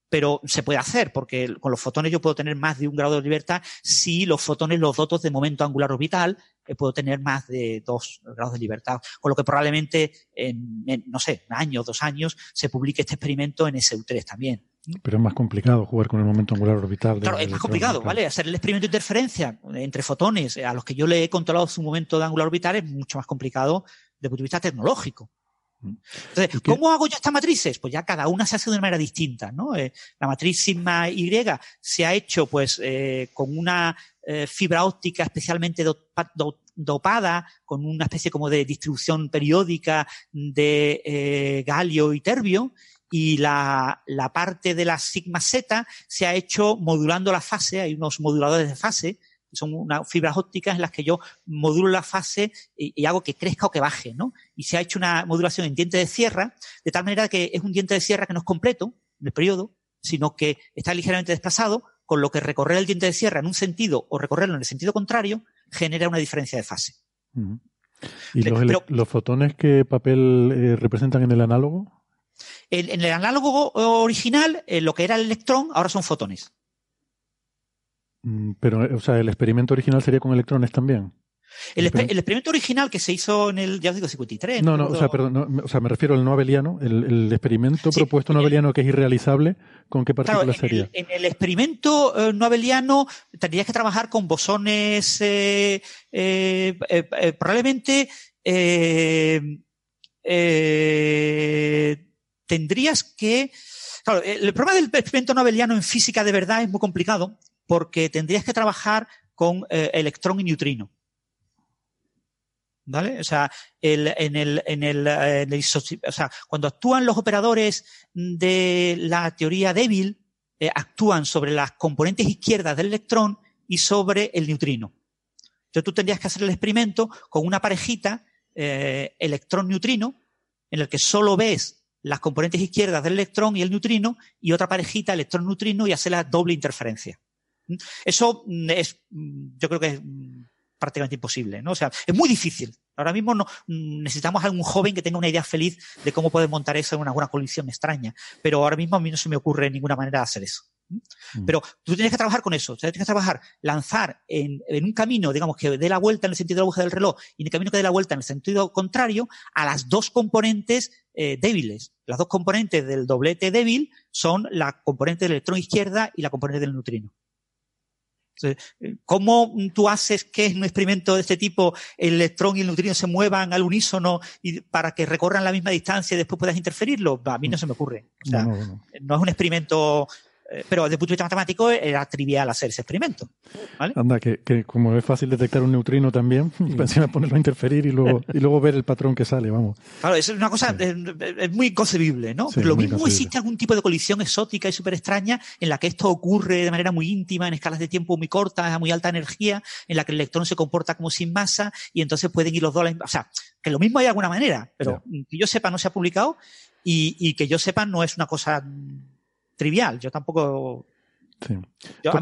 Speaker 6: Pero se puede hacer, porque con los fotones yo puedo tener más de un grado de libertad. Si los fotones los dotos de momento angular orbital, eh, puedo tener más de dos grados de libertad. Con lo que probablemente en, no sé, un año, dos años, se publique este experimento en SU3 también.
Speaker 3: Pero es más complicado jugar con el momento angular orbital.
Speaker 6: claro, es más complicado, ¿vale? Hacer el experimento de interferencia entre fotones a los que yo le he controlado su momento de angular orbital es mucho más complicado desde el punto de vista tecnológico. Mm. Entonces, ¿cómo hago yo estas matrices? Pues ya cada una se hace de una manera distinta, ¿no? Eh, la matriz sigma Y se ha hecho, pues, eh, con una eh, fibra óptica especialmente dopada, con una especie como de distribución periódica de galio y terbio, y la, la, parte de la sigma Z se ha hecho modulando la fase, hay unos moduladores de fase, son unas fibras ópticas en las que yo modulo la fase y, hago que crezca o que baje, ¿no? Y se ha hecho una modulación en diente de sierra, de tal manera que es un diente de sierra que no es completo en el periodo, sino que está ligeramente desplazado, con lo que recorrer el diente de sierra en un sentido o recorrerlo en el sentido contrario genera una diferencia de fase.
Speaker 3: ¿Y los, fotones qué papel eh, representan en el análogo?
Speaker 6: En, el análogo original, eh, lo que era el electrón, ahora son fotones.
Speaker 3: Mm, pero, o sea, el experimento original sería con electrones también.
Speaker 6: El, experimento original que se hizo en el, ya os digo, 53.
Speaker 3: No, no, o sea, perdón, o sea, me refiero al no abeliano, el, experimento propuesto no abeliano que es irrealizable, ¿con qué partículas sería?
Speaker 6: en el experimento eh, no abeliano tendrías que trabajar con bosones, eh, eh, probablemente tendrías que... Claro, el problema del experimento no abeliano en física de verdad es muy complicado porque tendrías que trabajar con eh, electrón y neutrino. ¿Vale? O sea, en el, en el, eh, o sea, cuando actúan los operadores de la teoría débil, eh, actúan sobre las componentes izquierdas del electrón y sobre el neutrino. Entonces tú tendrías que hacer el experimento con una parejita electrón-neutrino, en el que solo ves las componentes izquierdas del electrón y el neutrino, y otra parejita electrón-neutrino y hacer la doble interferencia. Eso mm, es, mm, yo creo que es mm, prácticamente imposible, ¿no? O sea, es muy difícil. Ahora mismo no, necesitamos a un joven que tenga una idea feliz de cómo puede montar eso en una, alguna colisión extraña. Pero ahora mismo a mí no se me ocurre ninguna manera de hacer eso. Pero tú tienes que trabajar con eso, tienes que trabajar, lanzar en, un camino, digamos, que dé la vuelta en el sentido de la aguja del reloj y en el camino que dé la vuelta en el sentido contrario a las dos componentes eh, débiles. Las dos componentes del doblete débil son la componente del electrón izquierda y la componente del neutrino. ¿Cómo tú haces que en un experimento de este tipo el electrón y el neutrino se muevan al unísono y para que recorran la misma distancia y después puedas interferirlo? A mí no se me ocurre. no, es un experimento eh, pero desde el punto de vista matemático era trivial hacer ese experimento.
Speaker 3: Anda, que, como es fácil detectar un neutrino también, encima ponerlo a interferir y luego, y luego ver el patrón que sale, vamos.
Speaker 6: Claro, es una cosa, es, muy inconcebible, ¿no? lo mismo existe algún tipo de colisión exótica y súper extraña en la que esto ocurre de manera muy íntima, en escalas de tiempo muy cortas, a muy alta energía, en la que el electrón se comporta como sin masa y entonces pueden ir los dos a la, O sea, que lo mismo hay de alguna manera, pero que yo sepa no se ha publicado y, y que yo sepa no es una cosa trivial. Yo tampoco.
Speaker 3: Sí.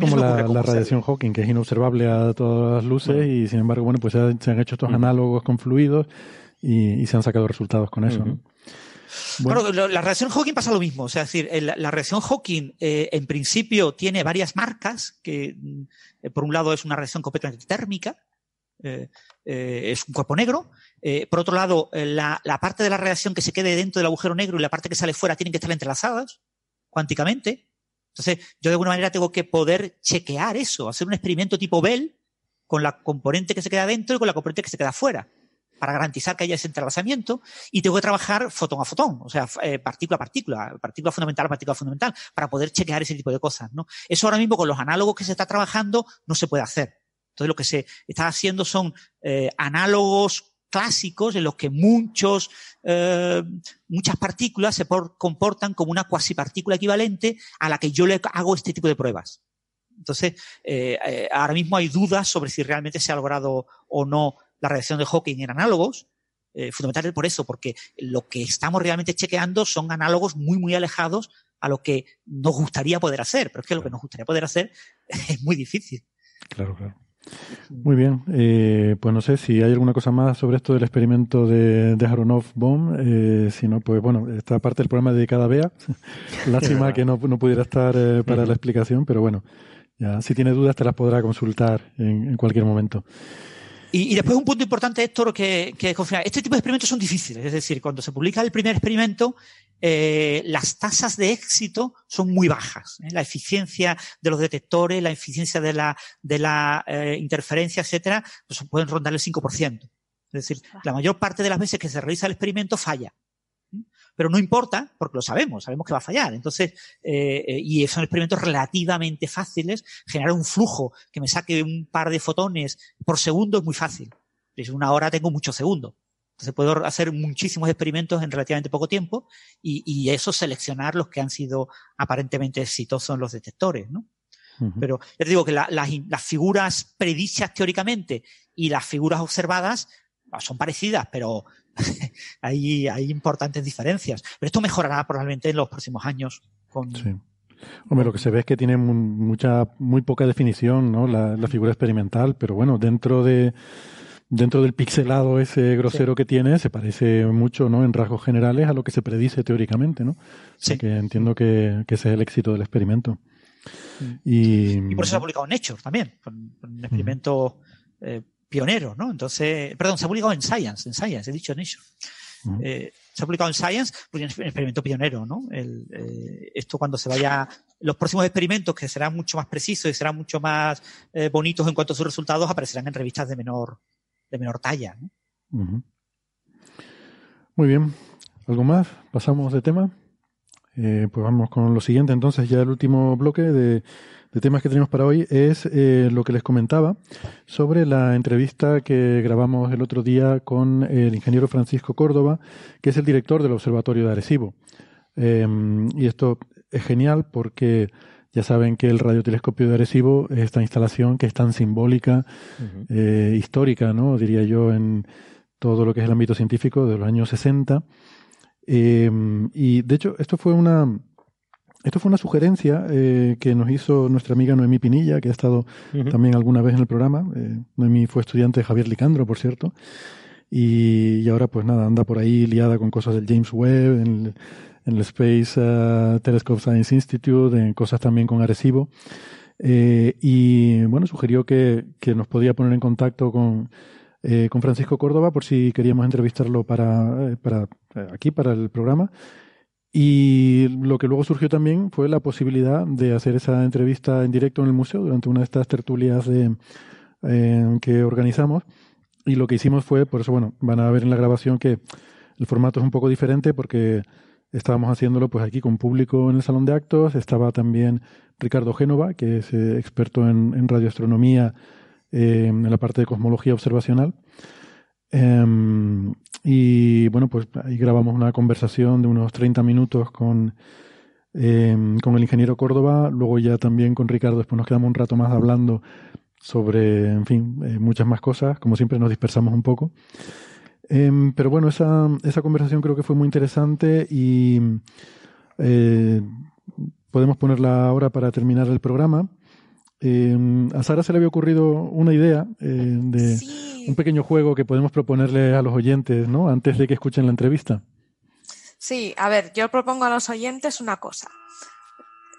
Speaker 3: como la, radiación Hawking, que es inobservable a todas las luces y sin embargo, bueno, pues se, han hecho estos análogos con fluidos y, se han sacado resultados con eso.
Speaker 6: Bueno. la radiación Hawking pasa lo mismo. O sea, es decir, la radiación Hawking eh, en principio tiene varias marcas, que eh, por un lado es una radiación completamente térmica, eh, es un cuerpo negro. por otro lado, la, la, parte de la radiación que se quede dentro del agujero negro y la parte que sale fuera tienen que estar entrelazadas cuánticamente. Entonces, yo de alguna manera tengo que poder chequear eso, hacer un experimento tipo Bell con la componente que se queda dentro y con la componente que se queda fuera, para garantizar que haya ese entrelazamiento. Y tengo que trabajar fotón a fotón, o sea, eh, partícula a partícula, partícula fundamental a partícula fundamental, para poder chequear ese tipo de cosas. ¿no? Eso ahora mismo con los análogos que se está trabajando no se puede hacer. Entonces, lo que se está haciendo son eh, análogos clásicos en los que muchos, eh, muchas partículas se comportan como una cuasipartícula equivalente a la que yo le hago este tipo de pruebas. Entonces, eh, eh, ahora mismo hay dudas sobre si realmente se ha logrado o no la reacción de Hawking en análogos, fundamentalmente por eso, porque lo que estamos realmente chequeando son análogos muy, muy alejados a lo que nos gustaría poder hacer, pero es que lo que nos gustaría poder hacer es muy difícil.
Speaker 3: Claro, claro. Muy bien, eh, pues no sé si hay alguna cosa más sobre esto del experimento de, de Aronov-Bohm. Eh, si no, pues bueno, esta parte del programa dedicada a Bea. Lástima que no, no pudiera estar eh, para la explicación, pero bueno, ya si tiene dudas te las podrá consultar en, en cualquier momento.
Speaker 6: Y, y, después un punto importante, Héctor, que, que Este tipo de experimentos son difíciles. Es decir, cuando se publica el primer experimento, eh, las tasas de éxito son muy bajas. ¿eh? La eficiencia de los detectores, la eficiencia de la, de la eh, interferencia, etcétera, pues pueden rondar el 5%. Es decir, la mayor parte de las veces que se realiza el experimento falla pero no importa porque lo sabemos, sabemos que va a fallar. Entonces, eh, eh, y son experimentos relativamente fáciles. Generar un flujo que me saque un par de fotones por segundo es muy fácil. En una hora tengo muchos segundos. Entonces puedo hacer muchísimos experimentos en relativamente poco tiempo y, y, eso seleccionar los que han sido aparentemente exitosos en los detectores, ¿no? Pero ya te digo que las figuras predichas teóricamente y las figuras observadas son parecidas, pero hay, hay importantes diferencias. Pero esto mejorará probablemente en los próximos años. Con...
Speaker 3: Sí. Hombre, lo que se ve es que tiene mucha, muy poca definición, ¿no? La, figura experimental, pero bueno, dentro de dentro del pixelado ese grosero que tiene, se parece mucho, ¿no? En rasgos generales a lo que se predice teóricamente, ¿no? Sí. Que entiendo que, ese es el éxito del experimento.
Speaker 6: Y, por eso se ha publicado en Nature también, un experimento eh, pionero, ¿no? Entonces, perdón, se ha publicado en Science, en Science, he dicho Nature. Eh, se ha publicado en Science porque es un experimento pionero, ¿no? Eh, esto cuando se vaya, los próximos experimentos que serán mucho más precisos y serán mucho más bonitos en cuanto a sus resultados aparecerán en revistas de menor, de menor talla.
Speaker 3: Muy bien. ¿Algo más? ¿Pasamos de tema? Eh, pues vamos con lo siguiente. Entonces, ya el último bloque de, temas que tenemos para hoy es eh, lo que les comentaba sobre la entrevista que grabamos el otro día con el ingeniero Francisco Córdoba, que es el director del Observatorio de Arecibo. Em, y esto es genial porque ya saben que el radiotelescopio de Arecibo es esta instalación que es tan simbólica, eh, histórica, ¿no? Diría yo, en todo lo que es el ámbito científico de los años 60. Em, y de hecho, esto fue una, esto fue una sugerencia eh, que nos hizo nuestra amiga Noemí Pinilla, que ha estado también alguna vez en el programa. Eh, Noemí fue estudiante de Javier Licandro, por cierto. Y, ahora, pues nada, anda por ahí liada con cosas del James Webb, en, en el Space uh, Telescope Science Institute, en cosas también con Arecibo. Eh, y bueno, sugirió que, nos podía poner en contacto con, eh, con Francisco Córdoba por si queríamos entrevistarlo para, para aquí, para el programa. Y lo que luego surgió también fue la posibilidad de hacer esa entrevista en directo en el museo durante una de estas tertulias de, que organizamos. Y lo que hicimos fue, por eso, bueno, van a ver en la grabación que el formato es un poco diferente porque Estábamos haciéndolo pues aquí con público en el salón de actos. Estaba también Ricardo Génova, que es eh, experto en, radioastronomía eh, en la parte de cosmología observacional. Em, y bueno, pues ahí grabamos una conversación de unos 30 minutos con, em, con el ingeniero Córdoba. Luego ya también con Ricardo, después nos quedamos un rato más hablando sobre, en fin, eh, muchas más cosas. Como siempre nos dispersamos un poco. Em, pero bueno, esa, esa conversación creo que fue muy interesante y eh, podemos ponerla ahora para terminar el programa. Em, a Sara se le había ocurrido una idea eh, de un pequeño juego que podemos proponerle a los oyentes, ¿no? Antes de que escuchen la entrevista.
Speaker 5: Sí, a ver, yo propongo a los oyentes una cosa.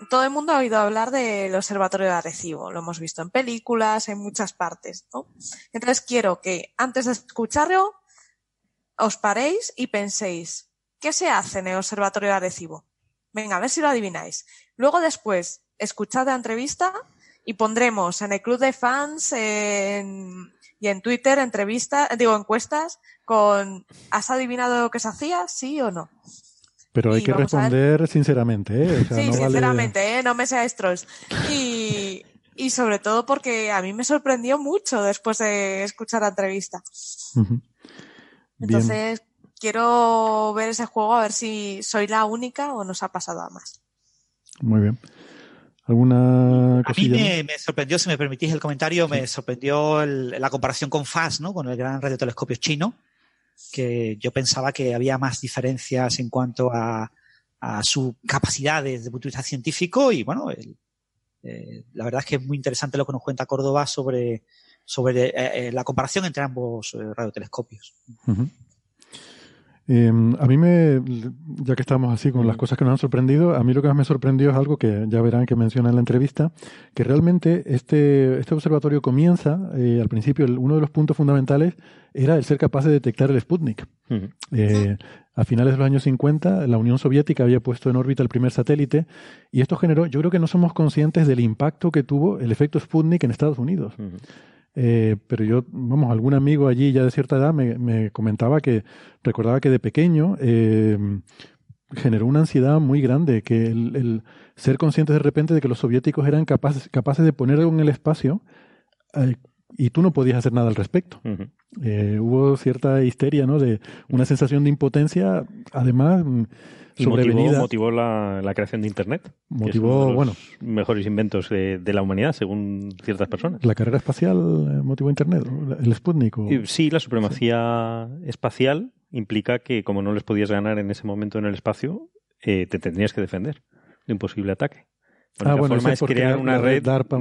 Speaker 5: Todo el mundo ha oído hablar del Observatorio de Arecibo, lo hemos visto en películas, en muchas partes, ¿no? Entonces quiero que antes de escucharlo os paréis y penséis, ¿qué se hace en el Observatorio de Arecibo? Venga, a ver si lo adivináis. Luego después, escuchad la entrevista y pondremos en el club de fans y en Twitter entrevistas, digo, encuestas con ¿has adivinado lo que se hacía? ¿Sí o no?
Speaker 3: Pero hay que responder sinceramente, ¿eh?
Speaker 5: sí, sinceramente, ¿eh? No me seáis trolls. Y, y sobre todo porque a mí me sorprendió mucho después de escuchar la entrevista. Entonces, quiero ver ese juego a ver si soy la única o nos ha pasado a más.
Speaker 3: Muy bien. ¿Alguna
Speaker 6: cosilla? A mí me, sorprendió, si me permitís el comentario, me sorprendió la comparación con FAST, ¿no? Con el gran radiotelescopio chino, que yo pensaba que había más diferencias en cuanto a, a su capacidad desde el punto de vista científico y bueno, eh, la verdad es que es muy interesante lo que nos cuenta Córdoba sobre sobre eh, eh, la comparación entre ambos radiotelescopios.
Speaker 3: Em, a mí me, ya que estamos así con las cosas que nos han sorprendido, a mí lo que más me sorprendió es algo que ya verán que menciona en la entrevista, que realmente este, este observatorio comienza, al principio, uno de los puntos fundamentales era el ser capaz de detectar el Sputnik. a finales de los años 50, la Unión Soviética había puesto en órbita el primer satélite y esto generó, yo creo que no somos conscientes del impacto que tuvo el efecto Sputnik en Estados Unidos. Eh, pero yo, vamos, algún amigo allí ya de cierta edad me, comentaba que recordaba que de pequeño eh, generó una ansiedad muy grande, que el, ser conscientes de repente de que los soviéticos eran capaces, capaces de poner algo en el espacio eh, y tú no podías hacer nada al respecto. Eh, hubo cierta histeria, ¿no? De una sensación de impotencia, además
Speaker 4: y motivó, la, creación de Internet.
Speaker 3: Motivó, bueno.
Speaker 4: mejores inventos de, la humanidad, según ciertas personas.
Speaker 3: ¿La carrera espacial eh, motivó Internet? ¿El Sputnik?
Speaker 4: Sí, la supremacía espacial implica que, como no les podías ganar en ese momento en el espacio, eh, te tendrías que defender de un posible ataque.
Speaker 3: Ah, la forma es crear una red, DARPA,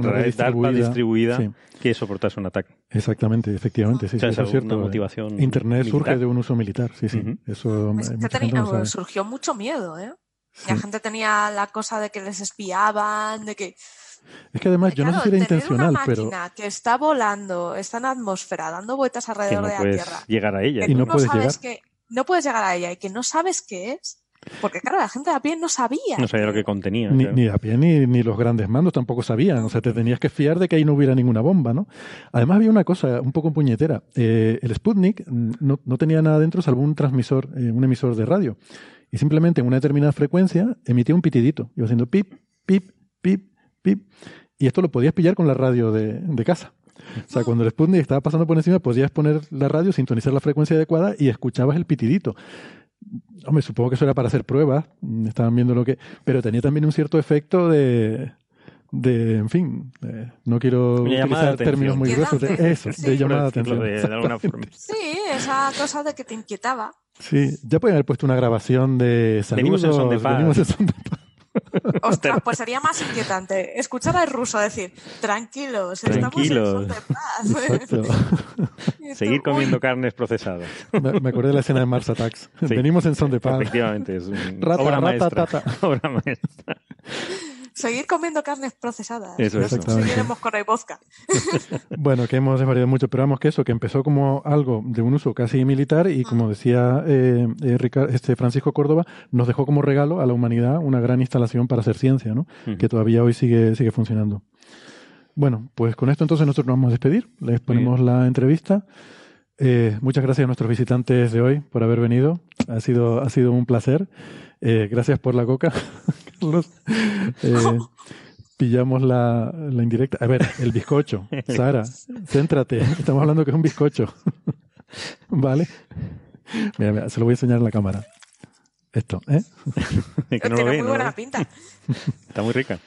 Speaker 4: distribuida, que soportase un ataque.
Speaker 3: Exactamente, efectivamente. Sí, es cierto.
Speaker 4: motivación
Speaker 3: Internet surge de un uso militar, sí, sí. Eso
Speaker 5: pues surgió mucho miedo, ¿eh? La gente tenía la cosa de que les espiaban, de que...
Speaker 3: Es que además, yo no sé si era intencional,
Speaker 5: una
Speaker 3: pero.
Speaker 5: que está volando, está en atmósfera, dando vueltas alrededor
Speaker 4: de
Speaker 5: la Tierra.
Speaker 4: llegar a ella.
Speaker 3: Y no, puedes llegar.
Speaker 5: Que no puedes llegar a ella y que no sabes qué es. Porque claro, la gente de a pie no sabía.
Speaker 4: No sabía lo que contenía.
Speaker 3: Ni, ni a pie ni, ni, los grandes mandos tampoco sabían. O sea, te tenías que fiar de que ahí no hubiera ninguna bomba, ¿no? Además había una cosa un poco puñetera. Eh, el Sputnik no, no, tenía nada dentro salvo un transmisor, eh, un emisor de radio. Y simplemente en una determinada frecuencia emitía un pitidito. Iba haciendo pip, pip, pip, pip. Y esto lo podías pillar con la radio de, de casa. O sea, cuando el Sputnik estaba pasando por encima, podías poner la radio, sintonizar la frecuencia adecuada y escuchabas el pitidito. Hombre, supongo que eso era para hacer pruebas, estaban viendo lo que... Pero tenía también un cierto efecto de... de en fin, no quiero utilizar términos muy gruesos de eso, de llamada de atención.
Speaker 5: Sí, esa cosa de que te inquietaba.
Speaker 3: Sí, ya pueden haber puesto una grabación de saludos. Venimos en son de paz.
Speaker 5: Ostras, pues sería más inquietante escuchar al ruso decir, tranquilos, tranquilos. estamos en
Speaker 4: de Seguir comiendo carnes procesadas.
Speaker 3: Me, acordé de la escena de Mars Attacks. Venimos en son de paz.
Speaker 4: Efectivamente, es un obra, maestra. obra maestra
Speaker 5: seguir comiendo carnes procesadas.
Speaker 4: Eso, eso.
Speaker 5: Seguiremos con el vodka.
Speaker 3: bueno, que hemos desvariado mucho, pero vamos que eso, que empezó como algo de un uso casi militar y como decía eh, eh este Francisco Córdoba, nos dejó como regalo a la humanidad una gran instalación para hacer ciencia, ¿no? Que todavía hoy sigue, sigue funcionando. Bueno, pues con esto entonces nosotros nos vamos a despedir. Les ponemos la entrevista. Eh, muchas gracias a nuestros visitantes de hoy por haber venido. Ha sido, ha sido un placer. Eh, gracias por la coca, Carlos. Eh, pillamos la, la, indirecta. A ver, el bizcocho. Sara, céntrate. Estamos hablando que es un bizcocho. ¿Vale? Mira, mira, se lo voy a enseñar en la cámara. Esto, ¿eh?
Speaker 5: que no Tiene muy buena pinta.
Speaker 4: Está muy rica.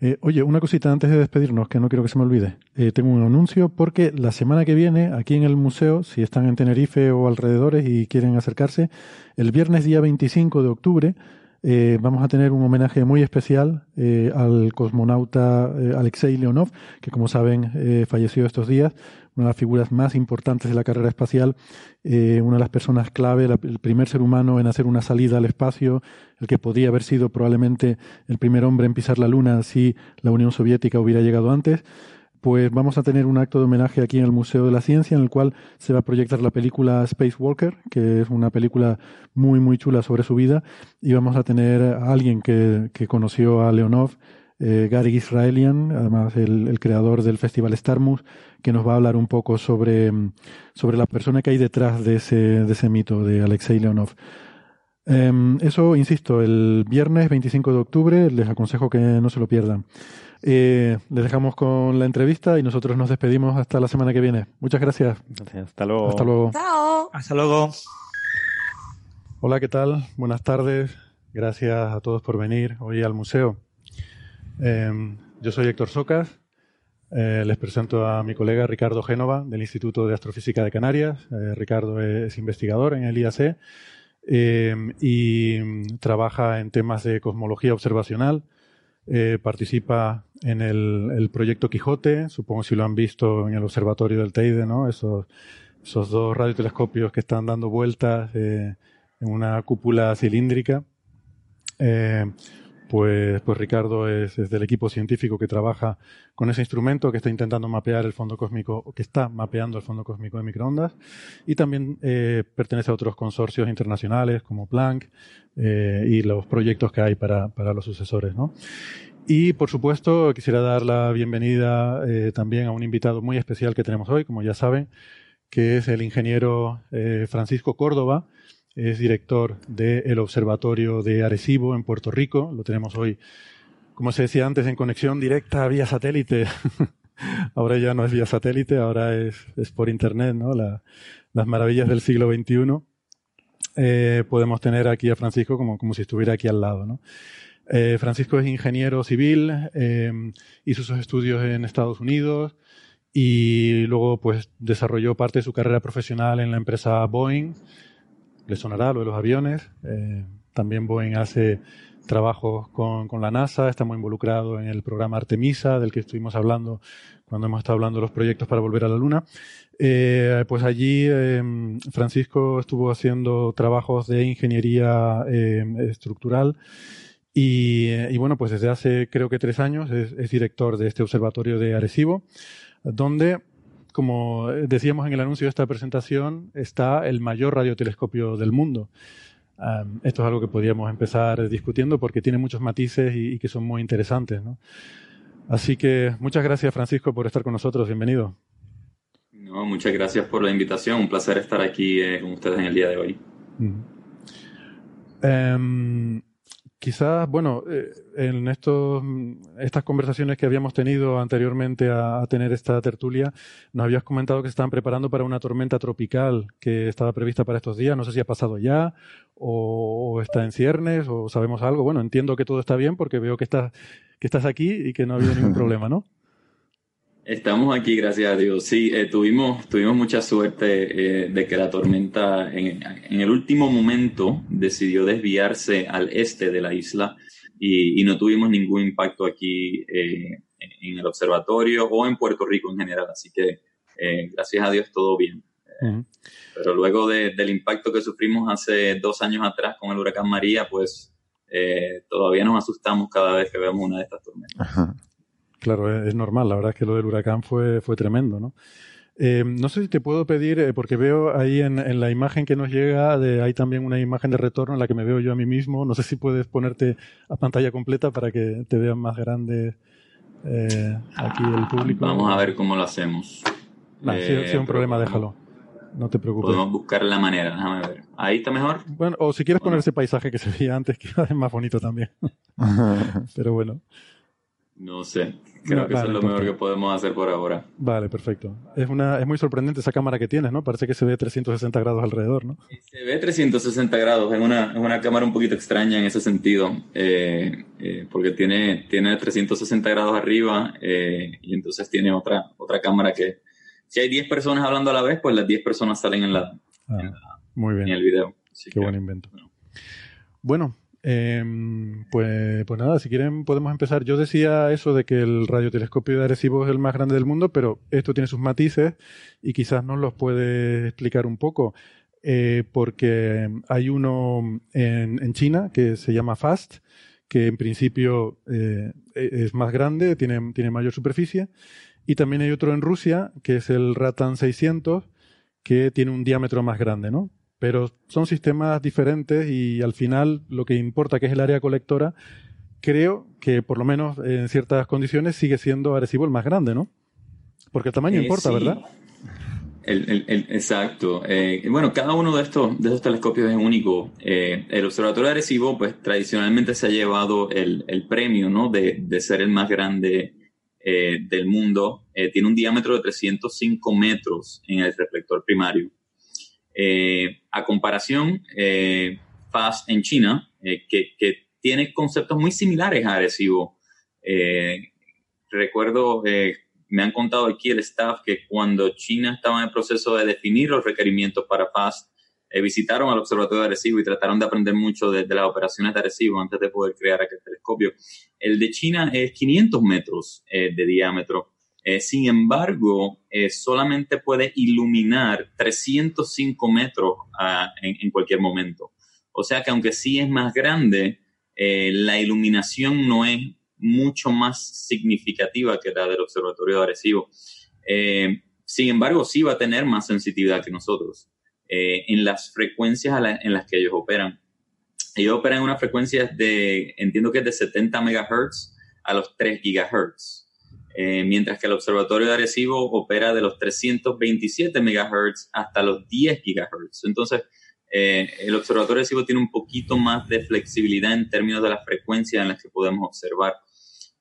Speaker 3: Eh, oye, una cosita antes de despedirnos, que no quiero que se me olvide. Eh, tengo un anuncio porque la semana que viene, aquí en el museo, si están en Tenerife o alrededores y quieren acercarse, el viernes día 25 de octubre eh, vamos a tener un homenaje muy especial al cosmonauta Alexei Leonov, que como saben falleció estos días, una de las figuras más importantes de la carrera espacial, eh, una de las personas clave, el primer ser humano en hacer una salida al espacio, el que podía haber sido probablemente el primer hombre en pisar la Luna si la Unión Soviética hubiera llegado antes. Pues vamos a tener un acto de homenaje aquí en el Museo de la Ciencia, en el cual se va a proyectar la película Space Walker, que es una película muy, muy chula sobre su vida, y vamos a tener a alguien que, que conoció a Leonov, eh, Gary Israelian, además el, creador del Festival Starmus, que nos va a hablar un poco sobre, sobre la persona que hay detrás de ese, de ese mito de Alexei Leonov. Em, eso, insisto, el viernes 25 de octubre, les aconsejo que no se lo pierdan. Eh, les dejamos con la entrevista y nosotros nos despedimos hasta la semana que viene. Muchas gracias.
Speaker 4: Hasta luego.
Speaker 3: Hasta luego.
Speaker 6: Hasta luego.
Speaker 3: Hola, ¿qué tal? Buenas tardes. Gracias a todos por venir hoy al museo. Em, yo soy Héctor Socas. Eh, les presento a mi colega Ricardo Génova del Instituto de Astrofísica de Canarias. Eh, Ricardo es investigador en el IAC y trabaja en temas de cosmología observacional. Eh, participa en el, proyecto Quijote, supongo si lo han visto en el observatorio del Teide, ¿no? Esos, dos radiotelescopios que están dando vueltas en una cúpula cilíndrica pues, pues Ricardo es, del equipo científico que trabaja con ese instrumento que está intentando mapear el fondo cósmico, que está mapeando el fondo cósmico de microondas, y también eh, pertenece a otros consorcios internacionales como Planck eh, y los proyectos que hay para, para los sucesores, ¿no? Y por supuesto quisiera dar la bienvenida eh, también a un invitado muy especial que tenemos hoy, como ya saben, que es el ingeniero Francisco Córdoba, es director del Observatorio de Arecibo en Puerto Rico. Lo tenemos hoy, como se decía antes, en conexión directa vía satélite ahora ya no es vía satélite, ahora es, es por internet, ¿no? las maravillas del siglo XXI. Eh, podemos tener aquí a Francisco como, como si estuviera aquí al lado, ¿no? Eh, Francisco es ingeniero civil, eh, hizo sus estudios en Estados Unidos y luego pues desarrolló parte de su carrera profesional en la empresa Boeing. Le sonará lo de los aviones. Eh, también Boeing hace trabajos con, con, la NASA, está muy involucrado en el programa Artemisa, del que estuvimos hablando cuando hemos estado hablando de los proyectos para volver a la Luna. Eh, pues allí eh, Francisco estuvo haciendo trabajos de ingeniería eh, estructural y, y, bueno, pues desde hace creo que tres años es, es, director de este observatorio de Arecibo, donde, como decíamos en el anuncio de esta presentación, está el mayor radiotelescopio del mundo. Um, esto es algo que podríamos empezar discutiendo porque tiene muchos matices y, y que son muy interesantes. ¿no? Así que muchas gracias Francisco por estar con nosotros. Bienvenido.
Speaker 7: No, muchas gracias por la invitación. Un placer estar aquí eh, con ustedes en el día de hoy. Mm.
Speaker 3: Um, quizás, bueno, eh, en estos, estas conversaciones que habíamos tenido anteriormente a, a, tener esta tertulia, nos habías comentado que se estaban preparando para una tormenta tropical que estaba prevista para estos días. No sé si ha pasado ya o, o está en ciernes o sabemos algo. Bueno, entiendo que todo está bien porque veo que estás, que estás aquí y que no ha habido ningún problema, ¿no?
Speaker 7: Estamos aquí, gracias a Dios. Sí, eh, tuvimos, tuvimos mucha suerte eh, de que la tormenta en, en, el último momento decidió desviarse al este de la isla y, y no tuvimos ningún impacto aquí eh, en el observatorio o en Puerto Rico en general. Así que, eh, gracias a Dios, todo bien. Uh -huh. Pero luego de, del impacto que sufrimos hace dos años atrás con el huracán María, pues eh, todavía nos asustamos cada vez que vemos una de estas tormentas. Ajá.
Speaker 3: Claro, es normal. La verdad es que lo del huracán fue, fue tremendo, ¿no? Eh, no sé si te puedo pedir, eh, porque veo ahí en, en, la imagen que nos llega, de, hay también una imagen de retorno en la que me veo yo a mí mismo. No sé si puedes ponerte a pantalla completa para que te vean más grande eh, aquí el público.
Speaker 7: Vamos a ver cómo lo hacemos.
Speaker 3: Nah, si, si, es un problema, déjalo. No te preocupes.
Speaker 7: Podemos buscar la manera, déjame ver. ¿Ahí está mejor?
Speaker 3: Bueno, o si quieres poner ese paisaje que se veía antes, que es más bonito también. Pero bueno.
Speaker 7: No sé. Creo no, que vale, eso es lo mejor que podemos hacer por ahora.
Speaker 3: Vale, perfecto. Es, una, es muy sorprendente esa cámara que tienes, ¿no? Parece que se ve 360 grados alrededor, ¿no?
Speaker 7: Se ve 360 grados. Es una, es una cámara un poquito extraña en ese sentido, eh, eh, porque tiene, tiene 360 grados arriba eh, y entonces tiene otra, otra cámara que, si hay 10 personas hablando a la vez, pues las 10 personas salen en, la, ah, en, la,
Speaker 3: muy bien.
Speaker 7: en el video.
Speaker 3: Así Qué que, buen invento. Bueno, bueno eh, pues, pues nada, si quieren podemos empezar. Yo decía eso de que el radiotelescopio de Arecibo es el más grande del mundo, pero esto tiene sus matices y quizás nos los puede explicar un poco. Eh, porque hay uno en, China que se llama FAST, que en principio eh, es más grande, tiene, tiene mayor superficie. Y también hay otro en Rusia, que es el Ratan 600, que tiene un diámetro más grande, ¿no? Pero son sistemas diferentes y al final lo que importa, que es el área colectora, creo que por lo menos en ciertas condiciones sigue siendo Arecibo el más grande, ¿no? Porque el tamaño eh, importa,
Speaker 7: sí.
Speaker 3: ¿verdad?
Speaker 7: El, el, el, exacto. Eh, bueno, cada uno de estos, de estos telescopios es único. Eh, el Observatorio de Arecibo, pues tradicionalmente se ha llevado el, premio, ¿no? De, de, ser el más grande eh, del mundo. Tiene un diámetro de 305 metros en el reflector primario. Eh, a comparación, eh, FAST en China, eh, que, que, tiene conceptos muy similares a Arecibo. Eh, recuerdo, eh, me han contado aquí el staff que cuando China estaba en el proceso de definir los requerimientos para FAST, visitaron al Observatorio de Arecibo y trataron de aprender mucho de, de, las operaciones de Arecibo antes de poder crear aquel telescopio. El de China es 500 metros de diámetro eh, sin embargo, eh, solamente puede iluminar 305 metros uh, en, cualquier momento. O sea que aunque sí es más grande, eh, la iluminación no es mucho más significativa que la del Observatorio de Arecibo. Sin embargo, sí va a tener más sensitividad que nosotros en las frecuencias en las que ellos operan. Ellos operan en unas frecuencias de, entiendo que es de 70 MHz a los 3 GHz eh, mientras que el Observatorio de Arecibo opera de los 327 MHz hasta los 10 GHz. Entonces, eh, el Observatorio de Arecibo tiene un poquito más de flexibilidad en términos de las frecuencias en las que podemos observar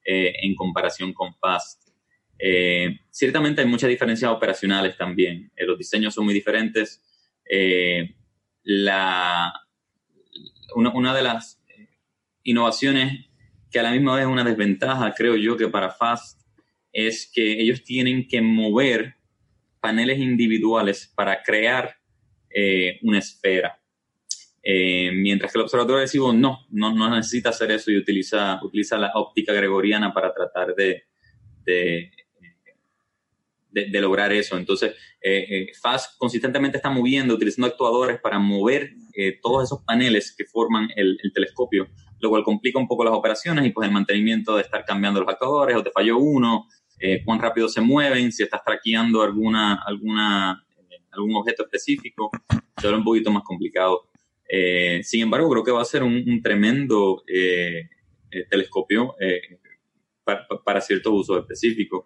Speaker 7: eh, en comparación con FAST. ciertamente hay muchas diferencias operacionales también. los diseños son muy diferentes. la, una, de las innovaciones que a la misma vez es una desventaja, creo yo, que para Fast es que ellos tienen que mover paneles individuales para crear eh, una esfera. Eh, mientras que el observatorio adhesivo no, no, no, necesita hacer eso y utiliza, utiliza la óptica gregoriana para tratar de, de, de, lograr eso. Entonces, eh, FAST consistentemente está moviendo, utilizando actuadores para mover todos esos paneles que forman el, el, telescopio, lo cual complica un poco las operaciones y pues el mantenimiento de estar cambiando los actuadores o te falló uno, eh, cuán rápido se mueven, si estás traqueando alguna, alguna, eh, algún objeto específico, se un poquito más complicado. Eh, sin embargo, creo que va a ser un, tremendo telescopio para, para, ciertos usos específicos.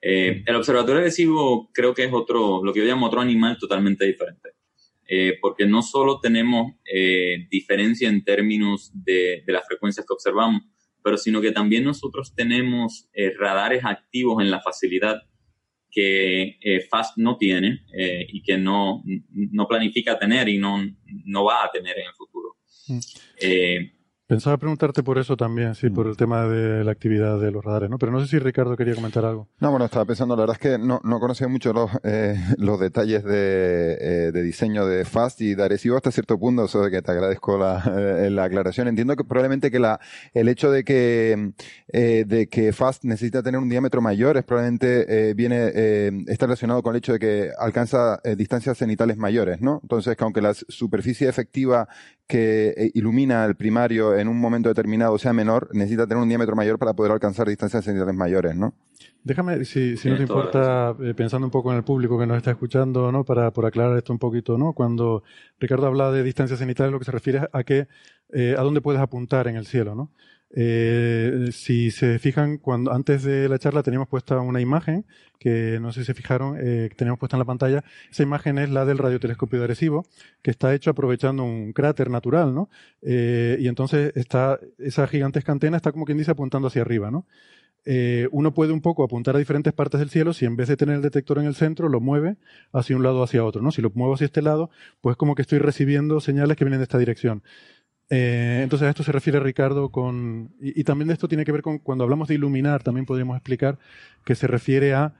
Speaker 7: el observatorio adhesivo creo que es otro, lo que yo llamo otro animal totalmente diferente. porque no solo tenemos diferencia en términos de, de las frecuencias que observamos, pero sino que también nosotros tenemos eh, radares activos en la facilidad que eh, FAST no tiene eh, y que no, no planifica tener y no, no va a tener en el futuro. Mm.
Speaker 3: Pensaba preguntarte por eso también, sí, por mm. el tema de la actividad de los radares, ¿no? Pero no sé si Ricardo quería comentar algo.
Speaker 8: No, bueno, estaba pensando, la verdad es que no, no conocía mucho los, eh, los detalles de, eh, de, diseño de Fast y de Arecibo hasta cierto punto, eso de que te agradezco la, eh, la aclaración. Entiendo que probablemente que la, el hecho de que, eh, de que Fast necesita tener un diámetro mayor es probablemente viene, está relacionado con el hecho de que alcanza distancias cenitales mayores, ¿no? Entonces, que aunque la superficie efectiva que ilumina el primario en un momento determinado sea menor, necesita tener un diámetro mayor para poder alcanzar distancias cenitales mayores, ¿no?
Speaker 3: Déjame, si, si no te importa, eh, pensando un poco en el público que nos está escuchando, ¿no? Para por aclarar esto un poquito, ¿no? Cuando Ricardo habla de distancias cenitales, lo que se refiere a que eh, a dónde puedes apuntar en el cielo, ¿no? Eh, si se fijan, cuando antes de la charla teníamos puesta una imagen que no sé si se fijaron, eh, tenemos puesta en la pantalla. Esa imagen es la del radiotelescopio de Arecibo, que está hecho aprovechando un cráter natural, ¿no? Eh, y entonces está, esa gigantesca antena está como quien dice apuntando hacia arriba, ¿no? Uno puede un poco apuntar a diferentes partes del cielo si en vez de tener el detector en el centro lo mueve hacia un lado o hacia otro, ¿no? Si lo muevo hacia este lado, pues como que estoy recibiendo señales que vienen de esta dirección. Eh, entonces a esto se refiere Ricardo con... Y, también esto tiene que ver con cuando hablamos de iluminar, también podríamos explicar que se refiere a...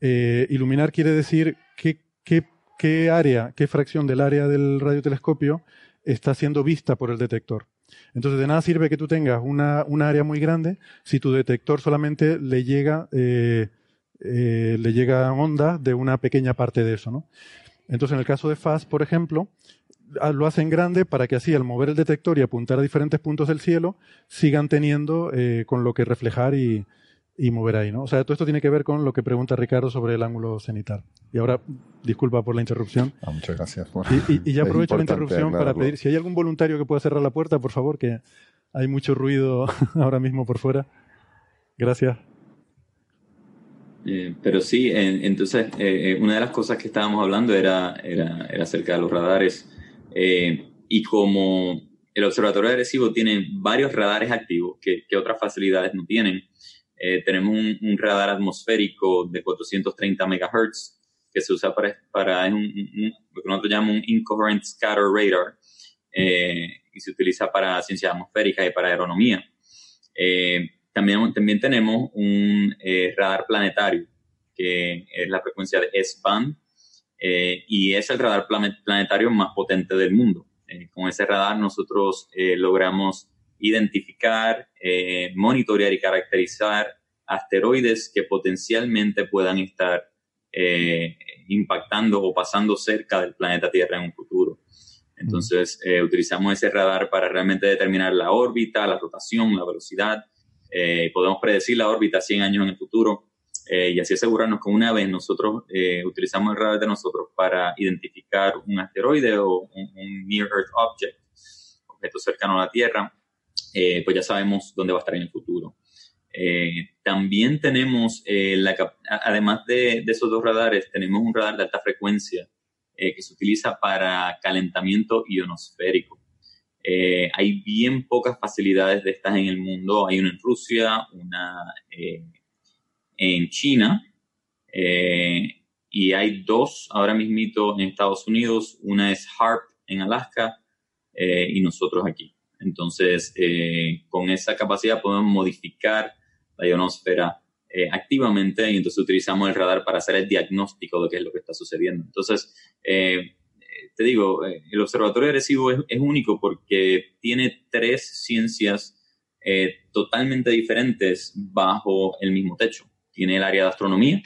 Speaker 3: Eh, iluminar quiere decir qué, qué, qué área, qué fracción del área del radiotelescopio está siendo vista por el detector. Entonces, de nada sirve que tú tengas una, una área muy grande si tu detector solamente le llega, eh, le llega onda de una pequeña parte de eso, ¿no? Entonces, en el caso de FAST, por ejemplo, lo hacen grande para que así al mover el detector y apuntar a diferentes puntos del cielo sigan teniendo eh, con lo que reflejar y, mover ahí, ¿no? O sea, todo esto tiene que ver con lo que pregunta Ricardo sobre el ángulo cenital. Y ahora, disculpa por la interrupción.
Speaker 8: Ah, muchas gracias.
Speaker 3: y, ya aprovecho la interrupción para pedir, si hay algún voluntario que pueda cerrar la puerta, por favor, que hay mucho ruido ahora mismo por fuera. Gracias.
Speaker 7: Eh, pero sí, entonces, eh, una de las cosas que estábamos hablando era, era, era acerca de los radares eh, y como el observatorio agresivo tiene varios radares activos que, otras facilidades no tienen, eh, tenemos un, radar atmosférico de 430 MHz que se usa para, para un, lo que nosotros llamamos un incoherent scatter radar eh, y se utiliza para ciencia atmosférica y para aeronomía. también, también tenemos un radar planetario que es la frecuencia de S-band eh, y es el radar planetario más potente del mundo. Eh, con ese radar nosotros eh, logramos identificar, monitorear y caracterizar asteroides que potencialmente puedan estar impactando o pasando cerca del planeta Tierra en un futuro. Entonces, utilizamos ese radar para realmente determinar la órbita, la rotación, la velocidad. podemos predecir la órbita 100 años en el futuro eh, y así asegurarnos que una vez nosotros eh, utilizamos el radar de nosotros para identificar un asteroide o un, Near Earth Object, objeto cercano a la Tierra, eh, pues ya sabemos dónde va a estar en el futuro. también tenemos, la, además de, de, esos dos radares, tenemos un radar de alta frecuencia que se utiliza para calentamiento ionosférico. hay bien pocas facilidades de estas en el mundo. Hay una en Rusia, una en China eh, y hay dos ahora mismito en Estados Unidos. Una es HARP en Alaska eh, y nosotros aquí. Entonces, eh, con esa capacidad podemos modificar la ionosfera activamente y entonces utilizamos el radar para hacer el diagnóstico de qué es lo que está sucediendo. Entonces, te digo, el observatorio agresivo es, es, único porque tiene tres ciencias totalmente diferentes bajo el mismo techo. Tiene el área de astronomía,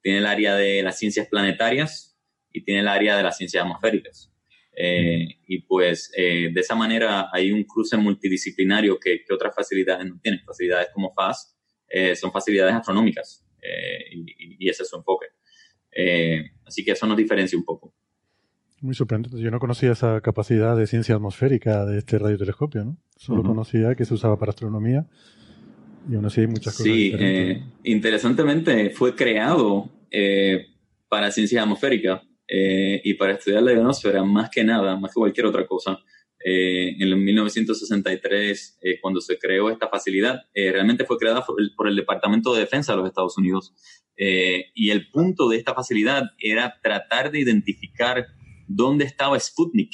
Speaker 7: tiene el área de las ciencias planetarias y tiene el área de las ciencias atmosféricas. Eh, y pues eh, de esa manera hay un cruce multidisciplinario que, otras facilidades no tienen. Facilidades como FAS eh, son facilidades astronómicas y, ese es su enfoque. así que eso nos diferencia un poco.
Speaker 3: Muy sorprendente. Yo no conocía esa capacidad de ciencia atmosférica de este radiotelescopio, ¿no? Solo conocía que se usaba para astronomía y aún así hay muchas cosas.
Speaker 7: Sí, eh, interesantemente fue creado eh, para ciencias atmosféricas eh, y para estudiar la ionosfera más que nada, más que cualquier otra cosa. en el 1963, cuando se creó esta facilidad, realmente fue creada por el, Departamento de Defensa de los Estados Unidos. y el punto de esta facilidad era tratar de identificar dónde estaba Sputnik,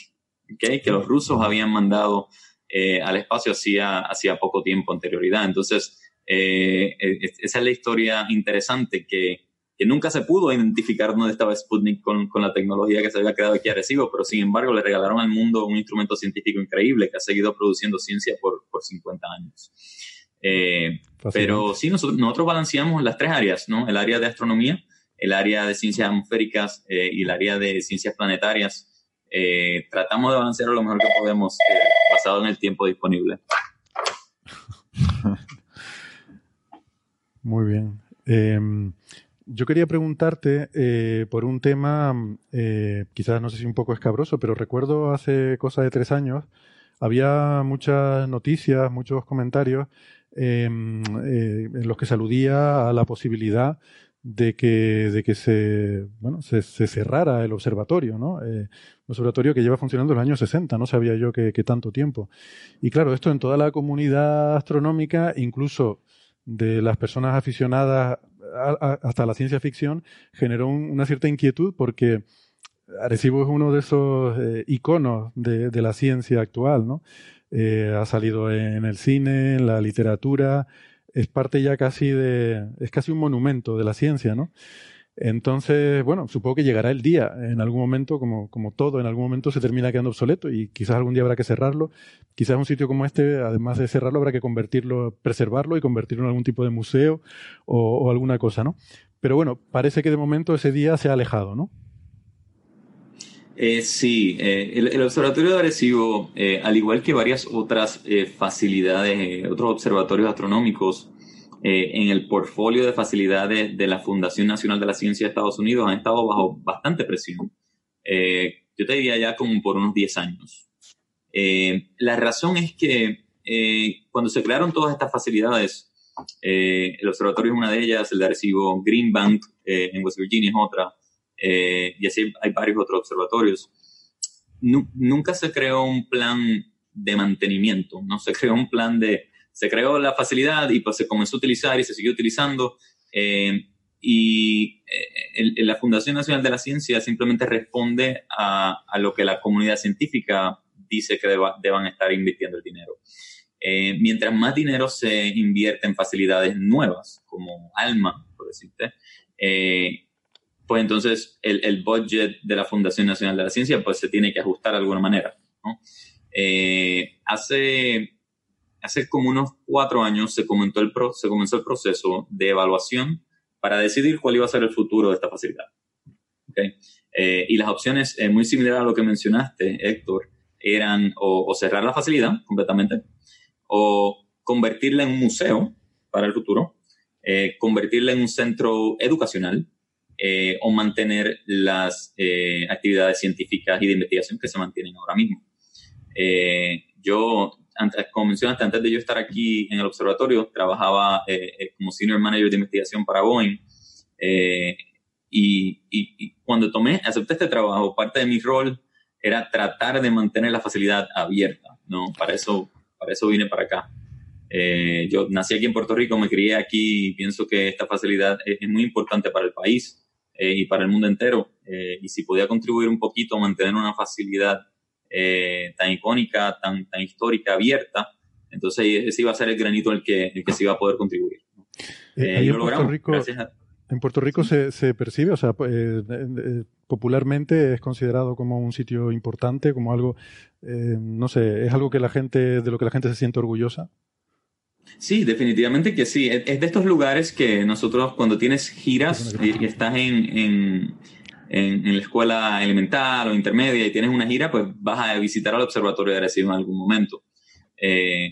Speaker 7: que los rusos habían mandado eh, al espacio hacía, hacía poco tiempo anterioridad. Entonces, eh, esa es la historia interesante que, que, nunca se pudo identificar dónde estaba Sputnik con, con, la tecnología que se había creado aquí a Recibo, pero sin embargo le regalaron al mundo un instrumento científico increíble que ha seguido produciendo ciencia por, por 50 años. Eh, pero sí, nosotros, nosotros balanceamos las tres áreas, ¿no? El área de astronomía, el área de ciencias atmosféricas y el área de ciencias planetarias. Tratamos de balancear lo mejor que podemos basado en el tiempo disponible.
Speaker 3: Muy bien. Em, yo quería preguntarte eh, por un tema, eh, quizás no sé si un poco escabroso, pero recuerdo hace cosa de tres años, había muchas noticias, muchos comentarios em, eh, en los que se aludía a la posibilidad de que, de que se, bueno, se, cerrara el observatorio, ¿no? Eh, un observatorio que lleva funcionando en los años 60, no sabía yo que, tanto tiempo. Y claro, esto en toda la comunidad astronómica, incluso de las personas aficionadas hasta la ciencia ficción, generó una cierta inquietud porque Arecibo es uno de esos eh, iconos de, de, la ciencia actual, ¿no? Eh, ha salido en el cine, en la literatura, es parte ya casi de, es casi un monumento de la ciencia, ¿no? Entonces, bueno, supongo que llegará el día, en algún momento, como, como todo, en algún momento se termina quedando obsoleto y quizás algún día habrá que cerrarlo. Quizás un sitio como este, además de cerrarlo, habrá que convertirlo, preservarlo y convertirlo en algún tipo de museo o, alguna cosa, ¿no? Pero bueno, parece que de momento ese día se ha alejado, ¿no?
Speaker 7: Eh, sí, eh, el, Observatorio de Arecibo, eh, al igual que varias otras facilidades, otros observatorios astronómicos, en el portfolio de facilidades de la Fundación Nacional de la Ciencia de Estados Unidos han estado bajo bastante presión. yo te diría ya como por unos 10 años. la razón es que cuando se crearon todas estas facilidades, el observatorio es una de ellas, el de Arecibo, Green Bank en West Virginia es otra, eh, y así hay varios otros observatorios. nunca se creó un plan de mantenimiento, no se creó un plan de, se creó la facilidad y pues se comenzó a utilizar y se siguió utilizando. Eh, y eh, la Fundación Nacional de la Ciencia simplemente responde a, a lo que la comunidad científica dice que deban estar invirtiendo el dinero. mientras más dinero se invierte en facilidades nuevas, como ALMA, por decirte, pues entonces el, el, budget de la Fundación Nacional de la Ciencia pues se tiene que ajustar de alguna manera. ¿no? Eh, hace, hace como unos cuatro años se comenzó, el pro, se comenzó el proceso de evaluación para decidir cuál iba a ser el futuro de esta facilidad. ¿Okay? Eh, y las opciones, eh, muy similares a lo que mencionaste, Héctor, eran o, cerrar la facilidad completamente, o convertirla en un museo para el futuro, convertirla en un centro educacional, eh, o mantener las eh, actividades científicas y de investigación que se mantienen ahora mismo. Eh, yo, antes, como mencionaste, antes de yo estar aquí en el observatorio, trabajaba como Senior Manager de Investigación para Boeing. Y, y, cuando tomé, acepté este trabajo, parte de mi rol era tratar de mantener la facilidad abierta, ¿no? Para eso, para eso vine para acá. Eh, yo nací aquí en Puerto Rico, me crié aquí y pienso que esta facilidad es, muy importante para el país y para el mundo entero. y si podía contribuir un poquito a mantener una facilidad tan icónica, tan, tan histórica, abierta, entonces ese iba a ser el granito el que, el que se iba a poder contribuir.
Speaker 3: en, Puerto Rico, en Puerto Rico se, se percibe, o sea, popularmente es considerado como un sitio importante, como algo, eh, no sé, es algo que la gente, de lo que la gente se siente orgullosa.
Speaker 7: Sí, definitivamente que sí. Es de estos lugares que nosotros cuando tienes giras y, estás en, en, en, la escuela elemental o intermedia y tienes una gira, pues vas a visitar al Observatorio de Arecibo en algún momento. Eh,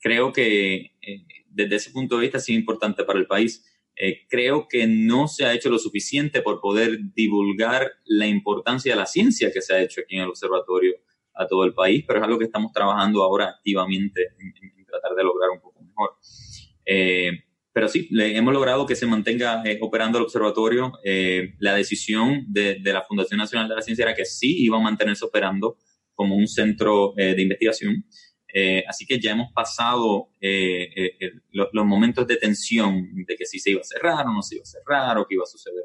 Speaker 7: creo que eh, desde ese punto de vista sí es importante para el país. Eh, creo que no se ha hecho lo suficiente por poder divulgar la importancia de la ciencia que se ha hecho aquí en el observatorio a todo el país, pero es algo que estamos trabajando ahora activamente en, tratar de lograr un poco mejor. Eh, pero sí, le, hemos logrado que se mantenga eh, operando el observatorio. la decisión de, de, la Fundación Nacional de la Ciencia era que sí iba a mantenerse operando como un centro de investigación. Eh, así que ya hemos pasado eh, eh, los, momentos de tensión de que si se iba a cerrar o no se iba a cerrar o qué iba a suceder.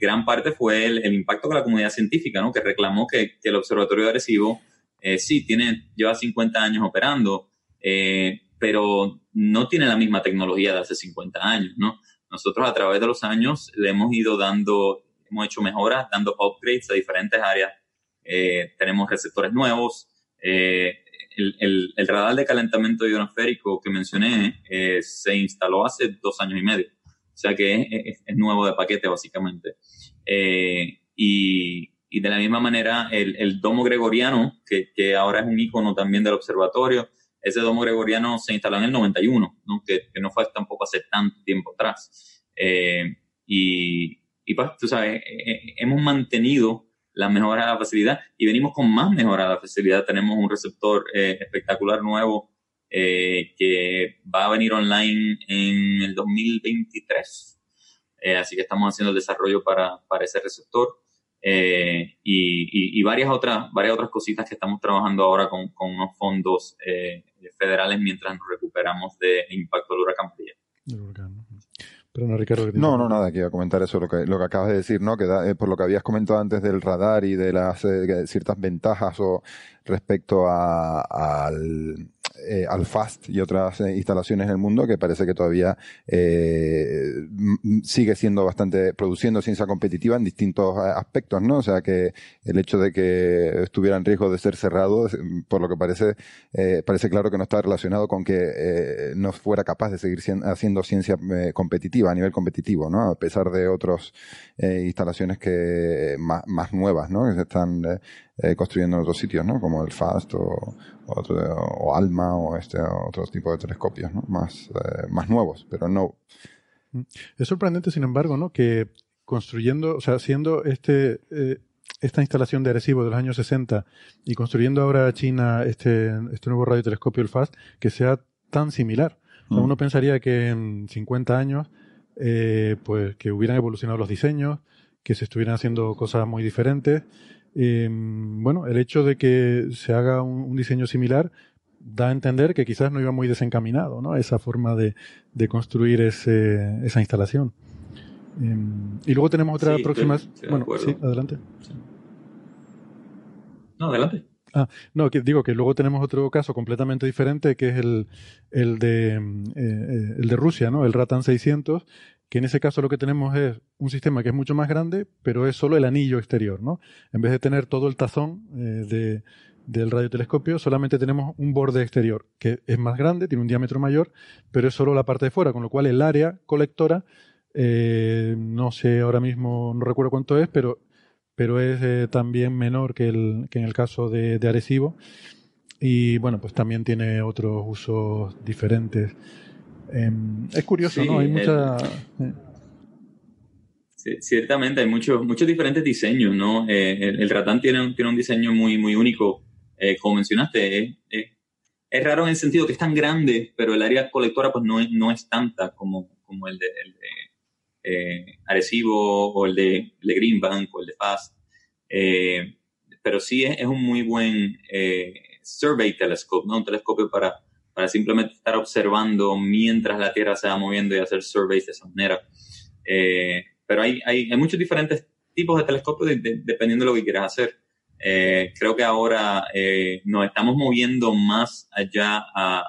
Speaker 7: gran parte fue el, impacto con la comunidad científica, ¿no? que reclamó que, el Observatorio de Arecibo sí tiene, lleva 50 años operando, pero no tiene la misma tecnología de hace 50 años. ¿no? Nosotros a través de los años le hemos ido dando, hemos hecho mejoras, dando upgrades a diferentes áreas. tenemos receptores nuevos. Eh, el, el, radar de calentamiento ionosférico que mencioné eh, se instaló hace dos años y medio. O sea que es, es, nuevo de paquete, básicamente. Eh, y, y, de la misma manera, el, el domo gregoriano, que, que, ahora es un icono también del observatorio, ese domo gregoriano se instaló en el 91, ¿no? Que, que no fue tampoco hace tanto tiempo atrás. Eh, y, y pues, tú sabes, hemos mantenido la mejora de la facilidad y venimos con más mejora de la facilidad. Tenemos un receptor eh, espectacular nuevo eh, que va a venir online en el 2023. Eh, así que estamos haciendo el desarrollo para, para ese receptor. Y, y, y, varias otras varias otras cositas que estamos trabajando ahora con, con unos fondos federales mientras nos recuperamos del impacto del huracán
Speaker 8: no, no, nada, quiero comentar eso, lo que, lo que acabas de decir, ¿no? Que eh, por lo que habías comentado antes del radar y de las eh, ciertas ventajas o respecto a, al, eh, al FAST y otras eh, instalaciones en el mundo que parece que todavía eh, sigue siendo bastante, produciendo ciencia competitiva en distintos aspectos, ¿no? O sea que el hecho de que estuviera en riesgo de ser cerrado, por lo que parece, parece claro que no está relacionado con que no fuera capaz de seguir haciendo ciencia competitiva a nivel competitivo, ¿no? A pesar de otras instalaciones que más, más nuevas, ¿no? Que se están eh, construyendo en otros sitios, ¿no? Como el FAST o, otro, o ALMA o este otro tipo de telescopios, ¿no? Más, eh, más nuevos, pero no.
Speaker 3: Mm. Es sorprendente, sin embargo, ¿no? Que construyendo, o sea, haciendo este, eh, esta instalación de Arecibo de los años 60 y construyendo ahora China este, este nuevo radiotelescopio, el FAST, que sea tan similar. Mm. Uno pensaría que en 50 años, pues que hubieran evolucionado los diseños, que se estuvieran haciendo cosas muy diferentes eh, bueno, el hecho de que se haga un, diseño similar da a entender que quizás no iba muy desencaminado, ¿no? Esa forma de, construir ese, esa instalación. Em, y luego tenemos otra próxima. bueno, sí, adelante.
Speaker 7: No, adelante.
Speaker 3: Ah, no, que digo que luego tenemos otro caso completamente diferente que es el, el, de, em, eh, eh, el de Rusia, ¿no? El Ratan 600, que en ese caso lo que tenemos es un sistema que es mucho más grande, pero es solo el anillo exterior, ¿no? En vez de tener todo el tazón eh, de, del radiotelescopio, solamente tenemos un borde exterior, que es más grande, tiene un diámetro mayor, pero es solo la parte de fuera, con lo cual el área colectora, eh, no sé ahora mismo, no recuerdo cuánto es, pero, pero es eh, también menor que, el, que en el caso de, de Arecibo. Y bueno, pues también tiene otros usos diferentes. Em, es curioso, ¿no? Hay mucha... Eh.
Speaker 7: ciertamente hay muchos muchos diferentes diseños, ¿no? Eh, el, ratán tiene un, tiene un diseño muy, muy único, eh, como mencionaste. es raro en el sentido que es tan grande, pero el área colectora pues no es, no es tanta como, como el de, el de Arecibo o el de, el de Greenbank o el de Fast. pero sí es, es un muy buen survey telescope, ¿no? Un telescopio para para simplemente estar observando mientras la Tierra se va moviendo y hacer surveys de esa manera. Eh, pero hay, hay, hay, muchos diferentes tipos de telescopios dependiendo de lo que quieras hacer. Eh, creo que ahora eh, nos estamos moviendo más allá a,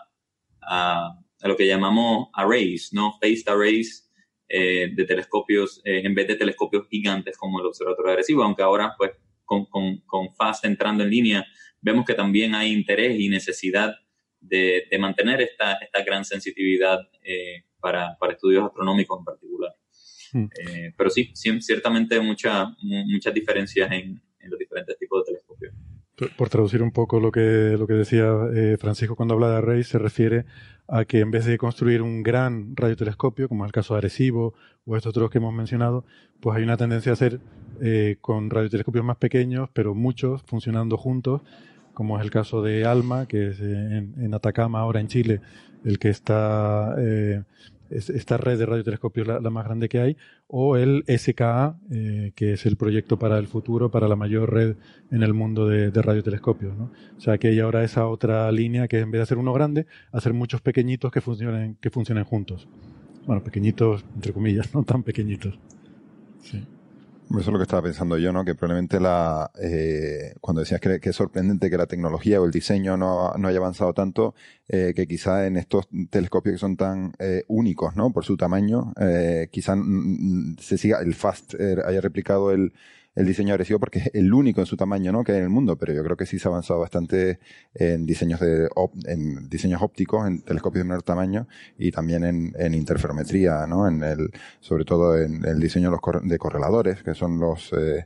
Speaker 7: a, a, lo que llamamos arrays, ¿no? Phased arrays de telescopios, en vez de telescopios gigantes como el observatorio agresivo, aunque ahora, pues, con, con, con FAST entrando en línea, vemos que también hay interés y necesidad de, de mantener esta, esta gran sensitividad eh, para, para, estudios astronómicos en particular. Hmm. Eh, pero sí, ciertamente mucha, muchas diferencias en, en, los diferentes tipos de telescopios.
Speaker 3: Por traducir un poco lo que, lo que decía eh, Francisco cuando habla de array, se refiere a que en vez de construir un gran radiotelescopio, como es el caso de Arecibo o estos otros que hemos mencionado, pues hay una tendencia a hacer eh, con radiotelescopios más pequeños, pero muchos funcionando juntos, como es el caso de ALMA, que es en, Atacama, ahora en Chile, el que está, eh, esta red de radiotelescopios la, la, más grande que hay, o el SKA, eh, que es el proyecto para el futuro, para la mayor red en el mundo de, radiotelescopios. ¿no? O sea que hay ahora esa otra línea que en vez de hacer uno grande, hacer muchos pequeñitos que funcionen, que funcionen juntos. Bueno, pequeñitos, entre comillas, no tan pequeñitos. Sí.
Speaker 8: Eso es lo que estaba pensando yo, ¿no? Que probablemente la, eh, cuando decías que, es sorprendente que la tecnología o el diseño no, no haya avanzado tanto, eh, que quizá en estos telescopios que son tan eh, únicos, ¿no? Por su tamaño, eh, quizá se siga, el FAST eh, haya replicado el, el diseño agresivo porque es el único en su tamaño ¿no? que hay en el mundo, pero yo creo que sí se ha avanzado bastante en diseños de en diseños ópticos, en telescopios de menor tamaño y también en, interferometría, ¿no? En el, sobre todo en el diseño de, correladores, que son los eh,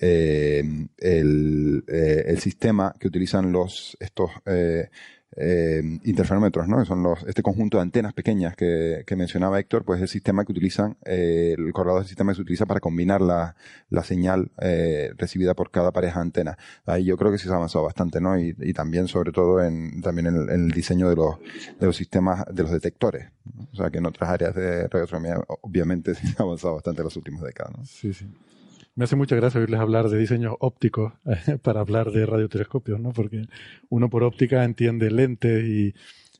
Speaker 8: eh, el, eh, el sistema que utilizan los estos eh, eh, interferómetros, ¿no? Son los, este conjunto de antenas pequeñas que, mencionaba Héctor, pues es el sistema que utilizan, eh, el corredor del sistema que se utiliza para combinar la, señal eh, recibida por cada pareja de antenas. Ahí yo creo que sí se ha avanzado bastante, ¿no? Y, y también, sobre todo, en, también en el, diseño de los, de los sistemas, de los detectores. O sea, que en otras áreas de radioastronomía, obviamente, sí se ha avanzado bastante en las últimas décadas, ¿no?
Speaker 3: Sí, sí. Me hace mucha gracia oírles hablar de diseños ópticos para hablar de radiotelescopios, ¿no? Porque uno por óptica entiende lentes y,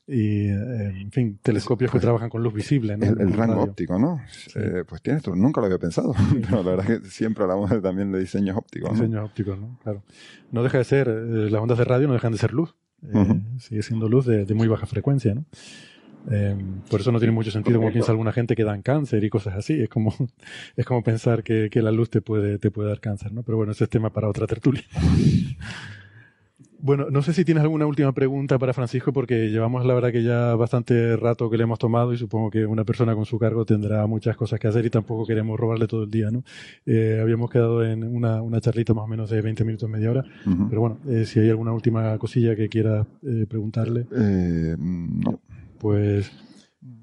Speaker 3: y en fin, telescopios que trabajan con luz visible. ¿no?
Speaker 8: El, rango óptico, ¿no? Eh, pues tienes nunca lo había pensado, pero la verdad es que siempre hablamos también de diseños ópticos.
Speaker 3: ¿no? Diseños ópticos, ¿no? Claro. No deja de ser, eh, las ondas de radio no dejan de ser luz. Eh, sigue siendo luz de, de, muy baja frecuencia, ¿no? Eh, por eso no tiene mucho sentido como piensa alguna gente que dan cáncer y cosas así. Es como, es como pensar que, que, la luz te puede, te puede dar cáncer, ¿no? Pero bueno, ese es tema para otra tertulia. Bueno, no sé si tienes alguna última pregunta para Francisco, porque llevamos la verdad que ya bastante rato que le hemos tomado y supongo que una persona con su cargo tendrá muchas cosas que hacer y tampoco queremos robarle todo el día, ¿no? Eh, habíamos quedado en una, una, charlita más o menos de 20 minutos, media hora, uh -huh. pero bueno, eh, si hay alguna última cosilla que quiera eh, preguntarle.
Speaker 8: no.
Speaker 3: Pues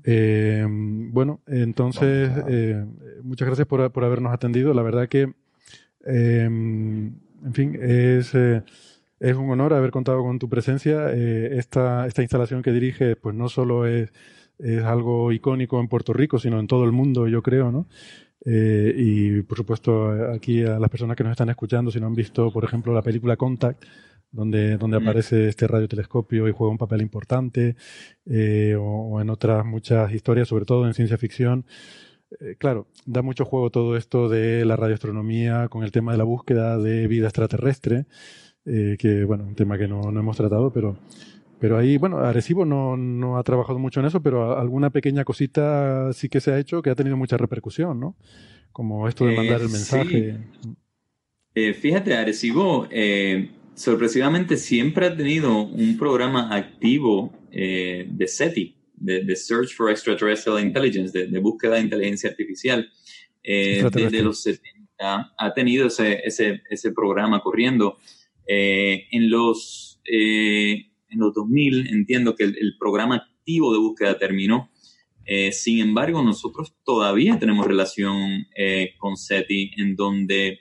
Speaker 3: eh, bueno, entonces eh, muchas gracias por, por, habernos atendido. La verdad que, eh, en fin, es, es un honor haber contado con tu presencia. esta, esta instalación que dirige, pues no solo es, es algo icónico en Puerto Rico, sino en todo el mundo, yo creo, ¿no? Eh, y por supuesto, aquí a las personas que nos están escuchando, si no han visto, por ejemplo, la película Contact, donde, donde mm. aparece este radiotelescopio y juega un papel importante, eh, o, o, en otras muchas historias, sobre todo en ciencia ficción. Eh, claro, da mucho juego todo esto de la radioastronomía con el tema de la búsqueda de vida extraterrestre, eh, que bueno, un tema que no, no hemos tratado, pero, pero ahí, bueno, Arecibo no, no ha trabajado mucho en eso, pero alguna pequeña cosita sí que se ha hecho que ha tenido mucha repercusión, ¿no? Como esto de mandar el mensaje.
Speaker 7: Sí. fíjate, Arecibo, sorpresivamente siempre ha tenido un programa activo eh, de SETI, de, de, Search for Extraterrestrial Intelligence, de, de búsqueda de inteligencia artificial. Eh, desde los 70 ha tenido ese, ese, ese programa corriendo. Eh, en, los, en los 2000 entiendo que el, el, programa activo de búsqueda terminó. sin embargo, nosotros todavía tenemos relación con SETI en donde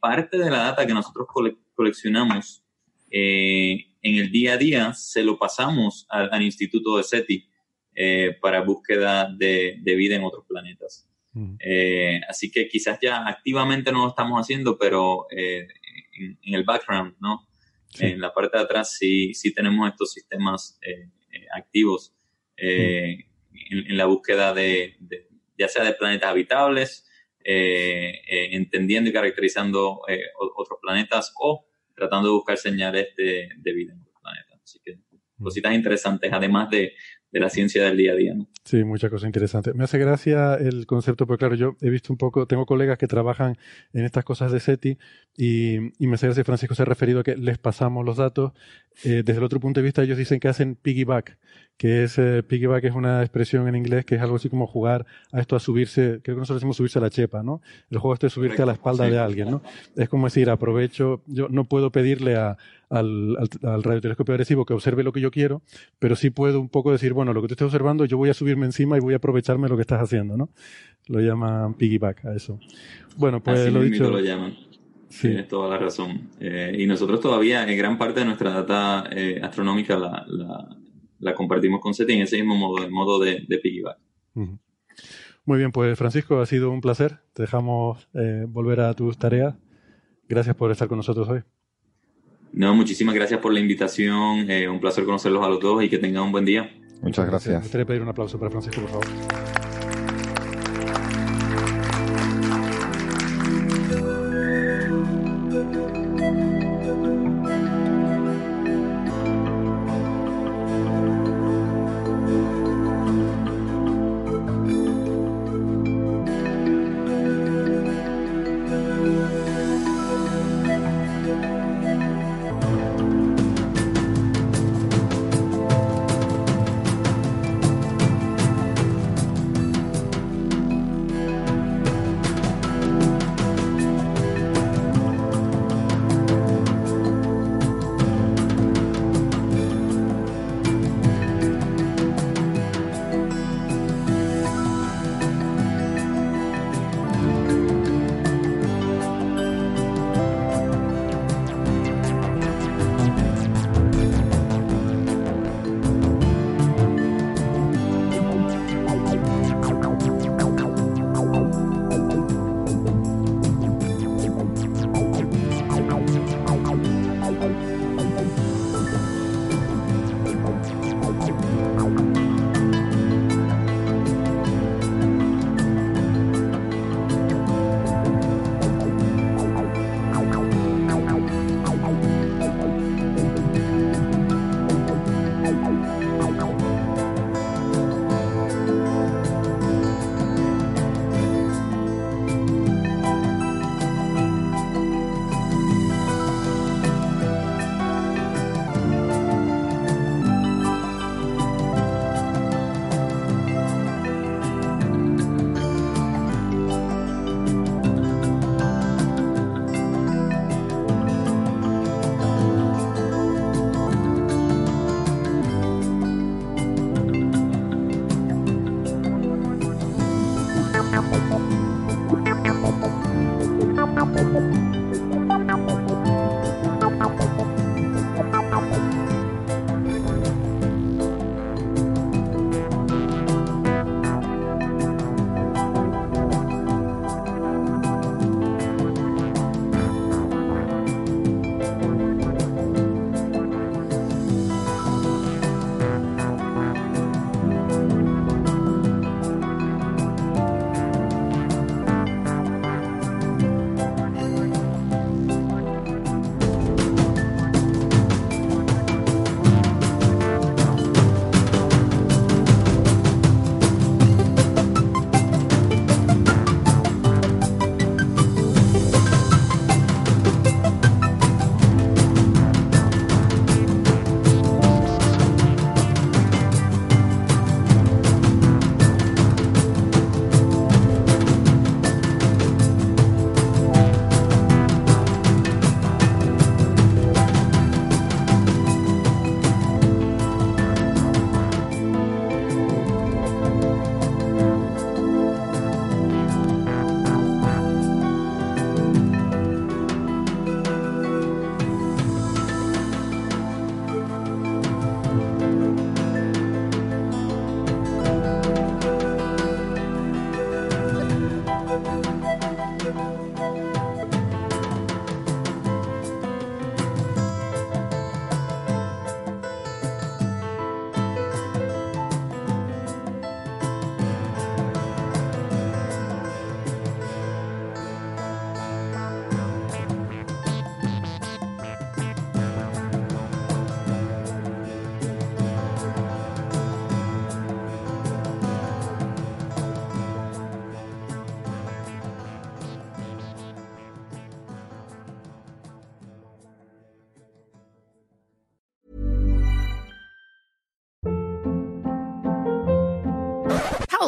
Speaker 7: parte de la data que nosotros colectamos coleccionamos eh, en el día a día se lo pasamos al, al Instituto de SETI eh, para búsqueda de, de, vida en otros planetas. Eh, así que quizás ya activamente no lo estamos haciendo, pero eh, en, en, el background, ¿no? Sí. En la parte de atrás sí, sí tenemos estos sistemas activos en, la búsqueda de, ya sea de planetas habitables, entendiendo y caracterizando otros planetas o tratando de buscar señales de, de vida en otros planetas. Así que cositas interesantes, además de, de la ciencia del día a día. ¿no?
Speaker 3: Sí, muchas cosas interesantes. Me hace gracia el concepto, porque claro, yo he visto un poco, tengo colegas que trabajan en estas cosas de SETI y, y me hace gracia Francisco se ha referido a que les pasamos los datos. Eh, desde el otro punto de vista, ellos dicen que hacen piggyback, que es eh, piggyback es una expresión en inglés que es algo así como jugar a esto a subirse, creo que nosotros decimos subirse a la chepa, ¿no? El juego este es subirte a la espalda de alguien, ¿no? Es como decir, aprovecho, yo no puedo pedirle a, al, al, radiotelescopio agresivo que observe lo que yo quiero, pero sí puedo un poco decir, bueno, lo que tú estés observando, yo voy a subirme encima y voy a aprovecharme lo que estás haciendo, ¿no? Lo llaman piggyback a eso. Bueno, pues lo dicho.
Speaker 7: lo llaman. Sí. Tienes toda la razón. Eh, y nosotros todavía, en gran parte de nuestra data eh, astronómica, la, la, compartimos con SETI en ese mismo modo, modo de, de piggyback.
Speaker 3: Muy bien, pues Francisco, ha sido un placer. Te dejamos eh, volver a tus tareas. Gracias por estar con nosotros hoy.
Speaker 7: No, muchísimas gracias por la invitación. Eh, un placer conocerlos a los dos y que tengan un buen día.
Speaker 8: Muchas gracias. Me
Speaker 3: gustaría pedir un aplauso para Francisco, por favor.